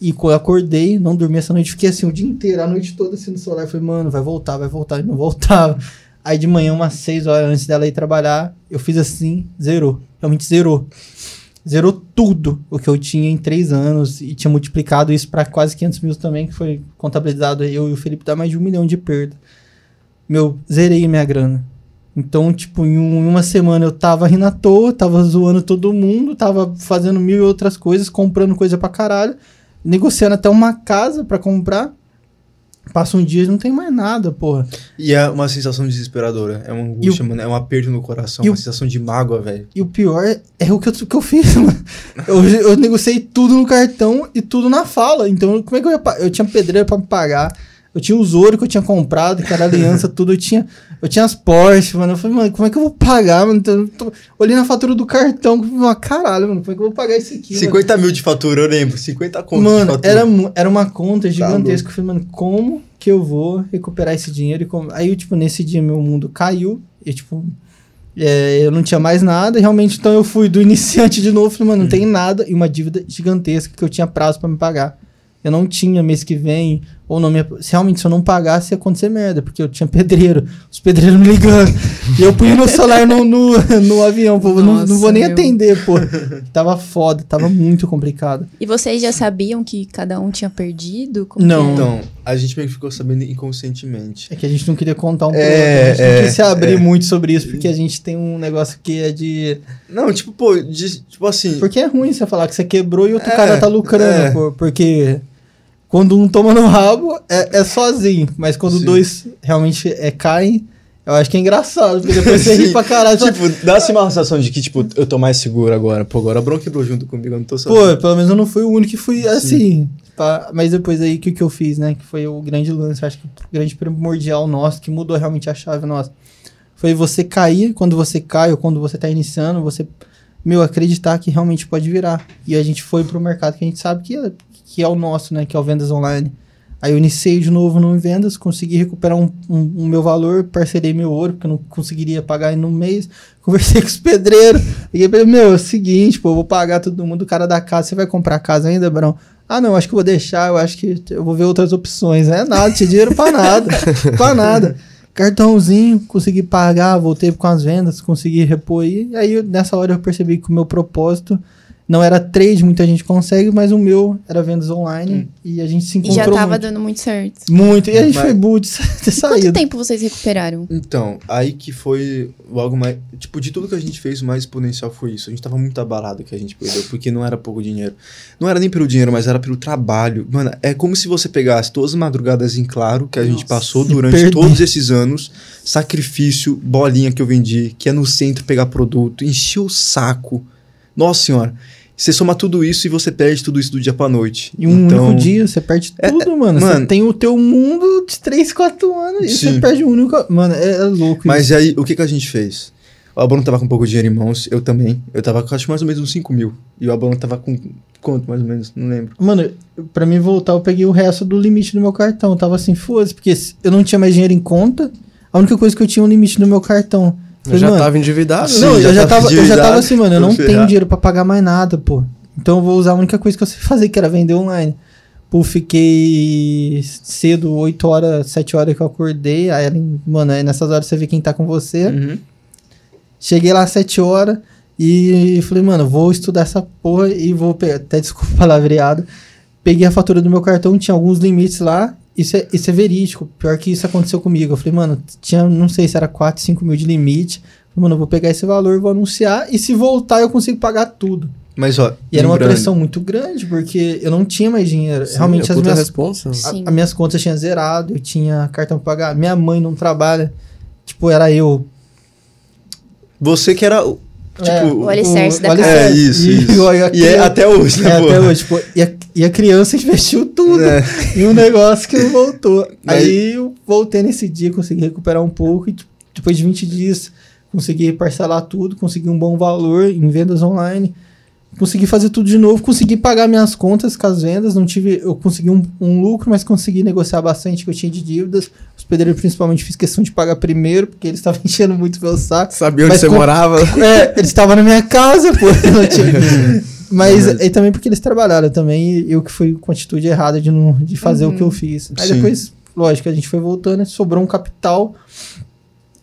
e eu acordei, não dormi essa noite, fiquei assim o dia inteiro, a noite toda assim no celular, falei, mano, vai voltar, vai voltar, e não voltava. Aí de manhã, umas 6 horas antes dela ir trabalhar, eu fiz assim, zerou. Realmente zerou. Zerou tudo o que eu tinha em três anos e tinha multiplicado isso pra quase 500 mil também, que foi contabilizado eu e o Felipe dá mais de um milhão de perda. Meu, zerei minha grana. Então, tipo, em, um- em uma semana eu tava rindo à toa, tava zoando todo mundo, tava fazendo mil e outras coisas, comprando coisa pra caralho, negociando até uma casa pra comprar. Passa um dia e não tem mais nada, porra. E é uma sensação desesperadora. É uma angústia, mano. É um aperto no coração. E uma o- sensação de mágoa, velho. E o pior é o que eu, que eu fiz, mano. Eu, eu negociei tudo no cartão e tudo na fala. Então, como é que eu ia Eu tinha pedreiro pra me pagar. Eu tinha os ouro que eu tinha comprado, que era aliança, tudo. Eu tinha, eu tinha as Porsche, mano. Eu falei, mano, como é que eu vou pagar, mano? Eu tô- olhei na fatura do cartão, falei, caralho, mano, como é que eu vou pagar isso aqui? mano? 50 mil de fatura, eu lembro. 50 conto de Mano, era, era uma conta Tá gigantesca. eu falei, mano, como que eu vou recuperar esse dinheiro? E como... Aí, tipo, nesse dia meu mundo caiu. E, tipo, é, eu não tinha mais nada. E realmente, então eu fui do iniciante de novo. Falei, mano, não tem nada. E uma dívida gigantesca que eu tinha prazo pra me pagar. Eu não tinha mês que vem. Ou não me... Se realmente, se eu não pagasse, ia acontecer merda. Porque eu tinha pedreiro. Os pedreiros me ligando. e eu punha meu celular no, no, no avião. Pô, eu não, não vou Nossa, nem meu. atender, pô. Tava foda. Tava muito complicado. E vocês já sabiam que cada um tinha perdido? Como Não. é? Então, a gente meio que ficou sabendo inconscientemente. É que a gente não queria contar um É, outro. A gente é, não quis se abrir é. muito sobre isso, porque a gente tem um negócio que é de. Não, tipo, pô, de- tipo assim. Porque é ruim você falar que você quebrou e outro É, cara tá lucrando, é. pô, porque quando um toma no rabo é, é sozinho, mas quando Sim. dois realmente é, caem, eu acho que é engraçado, porque depois você ri pra caralho. Tipo, Tipo, dá-se uma sensação de que, tipo, eu tô mais seguro agora. Pô, agora a Bron quebrou junto comigo, eu não tô sozinho. pô, pelo menos eu não fui o único que fui assim. tá? Mas depois aí, o que, que eu fiz, né? Que foi o grande lance, acho que o grande primordial nosso, que mudou realmente a chave nossa. Foi você cair, quando você cai ou quando você tá iniciando, você, meu, acreditar que realmente pode virar. E a gente foi pro mercado que a gente sabe que é, que é o nosso, né? Que é o vendas online. Aí eu iniciei de novo no vendas, consegui recuperar um, um, um meu valor, parcelei meu ouro, porque eu não conseguiria pagar em um mês. Conversei com os pedreiros. Liguei pra ele, meu, é o seguinte, pô, eu vou pagar todo mundo, o cara da casa, você vai comprar casa ainda, Brão? Ah, não, acho que eu vou deixar, eu acho que eu vou ver outras opções. É nada, tinha dinheiro pra nada, pra nada. Cartãozinho, consegui pagar, voltei com as vendas, consegui repor. E aí, nessa hora, eu percebi que o meu propósito não era trade, muita gente consegue, mas o meu era vendas online e a gente se E encontrou já tava muito. dando muito certo. Muito. E a gente Mas- foi boot de ter Quanto saído. tempo vocês recuperaram? Então, aí que foi logo mais. Tipo, de tudo que a gente fez, o mais exponencial foi isso. A gente tava muito abalado que a gente perdeu, porque não era pouco dinheiro. Não era nem pelo dinheiro, mas era pelo trabalho. Mano, é como se você pegasse todas as madrugadas em claro que a gente Nossa. passou E durante todos esses anos, sacrifício, bolinha que eu vendi, que é no centro pegar produto, encher o saco. Nossa senhora. Você soma tudo isso e você perde tudo isso do dia pra noite. Em um então, único dia, você perde tudo, mano. Você mano. tem o teu mundo de 3, 4 anos e Sim. você perde o único. Mano, é, é louco Mas e aí, o que, que a gente fez? O Abono tava com pouco dinheiro em mãos, eu também. Eu tava com acho mais ou menos uns 5 mil. E o Abono tava com quanto, mais ou menos? Não lembro. Mano, pra mim voltar, eu peguei o resto do limite do meu cartão. Eu tava assim, foda-se, porque eu não tinha mais dinheiro em conta. A única coisa que eu tinha é o limite do meu cartão. Eu Falei, já mano, tava endividado. Sim, não, eu já já, tava eu já tava assim, mano, eu não tenho dinheiro pra pagar mais nada, pô. Então eu vou usar a única coisa que eu sei fazer, que era vender online. Pô, fiquei cedo, 8 horas, 7 horas que eu acordei. Aí, mano, aí nessas horas você vê quem tá com você. Uhum. Cheguei lá às 7 horas e falei, mano, vou estudar essa porra e vou pegar. Até desculpa palavreado. Peguei a fatura do meu cartão, tinha alguns limites lá. Isso é, isso é verídico. Pior que isso aconteceu comigo. Eu falei, mano, tinha, não sei se era 4, 5 mil de limite. Falei, Mano, eu vou pegar esse valor, vou anunciar. E se voltar, eu consigo pagar tudo. Mas ó. E era uma pressão muito grande, porque eu não tinha mais dinheiro. Sim, Realmente, é as minhas, responsa. a- as minhas contas tinham zerado, eu tinha cartão pra pagar. Minha mãe não trabalha. Tipo, era eu. Você que era. o- Tipo, É, O alicerce da o casa. É, isso, E isso. eu- eu- E é até hoje, né, É, pô? até hoje, tipo, e a, e a criança investiu tudo É. em um negócio que não voltou. Mas- Aí eu voltei nesse dia, consegui recuperar um pouco e tipo, depois de 20 dias consegui parcelar tudo, consegui um bom valor em vendas online, consegui fazer tudo de novo, consegui pagar minhas contas com as vendas, não tive, eu consegui um, um lucro, mas consegui negociar bastante que eu tinha de dívidas. Os pedreiros principalmente fiz questão de pagar primeiro, porque eles estavam enchendo muito meu saco. Sabia onde Mas você com- morava? É, eles estavam na minha casa, pô. eu não tinha- Mas Beleza. e também porque eles trabalharam também, e eu que fui com a atitude errada de, não, de fazer Uhum. o que eu fiz. Aí Sim. depois, lógico, a gente foi voltando, sobrou um capital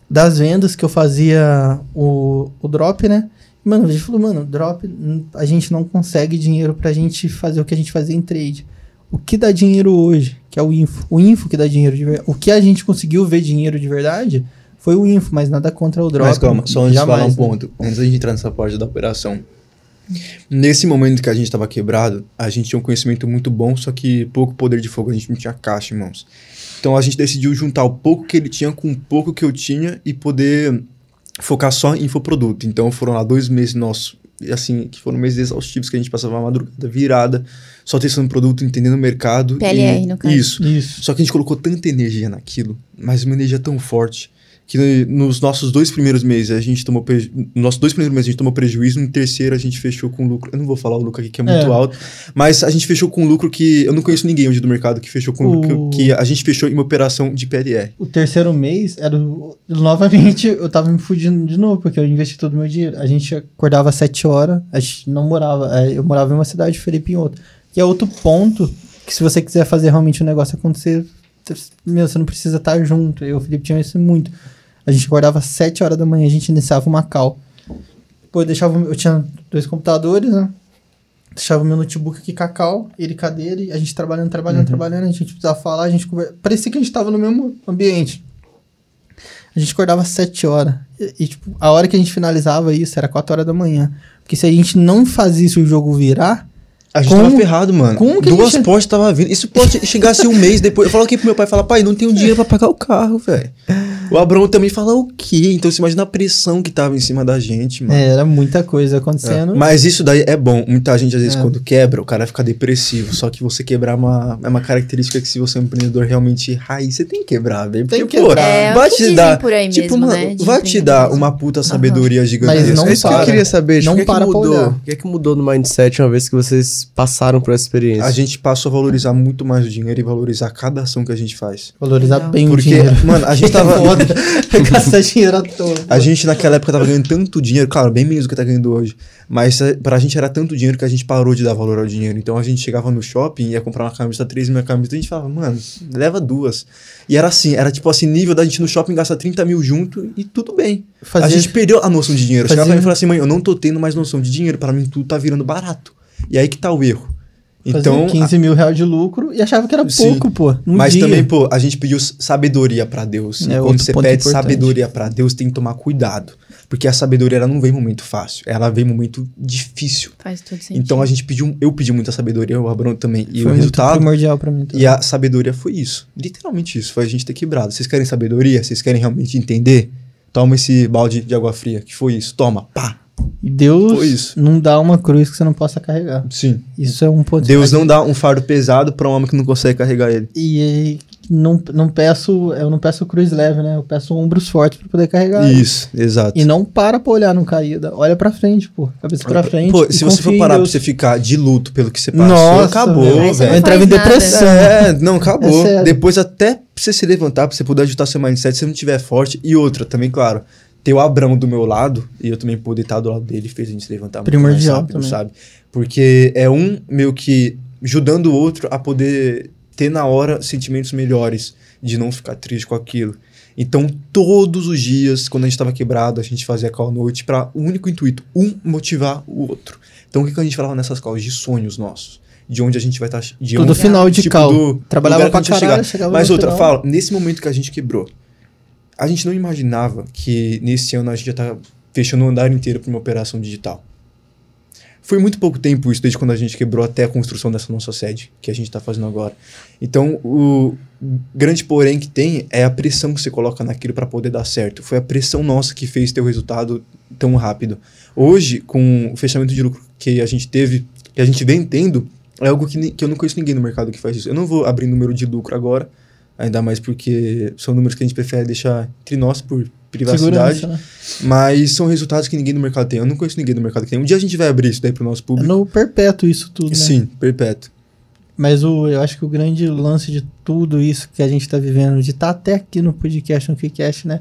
das vendas que eu fazia o, o drop, né? E, Mano, a gente falou, mano, drop, a gente não consegue dinheiro pra gente fazer o que a gente fazia em trade. O que dá dinheiro hoje, que é o info. O info que dá dinheiro de verdade. O que a gente conseguiu ver dinheiro de verdade foi o info, mas nada contra o drop. Mas calma, só antes de falar um né? ponto. Antes da gente entrar nessa parte da operação. Nesse momento que a gente tava quebrado, a gente tinha um conhecimento muito bom, só que pouco poder de fogo, a gente não tinha caixa em mãos. Então a gente decidiu juntar o pouco que ele tinha com o pouco que eu tinha e poder focar só em infoproduto. Então foram lá dois meses nossos, e assim, que foram meses exaustivos que a gente passava a madrugada virada, só testando produto, entendendo o mercado. PLR, e... no caso. Isso. Isso. Só que a gente colocou tanta energia naquilo, mas uma energia tão forte, que nos nossos dois primeiros meses a gente tomou preju... nos nossos dois primeiros meses a gente tomou prejuízo, no terceiro a gente fechou com lucro. Eu não vou falar o lucro aqui que é muito É. alto, mas a gente fechou com lucro que eu não conheço ninguém hoje do mercado que fechou com O- lucro que a gente fechou em uma operação de PLR. O terceiro mês era. o- Novamente, eu tava me fugindo de novo, porque eu investi todo o meu dinheiro. A gente acordava às 7 horas, a gente não morava. é, Eu morava em uma cidade, Felipe em outra. Que é outro ponto que, se você quiser fazer realmente o negócio acontecer, meu, você não precisa estar junto. Eu e o Felipe tinha isso muito. A gente acordava às 7 horas da manhã, a gente iniciava uma call. Pô, eu deixava. Eu tinha dois computadores, né? Deixava o meu notebook aqui com a cal, ele com a dele, a gente trabalhando, trabalhando, trabalhando, a gente precisava falar, a gente conversa. Parecia que a gente tava no mesmo ambiente. A gente acordava às 7 horas. E, e, tipo, a hora que a gente finalizava isso era 4 horas da manhã. Porque se a gente não fazia isso o jogo virar, A gente Como- tava ferrado, mano. como que Duas gente- postes tava vindo. Isso pode chegasse um mês depois. Eu falo aqui pro meu pai, fala, pai, não tenho dinheiro pra pagar o carro, velho. O Abrão também fala o quê? Então você imagina a pressão que tava em cima da gente, mano. é, era muita coisa acontecendo. Mas isso daí é bom. Muita gente, às vezes, É. quando quebra, o cara fica depressivo. Só que você quebrar é uma, é uma característica que, se você é um empreendedor realmente raiz, você tem que quebrar, velho. Tem Porque, que pô. É, vai o que te dar. por aí tipo, mesmo, mano, né, vai te dar uma puta sabedoria gigantesca. não É isso que eu para. queria saber. Tipo, Não o que, é que para pra mudou? O que é que mudou no mindset uma vez que vocês passaram por essa experiência? A gente passou a valorizar muito mais o dinheiro e valorizar cada ação que a gente faz. Valorizar Legal. bem o Porque, dinheiro. mano, a gente tava. Foda. Gastar dinheiro à toa. A gente naquela época tava ganhando tanto dinheiro, claro, bem menos do que tá ganhando hoje. Mas eh, pra gente era tanto dinheiro que a gente parou de dar valor ao dinheiro. Então a gente chegava no shopping, ia comprar uma camisa 3 mil camisa, e a gente falava, mano, leva duas. E era assim, era tipo assim, nível da gente no shopping gastar 30 mil junto e tudo bem. Fazia- A gente perdeu a noção de dinheiro. Fazia- Chegava pra mim e falava assim, mãe, eu não tô tendo mais noção de dinheiro, pra mim tudo tá virando barato. E aí que tá o erro. Então, Então, 15 mil reais de lucro e achava que era Sim. pouco, pô. Mas dia. também, pô, a gente pediu sabedoria pra Deus. É e quando você pede importante. sabedoria pra Deus, tem que tomar cuidado. Porque a sabedoria, ela não vem em momento fácil. Ela vem em momento difícil. Faz todo sentido. Então a gente pediu, eu pedi muita sabedoria, o Abraão também. E Foi o muito resultado, primordial pra mim. também. e a sabedoria foi isso. Literalmente isso, foi a gente ter quebrado. Vocês querem sabedoria? Vocês querem realmente entender? Toma esse balde de água fria, que foi isso. Toma, pá. E Deus não dá uma cruz que você não possa carregar. Sim. Isso é um ponto. Deus não dá um fardo pesado pra um homem que não consegue carregar ele. E não, não peço, eu não peço cruz leve, né? Eu peço ombros fortes pra poder carregar. Isso, exato. E não para pra olhar no caída. Olha pra frente, pô. Cabeça pra frente. Pô, se você for parar pra você ficar de luto pelo que você passou, Nossa, acabou, velho. Eu entrava em depressão. É, não, acabou. É. Depois até pra você se levantar, pra você poder ajustar seu mindset, se você não tiver forte. E outra, também, claro, ter o Abrão do meu lado e eu também poder estar do lado dele fez a gente se levantar muito mais rápido, também. sabe? Porque é um meio que ajudando o outro a poder ter na hora sentimentos melhores, de não ficar triste com aquilo. Então, todos os dias, quando a gente tava quebrado, a gente fazia call noite para o único intuito, um motivar o outro. Então, o que, que a gente falava nessas calls? De sonhos nossos. De onde a gente vai estar. de Tudo onde, final de tipo, cal. do Trabalhava lugar que pra a gente ia caralho, chegar. Mas outra, final. fala, nesse momento que a gente quebrou, a gente não imaginava que nesse ano a gente já tá fechando o andar inteiro para uma operação digital. Foi muito pouco tempo isso, desde quando a gente quebrou até a construção dessa nossa sede, que a gente está fazendo agora. Então, o grande porém que tem é a pressão que você coloca naquilo para poder dar certo. Foi a pressão nossa que fez ter o resultado tão rápido. Hoje, com o fechamento de lucro que a gente teve, que a gente vem tendo, é algo que, que eu não conheço ninguém no mercado que faz isso. Eu não vou abrir número de lucro agora, ainda mais porque são números que a gente prefere deixar entre nós por privacidade. Né? Mas são resultados que ninguém no mercado tem. Eu não conheço ninguém no mercado que tem. Um dia a gente vai abrir isso daí pro nosso É público. no perpétuo isso tudo, né? Sim, perpétuo. Mas o, eu acho que o grande lance de tudo isso que a gente tá vivendo, de estar até aqui no podcast, no KiCast, né?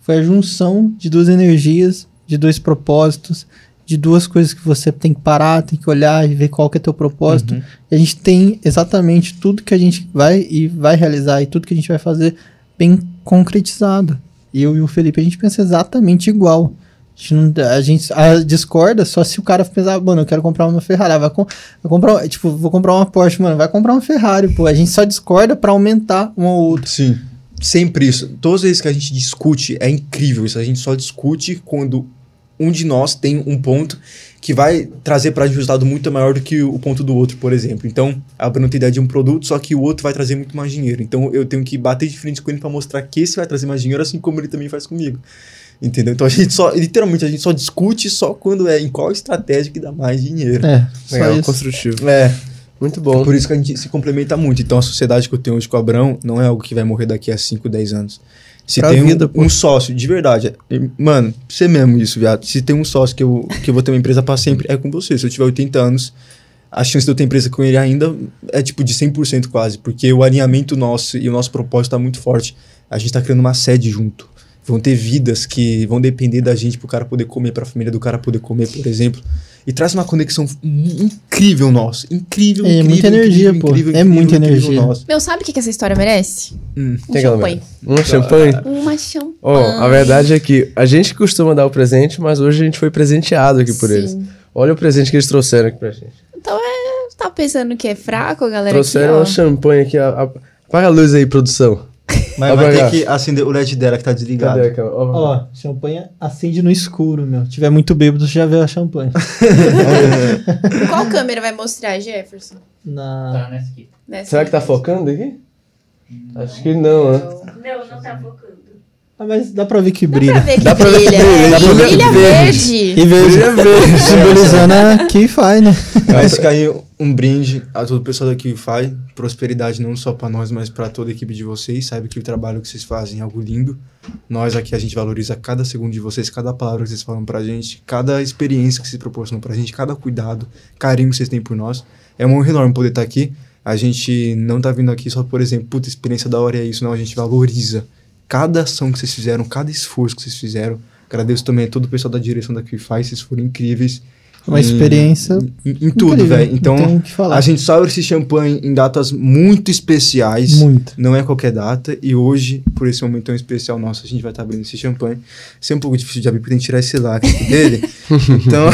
Foi a junção de duas energias, de dois propósitos, de duas coisas que você tem que parar, tem que olhar e ver qual que é teu propósito. Uhum. E a gente tem exatamente tudo que a gente vai e vai realizar e tudo que a gente vai fazer bem concretizado. Eu e o Felipe, a gente pensa exatamente igual. A gente, não, a gente a discorda só se o cara pensar, mano, eu quero comprar uma Ferrari. Ah, Vai, com, vai comprar, tipo, vou comprar uma Porsche, mano, vai comprar uma Ferrari, pô. A gente só discorda pra aumentar um ou outro. Sim. Sempre isso. Todas as vezes que a gente discute, é incrível isso. A gente só discute quando um de nós tem um ponto que vai trazer para resultado muito maior do que o ponto do outro, por exemplo. Então, a Bruno tem ideia de um produto, só que o outro vai trazer muito mais dinheiro. Então, eu tenho que bater de frente com ele para mostrar que esse vai trazer mais dinheiro, assim como ele também faz comigo. Entendeu? Então, a gente só, literalmente, a gente só discute só quando é em qual estratégia que dá mais dinheiro. É, só Legal, isso. construtivo. É, Muito bom. por isso que a gente se complementa muito. Então a sociedade que eu tenho hoje com o Abrão não é algo que vai morrer daqui a 5, 10 anos. Se tem um- vida, um, pô. sócio, de verdade, mano, você mesmo isso, viado. Se tem um sócio que eu, que eu vou ter uma empresa pra sempre, é com você. Se eu tiver 80 anos, a chance de eu ter empresa com ele ainda é tipo de 100% quase. Porque o alinhamento nosso e o nosso propósito tá muito forte. A gente tá criando uma sede junto. Vão ter vidas que vão depender da gente pro cara poder comer, pra família do cara poder comer, por exemplo. E traz uma conexão incrível nossa. Incrível, É incrível, muita energia, incrível, pô. incrível, É incrível, muita incrível energia. nossa. Meu, sabe o que, que essa história merece? Hum. Um champanhe. Um champanhe? Uma champanhe. Ó, a verdade é que a gente costuma dar o presente, mas hoje a gente foi presenteado aqui por Sim. eles. Olha o presente que eles trouxeram aqui pra gente. Então é. Tá pensando que é fraco, galera? trouxeram um aqui, ó. champanhe aqui. A, a- apaga a luz aí, produção. Mas vai ter que acender o LED dela que tá desligado. Cadê aquela? Ó, Ó, champanhe acende no escuro, meu. Se tiver muito bêbado, você já vê a champanhe. Qual câmera vai mostrar, Jefferson? Na... Tá nessa aqui. Nessa Será que tá focando aqui? Acho que não, né? Não, não tá focando. Ah, mas dá pra ver que Dá pra brilha. ver que Dá pra ver que brilha. brilha, né? dá pra E brilha verde. verde. E verde. simbolizando a Keyfy, né? Mas aí um brinde a todo o pessoal da QFI. Prosperidade não só pra nós, mas pra toda a equipe de vocês. Saiba que o trabalho que vocês fazem é algo lindo. Nós aqui a gente valoriza cada segundo de vocês, cada palavra que vocês falam pra gente, cada experiência que vocês proporcionam pra gente, cada cuidado, carinho que vocês têm por nós. É uma honra enorme poder estar aqui. A gente não tá vindo aqui só, por exemplo, puta, experiência da hora é isso. Não, a gente valoriza cada ação que vocês fizeram, cada esforço que vocês fizeram. Agradeço também a todo o pessoal da direção da QFI, vocês foram incríveis. Uma em- experiência Em, em tudo, velho. Então, a gente só abre esse champanhe em datas muito especiais. Muito. Não é qualquer data. E hoje, por esse momento tão especial nosso, a gente vai estar abrindo esse champanhe. Isso é um pouco difícil de abrir porque tem que tirar esse lacre dele. então.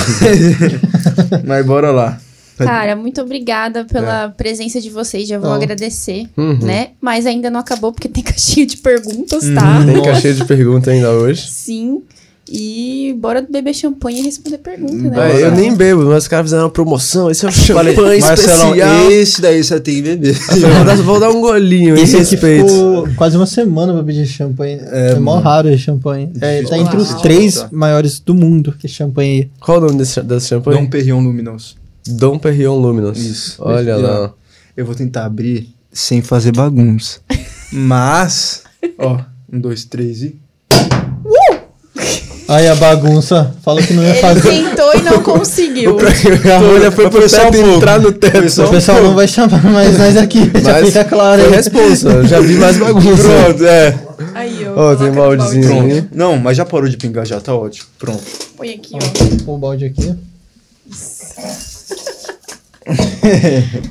Mas bora lá. Cara, muito obrigada pela presença de vocês. Já vou Ó. agradecer, Uhum. né? Mas ainda não acabou porque tem caixinha de perguntas, tá? Tem caixinha de pergunta ainda hoje. Sim. E bora beber champanhe e responder pergunta, né? Eu nem bebo, mas os caras fizeram uma promoção. Esse é o Falei, champanhe Marcelão, especial. esse daí você tem que beber. Vou dar, vou dar um golinho, Esse aqui respeito. ficou quase uma semana pra pedir champanhe. É, mó raro esse champanhe. É, tá entre os três maiores do mundo, esse champanhe aí. Qual o nome desse, desse champanhe? Dom Perrion Luminos. Dom Perrion Luminous. Isso. Olha lá. Eu vou tentar abrir sem fazer bagunça. Mas, ó, um, dois, três e. Aí a bagunça. Falou que não ia Ele fazer. tentou e não conseguiu. A rolha foi pro pouco. entrar no teto. O pessoal não vai chamar mais nós aqui. Já Mas fica claro Foi aí. responsa. eu Já vi mais bagunça. Pronto, é. Aí, ó. Ó, tem baldezinho ali. Não, mas já parou de pingar já, tá ótimo. Pronto. Põe aqui, ó. Põe o balde aqui.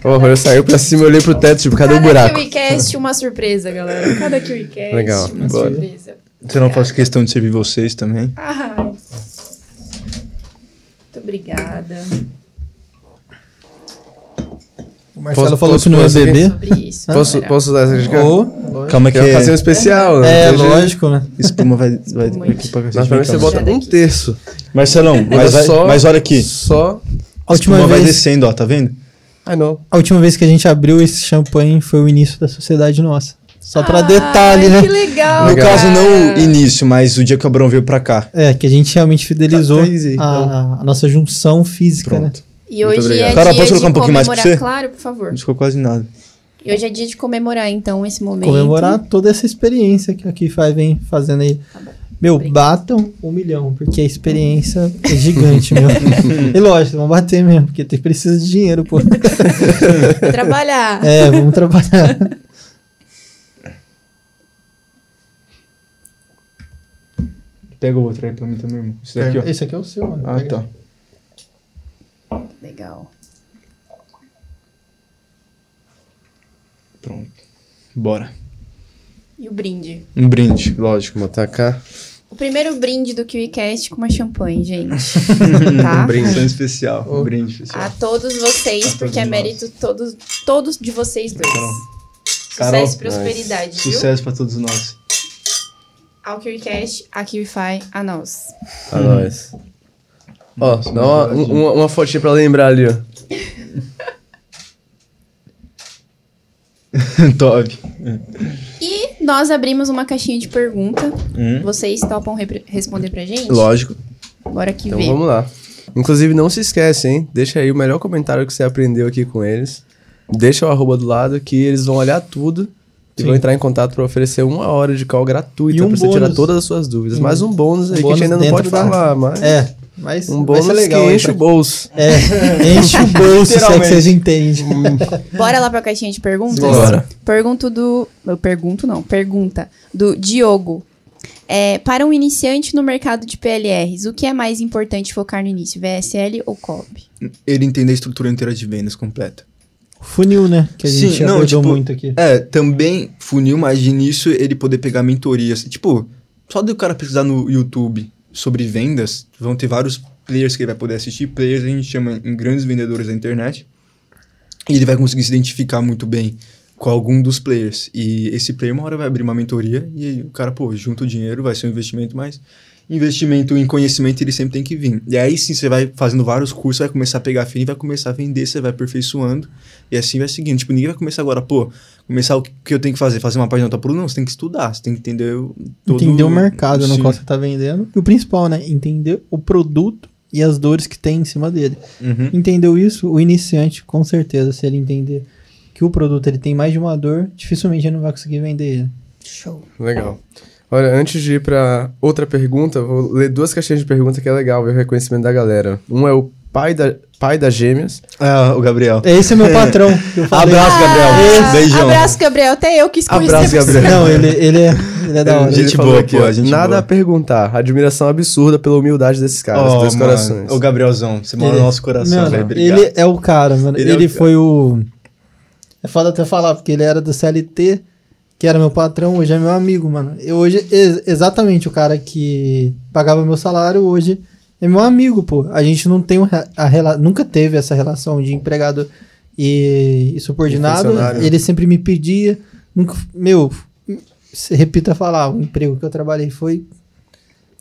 Ó, a rolha saiu pra cima, eu olhei pro teto, tipo, cadê o Cada buraco? KiwiCast uma surpresa, galera. Cada KiwiCast Legal, uma bora. surpresa. Você não faço questão de servir vocês também. Ai. Muito obrigada O Marcelo Posso- falou posso que não ia beber. sobre isso. Posso, posso usar essa aqui? Ô, Calma que Quer fazer um é. especial, né? É, jeito. lógico, né? Espuma vai, vai Muito. aqui pra Mas pra mim você bota um terço. Marcelão, mas, vai- só- mas olha aqui. Só. A última, Espuma vai vez, descendo, ó, tá vendo? I know. a última vez que a gente abriu esse champanhe foi o início da sociedade nossa. Só pra Ai, detalhe, né? Que legal. No Legal. caso, não o cara. início, mas o dia que o Abrão veio pra cá. É, que a gente realmente fidelizou Tá crazy, a, a nossa junção física, né? Pronto. E Muito hoje obrigado. é Carol, dia posso colocar de um pouquinho mais pra comemorar. você? Claro, por favor. Não ficou quase nada. E hoje é dia de comemorar, então, esse momento. Comemorar toda essa experiência que a Kify vem fazendo aí. Meu, batam um milhão, porque a experiência é gigante, meu. e lógico, vão bater mesmo, porque tem, precisa de dinheiro, pô. Trabalhar. É, vamos trabalhar. Pega o outro aí pra mim também, irmão. Esse daqui, ó. Esse aqui é o seu, mano. Ah, Pega. tá. Legal. Pronto. Bora. E o brinde? Um brinde, lógico. Vou botar cá. O primeiro brinde do KiwiCast com uma champanhe, gente. tá? Um brinde. Especial. Um brinde especial. A todos vocês, A porque é mérito todos, todos de vocês dois. Carol. Sucesso e prosperidade, viu? Sucesso pra todos nós. Ao KiwiCast, a KiwiFi, a nós. A nós. Ó, dá uma, um- uma, uma fotinha pra lembrar ali, ó. Top. E nós abrimos uma caixinha de pergunta. Hum. Vocês topam repre- responder pra gente? Lógico. Bora aqui Então ver. vamos lá. Inclusive, não se esquece, hein? Deixa aí o melhor comentário que você aprendeu aqui com eles. Deixa o arroba do lado que eles vão olhar tudo e Sim. vão entrar em contato pra oferecer uma hora de call gratuita E um pra você tirar bônus. todas as suas dúvidas. Mais um bônus aí um que a gente bônus ainda não pode da- falar, mas É, mas um bônus ser legal. que enche pra- o bolso. É, enche o bolso, se é que vocês entendem. Bora lá pra caixinha de perguntas? Bora. Pergunto do. Eu pergunto, não. Pergunta do Diogo. É, para um iniciante no mercado de PLRs, o que é mais importante focar no início? VSL ou COB? Ele entender a estrutura inteira de vendas completa. Funil, né? Que a Sim, gente não, tipo, muito aqui. É, também funil, mas de início ele poder pegar mentorias. Tipo, só do cara pesquisar no YouTube sobre vendas, vão ter vários players que ele vai poder assistir. Players a gente chama em grandes vendedores da internet. E ele vai conseguir se identificar muito bem com algum dos players. E esse player uma hora vai abrir uma mentoria e o cara, pô, junta o dinheiro, vai ser um investimento, mas investimento em conhecimento ele sempre tem que vir. E aí sim você vai fazendo vários cursos, vai começar a pegar fim, vai começar a vender, você vai aperfeiçoando e assim vai seguindo. Tipo, ninguém vai começar agora, pô, começar o que eu tenho que fazer, fazer uma página para Não, você tem que estudar, você tem que entender o, todo Entender o mercado no Sim. qual você tá vendendo. E o principal, né? Entender o produto e as dores que tem em cima dele. Uhum. Entendeu isso? O iniciante, com certeza, se ele entender que o produto ele tem mais de uma dor, dificilmente ele não vai conseguir vender ele. Show. Legal. Olha, antes de ir pra outra pergunta, vou ler duas caixinhas de pergunta que é legal ver o reconhecimento da galera. Um é o pai da, pai das gêmeas. Ah, o Gabriel. Esse é meu patrão. que eu falei. Abraço, Gabriel. Ah, Beijão. Abraço, Gabriel. Até eu quis conhecer Abraço, você. Gabriel. Não, ele, ele, é, ele é da hora. Gente Ele falou boa, aqui, ó, gente nada boa. a perguntar. Admiração absurda pela humildade desses caras, mano, corações. Ô, Gabrielzão, você mora no nosso coração, Mano, velho. Obrigado. ele é o cara, mano. Ele Ele, é o foi o. É foda até falar, porque ele era do CLT, que era meu patrão, hoje é meu amigo, mano. Eu hoje, ex- exatamente o cara que pagava meu salário, hoje é meu amigo, pô. A gente não tem um a nunca teve essa relação de empregado e, e subordinado. funcionário. Ele sempre me pedia. Nunca, meu, se repita falar, o emprego que eu trabalhei foi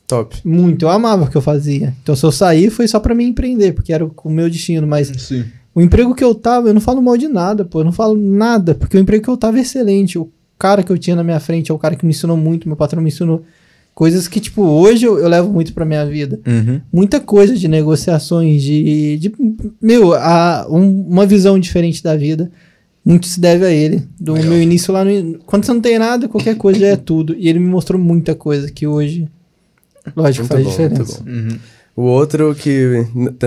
Top. muito. Eu amava o que eu fazia. Então, se eu sair, foi só pra mim empreender, porque era o, o meu destino. Mas Sim. o emprego que eu tava, eu não falo mal de nada, pô. Eu não falo nada, porque o emprego que eu tava é excelente. O cara que eu tinha na minha frente é o cara que me ensinou muito. Meu patrão me ensinou coisas que, tipo, hoje eu, eu levo muito pra minha vida. Uhum. Muita coisa de negociações, de. de meu, a, um- uma visão diferente da vida. Muito se deve a ele. Do Legal. meu início lá no. Quando você não tem nada, qualquer coisa já é tudo. E ele me mostrou muita coisa que hoje. Lógico, Muito faz bom, diferença. muito bom. Uhum. O outro que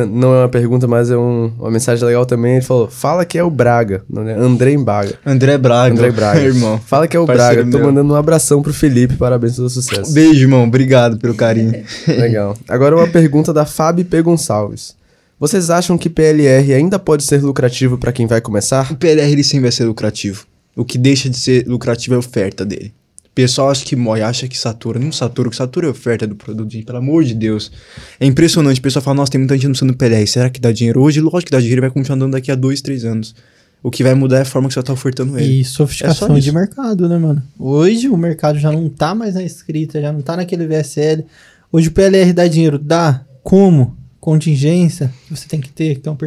não é uma pergunta, mas é um- uma mensagem legal também, ele falou, fala que é o Braga, não é? André Braga. André Braga. André Braga. irmão. Fala que é o Braga. Tô meu. mandando um abração pro Felipe, parabéns pelo sucesso. Beijo, irmão. Obrigado pelo carinho. Legal. Agora uma pergunta da Fábio P. Gonçalves. Vocês acham que PLR ainda pode ser lucrativo pra quem vai começar? O PLR ele sempre vai ser lucrativo. O que deixa de ser lucrativo é a oferta dele. Pessoal acha que morre, acha que satura. Não satura, o que satura é a oferta do produto, gente. Pelo amor de Deus. É impressionante. O pessoal fala, nossa, tem muita gente anunciando PLR. Será que dá dinheiro hoje? Lógico que dá dinheiro e vai continuar dando daqui a dois, três anos. O que vai mudar é a forma que você tá ofertando ele. E É sofisticação só de mercado, né, mano? Hoje o mercado já não tá mais na escrita, já não tá naquele VSL. Hoje o PLR dá dinheiro. Dá. Como? Contingência que você tem que ter, que tem um.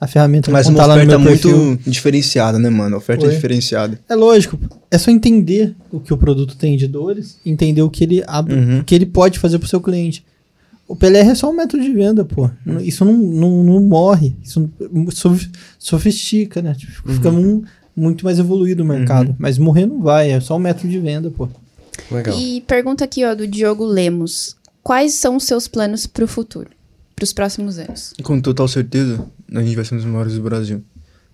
A ferramenta Mas uma no oferta meu muito diferenciada, né, mano? A oferta é Foi. diferenciada. É lógico. É só entender o que o produto tem de dores, entender o que ele abre, Uhum. o que ele pode fazer pro seu cliente. O PLR é só um método de venda, pô. Isso não, não, não morre. Isso sof- sofistica, né? Tipo, Fica um- muito mais evoluído o mercado. Mas morrer não vai, é só um método de venda, pô. Legal. E pergunta aqui, ó, do Diogo Lemos. Quais são os seus planos pro futuro? Pros próximos anos? Com total certeza, a gente vai ser um dos maiores do Brasil.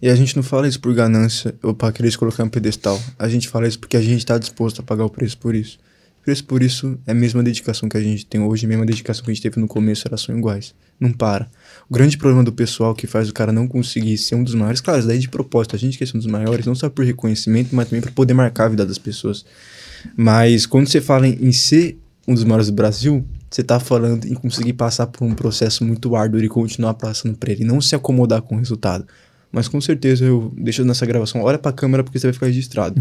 E a gente não fala isso por ganância ou pra querer se colocar no pedestal. A gente fala isso porque a gente tá disposto a pagar o preço por isso. O preço por isso é a mesma dedicação que a gente tem hoje, a mesma dedicação que a gente teve no começo, elas são iguais. Não para. O grande problema do pessoal que faz o cara não conseguir ser um dos maiores, claro, isso daí é de propósito, a gente quer ser um dos maiores, não só por reconhecimento, mas também para poder marcar a vida das pessoas. Mas quando você fala em ser um dos maiores do Brasil, você tá falando em conseguir passar por um processo muito árduo e continuar passando por ele, não se acomodar com o resultado. Mas com certeza eu deixo nessa gravação, olha pra câmera porque você vai ficar registrado.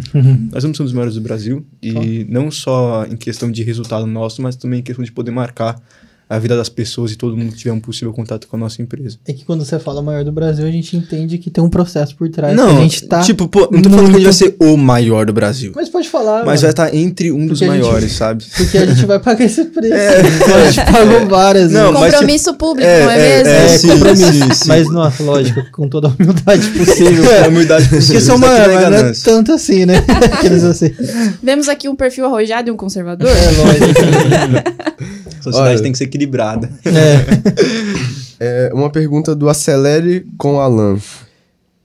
Nós vamos ser um dos maiores do Brasil e não só em questão de resultado nosso, mas também em questão de poder marcar a vida das pessoas e todo mundo que tiver um possível contato com a nossa empresa. É que quando você fala maior do Brasil, a gente entende que tem um processo por trás. que Não, a gente tá. tipo, pô, não tô falando que a gente vai ser o maior do Brasil. Mas pode falar. Mas mano, vai estar entre um dos Porque gente- maiores, sabe? Porque a gente vai pagar esse preço. A gente pagou várias. Não, né? mas, Compromisso público, é, não é, é, mesmo? é, É, sim, compromisso. sim, sim. Mas, nossa, lógico, com toda a humildade possível. É, a humildade possível. Porque são não é mas não é tanto assim, né? Aqueles assim. Vemos aqui um perfil arrojado e um conservador. É lógico. A sociedade Olha. tem que ser equilibrada. É. É, uma pergunta do Acelere com Alan.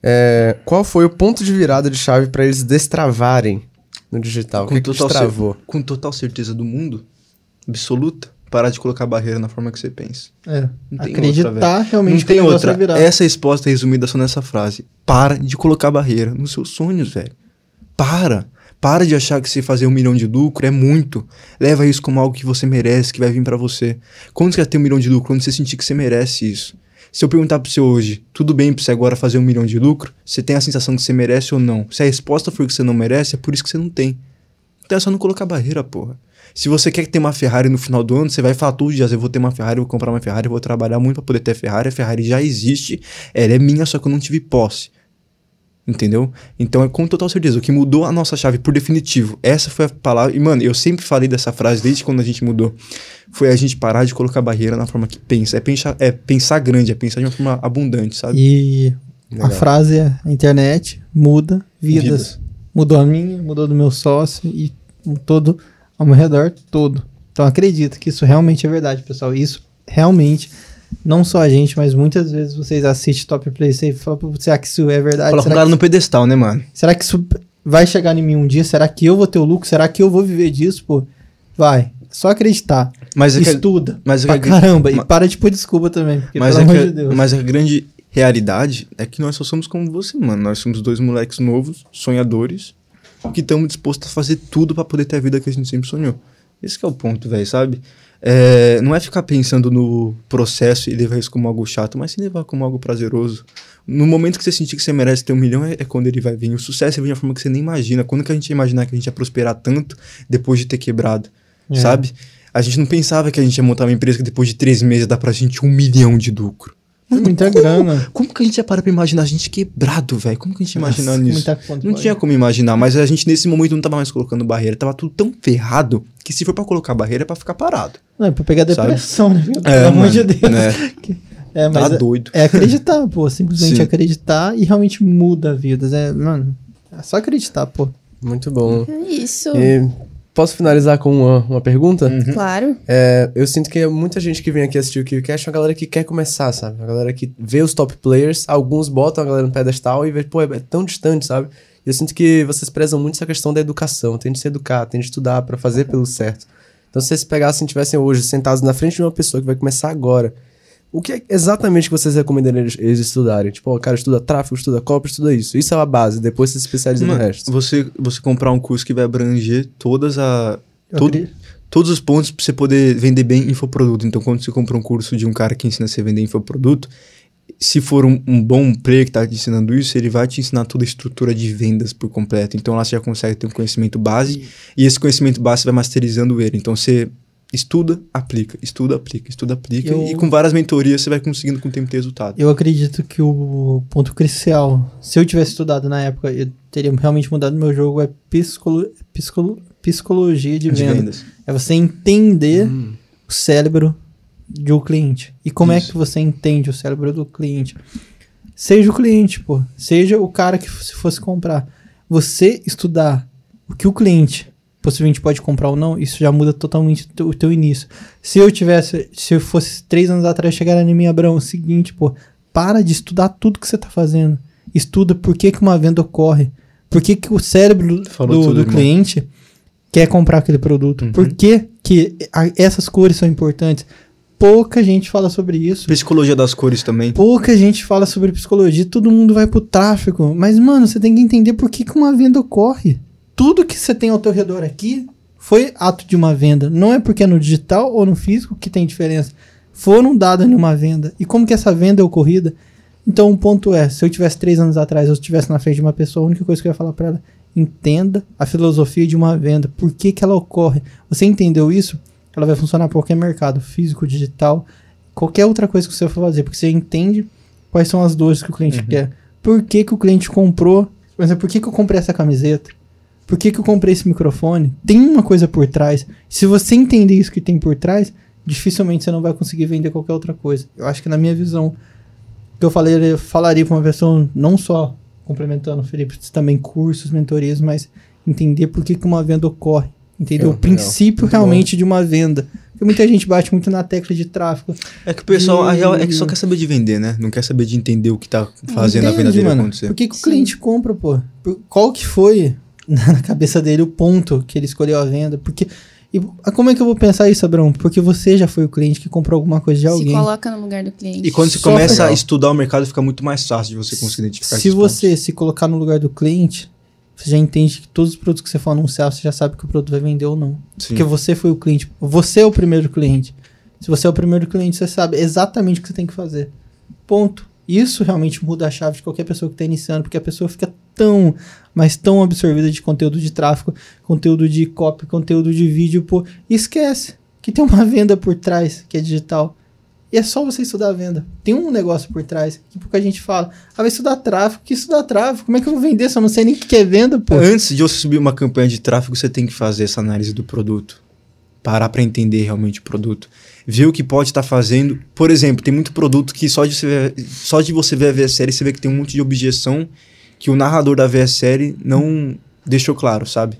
É, qual foi o ponto de virada de chave pra eles destravarem no digital? O que, que total cer- destravou? com total certeza do mundo, absoluta, parar de colocar barreira na forma que você pensa. É. Não tem Acreditar outra, realmente Não que tem outra. virar. Essa resposta é resumida só nessa frase. Para de colocar barreira nos seus sonhos, velho. Para. Para de achar que você fazer um milhão de lucro é muito. Leva isso como algo que você merece, que vai vir pra você. Quando você quer ter um milhão de lucro? Quando você sentir que você merece isso. Se eu perguntar pra você hoje, tudo bem pra você agora fazer um milhão de lucro? Você tem a sensação que você merece ou não? Se a resposta for que você não merece, é por isso que você não tem. Então é só não colocar barreira, porra. Se você quer ter uma Ferrari no final do ano, você vai falar todos os dias, eu vou ter uma Ferrari, vou comprar uma Ferrari, vou trabalhar muito pra poder ter a Ferrari. A Ferrari já existe, ela é minha, só que eu não tive posse. Entendeu? Então é com total certeza. O que mudou a nossa chave por definitivo, essa foi a palavra. E, mano, eu sempre falei dessa frase desde quando a gente mudou. Foi a gente parar de colocar barreira na forma que pensa. É pensar, é pensar grande, é pensar de uma forma abundante, sabe? E a Legal. frase é: a internet muda vidas. Vidas. Mudou a minha, mudou do meu sócio e todo ao meu redor todo. Então acredita que isso realmente é verdade, pessoal. Isso realmente, não só a gente, mas muitas vezes vocês assistem Top Play e você fala, "Pô, será que isso é verdade? Coloca o cara que, no pedestal, né, mano? será que isso vai chegar em mim um dia? Será que eu vou ter o lucro? Será que eu vou viver disso, pô? Vai. Só acreditar. Mas é que, Estuda. mas é pra que- caramba. ma- E para de pôr desculpa também. Mas, pelo é que- de Deus. mas a grande realidade é que nós só somos como você, mano. Nós somos dois moleques novos, sonhadores, que estamos dispostos a fazer tudo pra poder ter a vida que a gente sempre sonhou. Esse que é o ponto, velho, sabe? É, não é ficar pensando no processo e levar isso como algo chato, mas sim levar como algo prazeroso. No momento que você sentir que você merece ter um milhão, é, é quando ele vai vir. O sucesso vem de uma forma que você nem imagina. Quando que a gente ia imaginar que a gente ia prosperar tanto depois de ter quebrado, É. sabe? A gente não pensava que a gente ia montar uma empresa que depois de três meses dá pra gente um milhão de lucro. É muita como, grana. Como que a gente ia parar pra imaginar a gente quebrado, velho? Como que a gente ia imaginar Nossa, nisso? muita conta, Não tinha como imaginar, mas a gente nesse momento não tava mais colocando barreira, tava tudo tão ferrado que se for pra colocar barreira é pra ficar parado. Não, é pra pegar Sabe? depressão, né? Pelo É, amor mano, de Deus. né? É, Tá mas é- doido. É acreditar, pô. Simplesmente Sim. acreditar e realmente muda vidas. É, mano, é só acreditar, pô. Muito bom. É isso. E posso finalizar com uma, uma pergunta? Claro. É, eu sinto que muita gente que vem aqui assistir o KiwiCast é uma galera que quer começar, sabe? Uma galera que vê os top players, alguns botam a galera no pedestal e vê, pô, é é tão distante, sabe? E eu sinto que vocês prezam muito essa questão da educação, tem de se educar, tem de estudar pra fazer pelo certo. Então, se vocês pegassem e tivessem hoje sentados na frente de uma pessoa que vai começar agora, o que é exatamente que vocês recomendariam eles, eles estudarem? Tipo, ó, cara, estuda tráfego, estuda copy, estuda isso. Isso é a base, depois você se especializa no Mano, resto. você, você comprar um curso que vai abranger todas a. Todo- todos os pontos pra você poder vender bem infoproduto. Então, quando você compra um curso de um cara que ensina você a vender infoproduto, se for um, um bom player que tá te ensinando isso, ele vai te ensinar toda a estrutura de vendas por completo. Então, lá você já consegue ter um conhecimento base e esse conhecimento base você vai masterizando ele. Então, você estuda, aplica, estuda, aplica, estuda, aplica. Eu- E com várias mentorias você vai conseguindo com o tempo ter resultado. Eu acredito que o ponto crucial, se eu tivesse estudado na época, eu teria realmente mudado meu jogo, é psicolo, psicolo, psicologia de, De venda. vendas. É você entender o cérebro de um cliente. E como é Isso. que você entende o cérebro do cliente? Seja o cliente, pô. Seja o cara que se fosse comprar. Você estudar o que o cliente possivelmente pode comprar ou não, isso já muda totalmente o teu- início. Se eu tivesse, se eu fosse três anos atrás, chegar em mim, Abraão, é o seguinte, pô, para de estudar tudo que você tá fazendo. Estuda por que, que uma venda ocorre. Por que, que o cérebro Falou do, tudo, do cliente quer comprar aquele produto. Uhum. Por que, que a- essas cores são importantes? Pouca gente fala sobre isso. Psicologia das cores também. Pouca gente fala sobre psicologia, todo mundo vai pro tráfico. Mas, mano, você tem que entender por que, que uma venda ocorre. Tudo que você tem ao teu redor aqui foi ato de uma venda. Não é porque é no digital ou no físico que tem diferença. Foram dados em uma venda. E como que essa venda é ocorrida? Então, o ponto é, se eu tivesse três anos atrás, eu estivesse na frente de uma pessoa, a única coisa que eu ia falar pra ela, entenda a filosofia de uma venda. Por que que ela ocorre? Você entendeu isso? Ela vai funcionar para qualquer mercado, físico, digital, qualquer outra coisa que você for fazer, porque você entende quais são as dores que o cliente quer. Por que, que o cliente comprou? Por exemplo, por que, que eu comprei essa camiseta? Por que, que eu comprei esse microfone? Tem uma coisa por trás. Se você entender isso que tem por trás, dificilmente você não vai conseguir vender qualquer outra coisa. Eu acho que na minha visão, o que eu falei, eu falaria para uma pessoa, não só complementando o Felipe, também cursos, mentorias, mas entender por que, que uma venda ocorre. Entender É, o princípio Muito realmente de uma venda. Porque muita gente bate muito na tecla de tráfego. É que o pessoal, a real é que só E- quer saber de vender, né? Não quer saber de entender o que tá fazendo a Entende, venda dele mano? acontecer. Por que, que o cliente compra, pô? Por- Qual que foi na cabeça dele o ponto que ele escolheu a venda? Porque. E como é que eu vou pensar isso, Abrão? Porque você já foi o cliente que comprou alguma coisa de Se alguém. coloca no lugar do cliente. E quando você Só começa legal. a estudar o mercado, fica muito mais fácil de você conseguir identificar Se esses você se colocar no lugar do cliente, você já entende que todos os produtos que você for anunciar, você já sabe que o produto vai vender ou não. pontos. Sim. Porque você foi o cliente. Você é o primeiro cliente. Se você é o primeiro cliente, você sabe exatamente o que você tem que fazer. Ponto. Isso realmente muda a chave de qualquer pessoa que está iniciando, porque a pessoa fica tão, mas tão absorvida de conteúdo de tráfego, conteúdo de copy, conteúdo de vídeo, pô, e esquece que tem uma venda por trás, que é digital. E é só você estudar a venda. Tem um negócio por trás, que pouca gente fala. Ah, vai estudar tráfego. Que estudar tráfego? Como é que eu vou vender se eu não sei nem o que é venda, pô? Antes de você subir uma campanha de tráfego, você tem que fazer essa análise do produto. Parar para entender realmente o produto. Ver o que pode estar fazendo. Por exemplo, tem muito produto que só de, você ver, só de você ver a VSL, você vê que tem um monte de objeção que o narrador da VSL não deixou claro, sabe?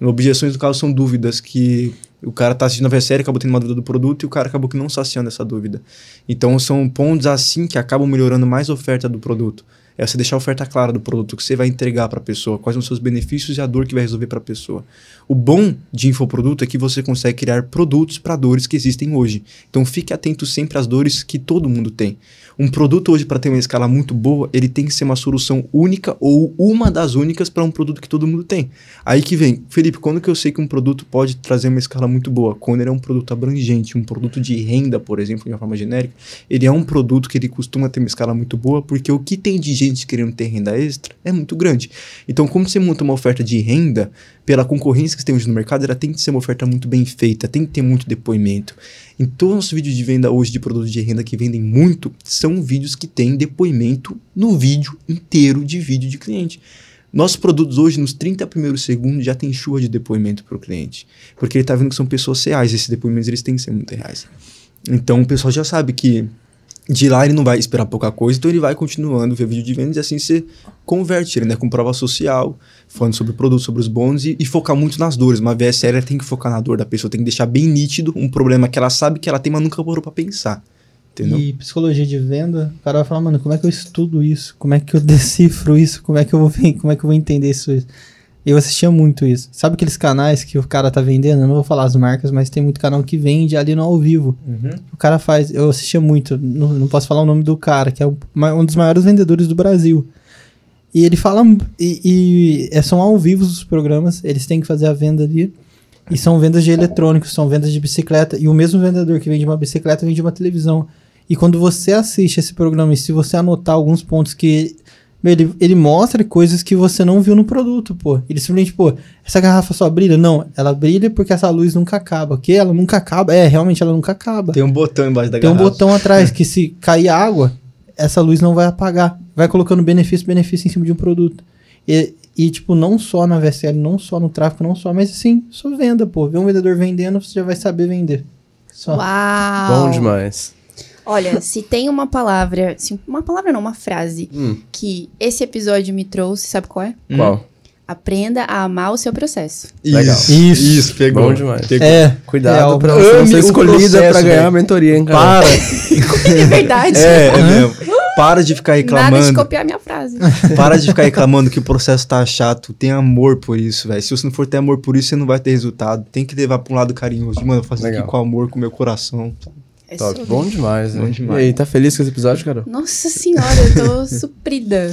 Objeções, no caso, são dúvidas que o cara tá assistindo a VSL, acabou tendo uma dúvida do produto e o cara acabou que não saciando essa dúvida. Então, são pontos assim que acabam melhorando mais a oferta do produto. É você deixar a oferta clara do produto que você vai entregar para a pessoa, quais são os seus benefícios e a dor que vai resolver para a pessoa. O bom de infoproduto é que você consegue criar produtos para dores que existem hoje. Então fique atento sempre às dores que todo mundo tem. Um produto hoje, para ter uma escala muito boa, ele tem que ser uma solução única ou uma das únicas para um produto que todo mundo tem. Aí que vem, Felipe, quando que eu sei que um produto pode trazer uma escala muito boa? Quando ele é um produto abrangente, um produto de renda, por exemplo, de uma forma genérica, ele é um produto que ele costuma ter uma escala muito boa, porque o que tem de gente querendo ter renda extra é muito grande. Então, como você monta uma oferta de renda, pela concorrência que tem hoje no mercado, ela tem que ser uma oferta muito bem feita, tem que ter muito depoimento. Em todos os vídeos de venda hoje de produtos de renda que vendem muito, são vídeos que têm depoimento no vídeo inteiro de vídeo de cliente. Nossos produtos hoje, nos 30 primeiros segundos, já tem chuva de depoimento para o cliente. Porque ele está vendo que são pessoas reais. Esses depoimentos eles têm que ser muito reais. Então o pessoal já sabe que de lá ele não vai esperar pouca coisa, então ele vai continuando ver vídeo de vendas e assim você converte ele, né? Com prova social, falando sobre o produto, sobre os bônus e, e, focar muito nas dores. Uma VSL tem que focar na dor da pessoa, tem que deixar bem nítido um problema que ela sabe que ela tem, mas nunca parou pra pensar. Entendeu? E psicologia de venda, o cara vai falar, mano, como é que eu estudo isso? Como é que eu decifro isso? Como é que eu vou, como é que eu vou entender isso? Eu assistia muito isso. Sabe aqueles canais que o cara tá vendendo? Eu não vou falar as marcas, mas tem muito canal que vende ali no ao vivo. Uhum. O cara faz. Eu assistia muito, não, não posso falar o nome do cara, que é um dos maiores vendedores do Brasil. E ele fala. E, e é, são ao vivo os programas, eles têm que fazer a venda ali. E são vendas de eletrônicos, são vendas de bicicleta. E o mesmo vendedor que vende uma bicicleta vende uma televisão. E quando você assiste esse programa e se você anotar alguns pontos que ele, ele mostra coisas que você não viu no produto, pô. Ele simplesmente, pô, essa garrafa só brilha? Não, ela brilha porque essa luz nunca acaba. Que ela nunca acaba? É, realmente ela nunca acaba. Tem um botão embaixo da Tem garrafa. Tem um botão atrás que se cair água, essa luz não vai apagar. Vai colocando benefício, benefício em cima de um produto. E, e, tipo, não só na VSL, não só no tráfego, não só, mas sim, só venda, pô. Vê um vendedor vendendo, você já vai saber vender. Só. Uau! Bom demais. Olha, se tem uma palavra, se uma palavra não, uma frase Hum. que esse episódio me trouxe, sabe qual é? Qual? Aprenda a amar o seu processo. Legal. Isso, Isso. isso, pegou. Bom demais. Pegou. É, Cuidado real. pra você não ser o escolhida pra ganhar a mentoria, hein, cara? Para! É verdade. é, é mesmo. Para de ficar Nada de reclamando. copiar minha frase. Para de ficar reclamando que o processo tá chato. Tem amor por isso, velho. Se você não for ter amor por isso, você não vai ter resultado. Tem que levar pra um lado carinhoso. Mano, eu faço isso Legal. aqui com amor, com meu coração. É Top. sobre. Bom demais, né? Bom demais. E aí, tá feliz com esse episódio, Carol? Nossa senhora, eu tô suprida.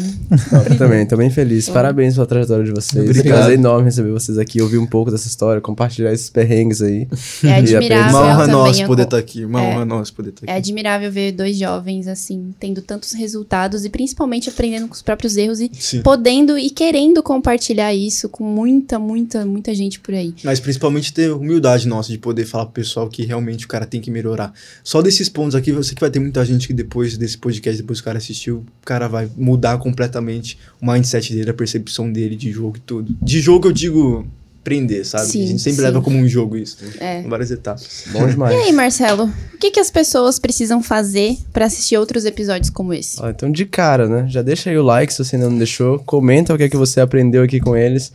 Eu também, tô bem feliz. Parabéns pela trajetória de vocês. Obrigado. É um prazer enorme receber vocês aqui, ouvir um pouco dessa história, compartilhar esses perrengues aí. É admirável Uma honra também. nossa a poder estar aqui. Uma É. honra nossa poder estar É aqui. admirável ver dois jovens, assim, tendo tantos resultados e principalmente aprendendo com os próprios erros e Sim. podendo e querendo compartilhar isso com muita, muita, muita gente por aí. Mas principalmente ter humildade nossa de poder falar pro pessoal que realmente o cara tem que melhorar. Só desses pontos aqui, eu sei que vai ter muita gente que depois desse podcast, depois que o cara assistiu, o cara vai mudar completamente o mindset dele, a percepção dele de jogo e tudo. De jogo eu digo prender, sabe? Sim, a gente sempre sim. leva como um jogo isso. É. Em várias etapas. Bom demais. E aí, Marcelo, o que, que as pessoas precisam fazer pra assistir outros episódios como esse? Ó, então, de cara, né? Já deixa aí o like se você ainda não deixou. Comenta o que é que você aprendeu aqui com eles.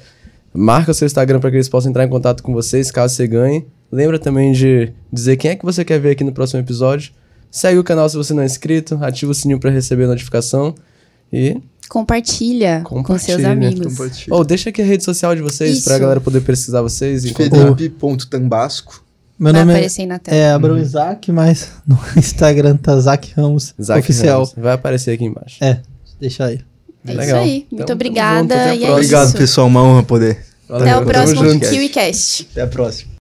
Marca o seu Instagram para que eles possam entrar em contato com vocês, caso você ganhe. Lembra também de dizer quem é que você quer ver aqui no próximo episódio. Segue o canal se você não é inscrito. Ativa o sininho para receber a notificação. E Compartilha, com seus Compartilha. amigos. Compartilha. Ou deixa aqui a rede social de vocês Isso. pra galera poder pesquisar vocês e. Felipe.tambasco. Meu Vai nome é, aparecer aí na tela. é Abrão Isaac, mas no Instagram tá Zac Ramos Oficial. Ramos. Vai aparecer aqui embaixo. É, deixa aí. É Legal. isso aí. Então, Muito tamo obrigada. junto, até a e é. Obrigado, isso. pessoal. Uma honra poder. Até Valeu, o tamo próximo. KiwiCast. Até a próxima.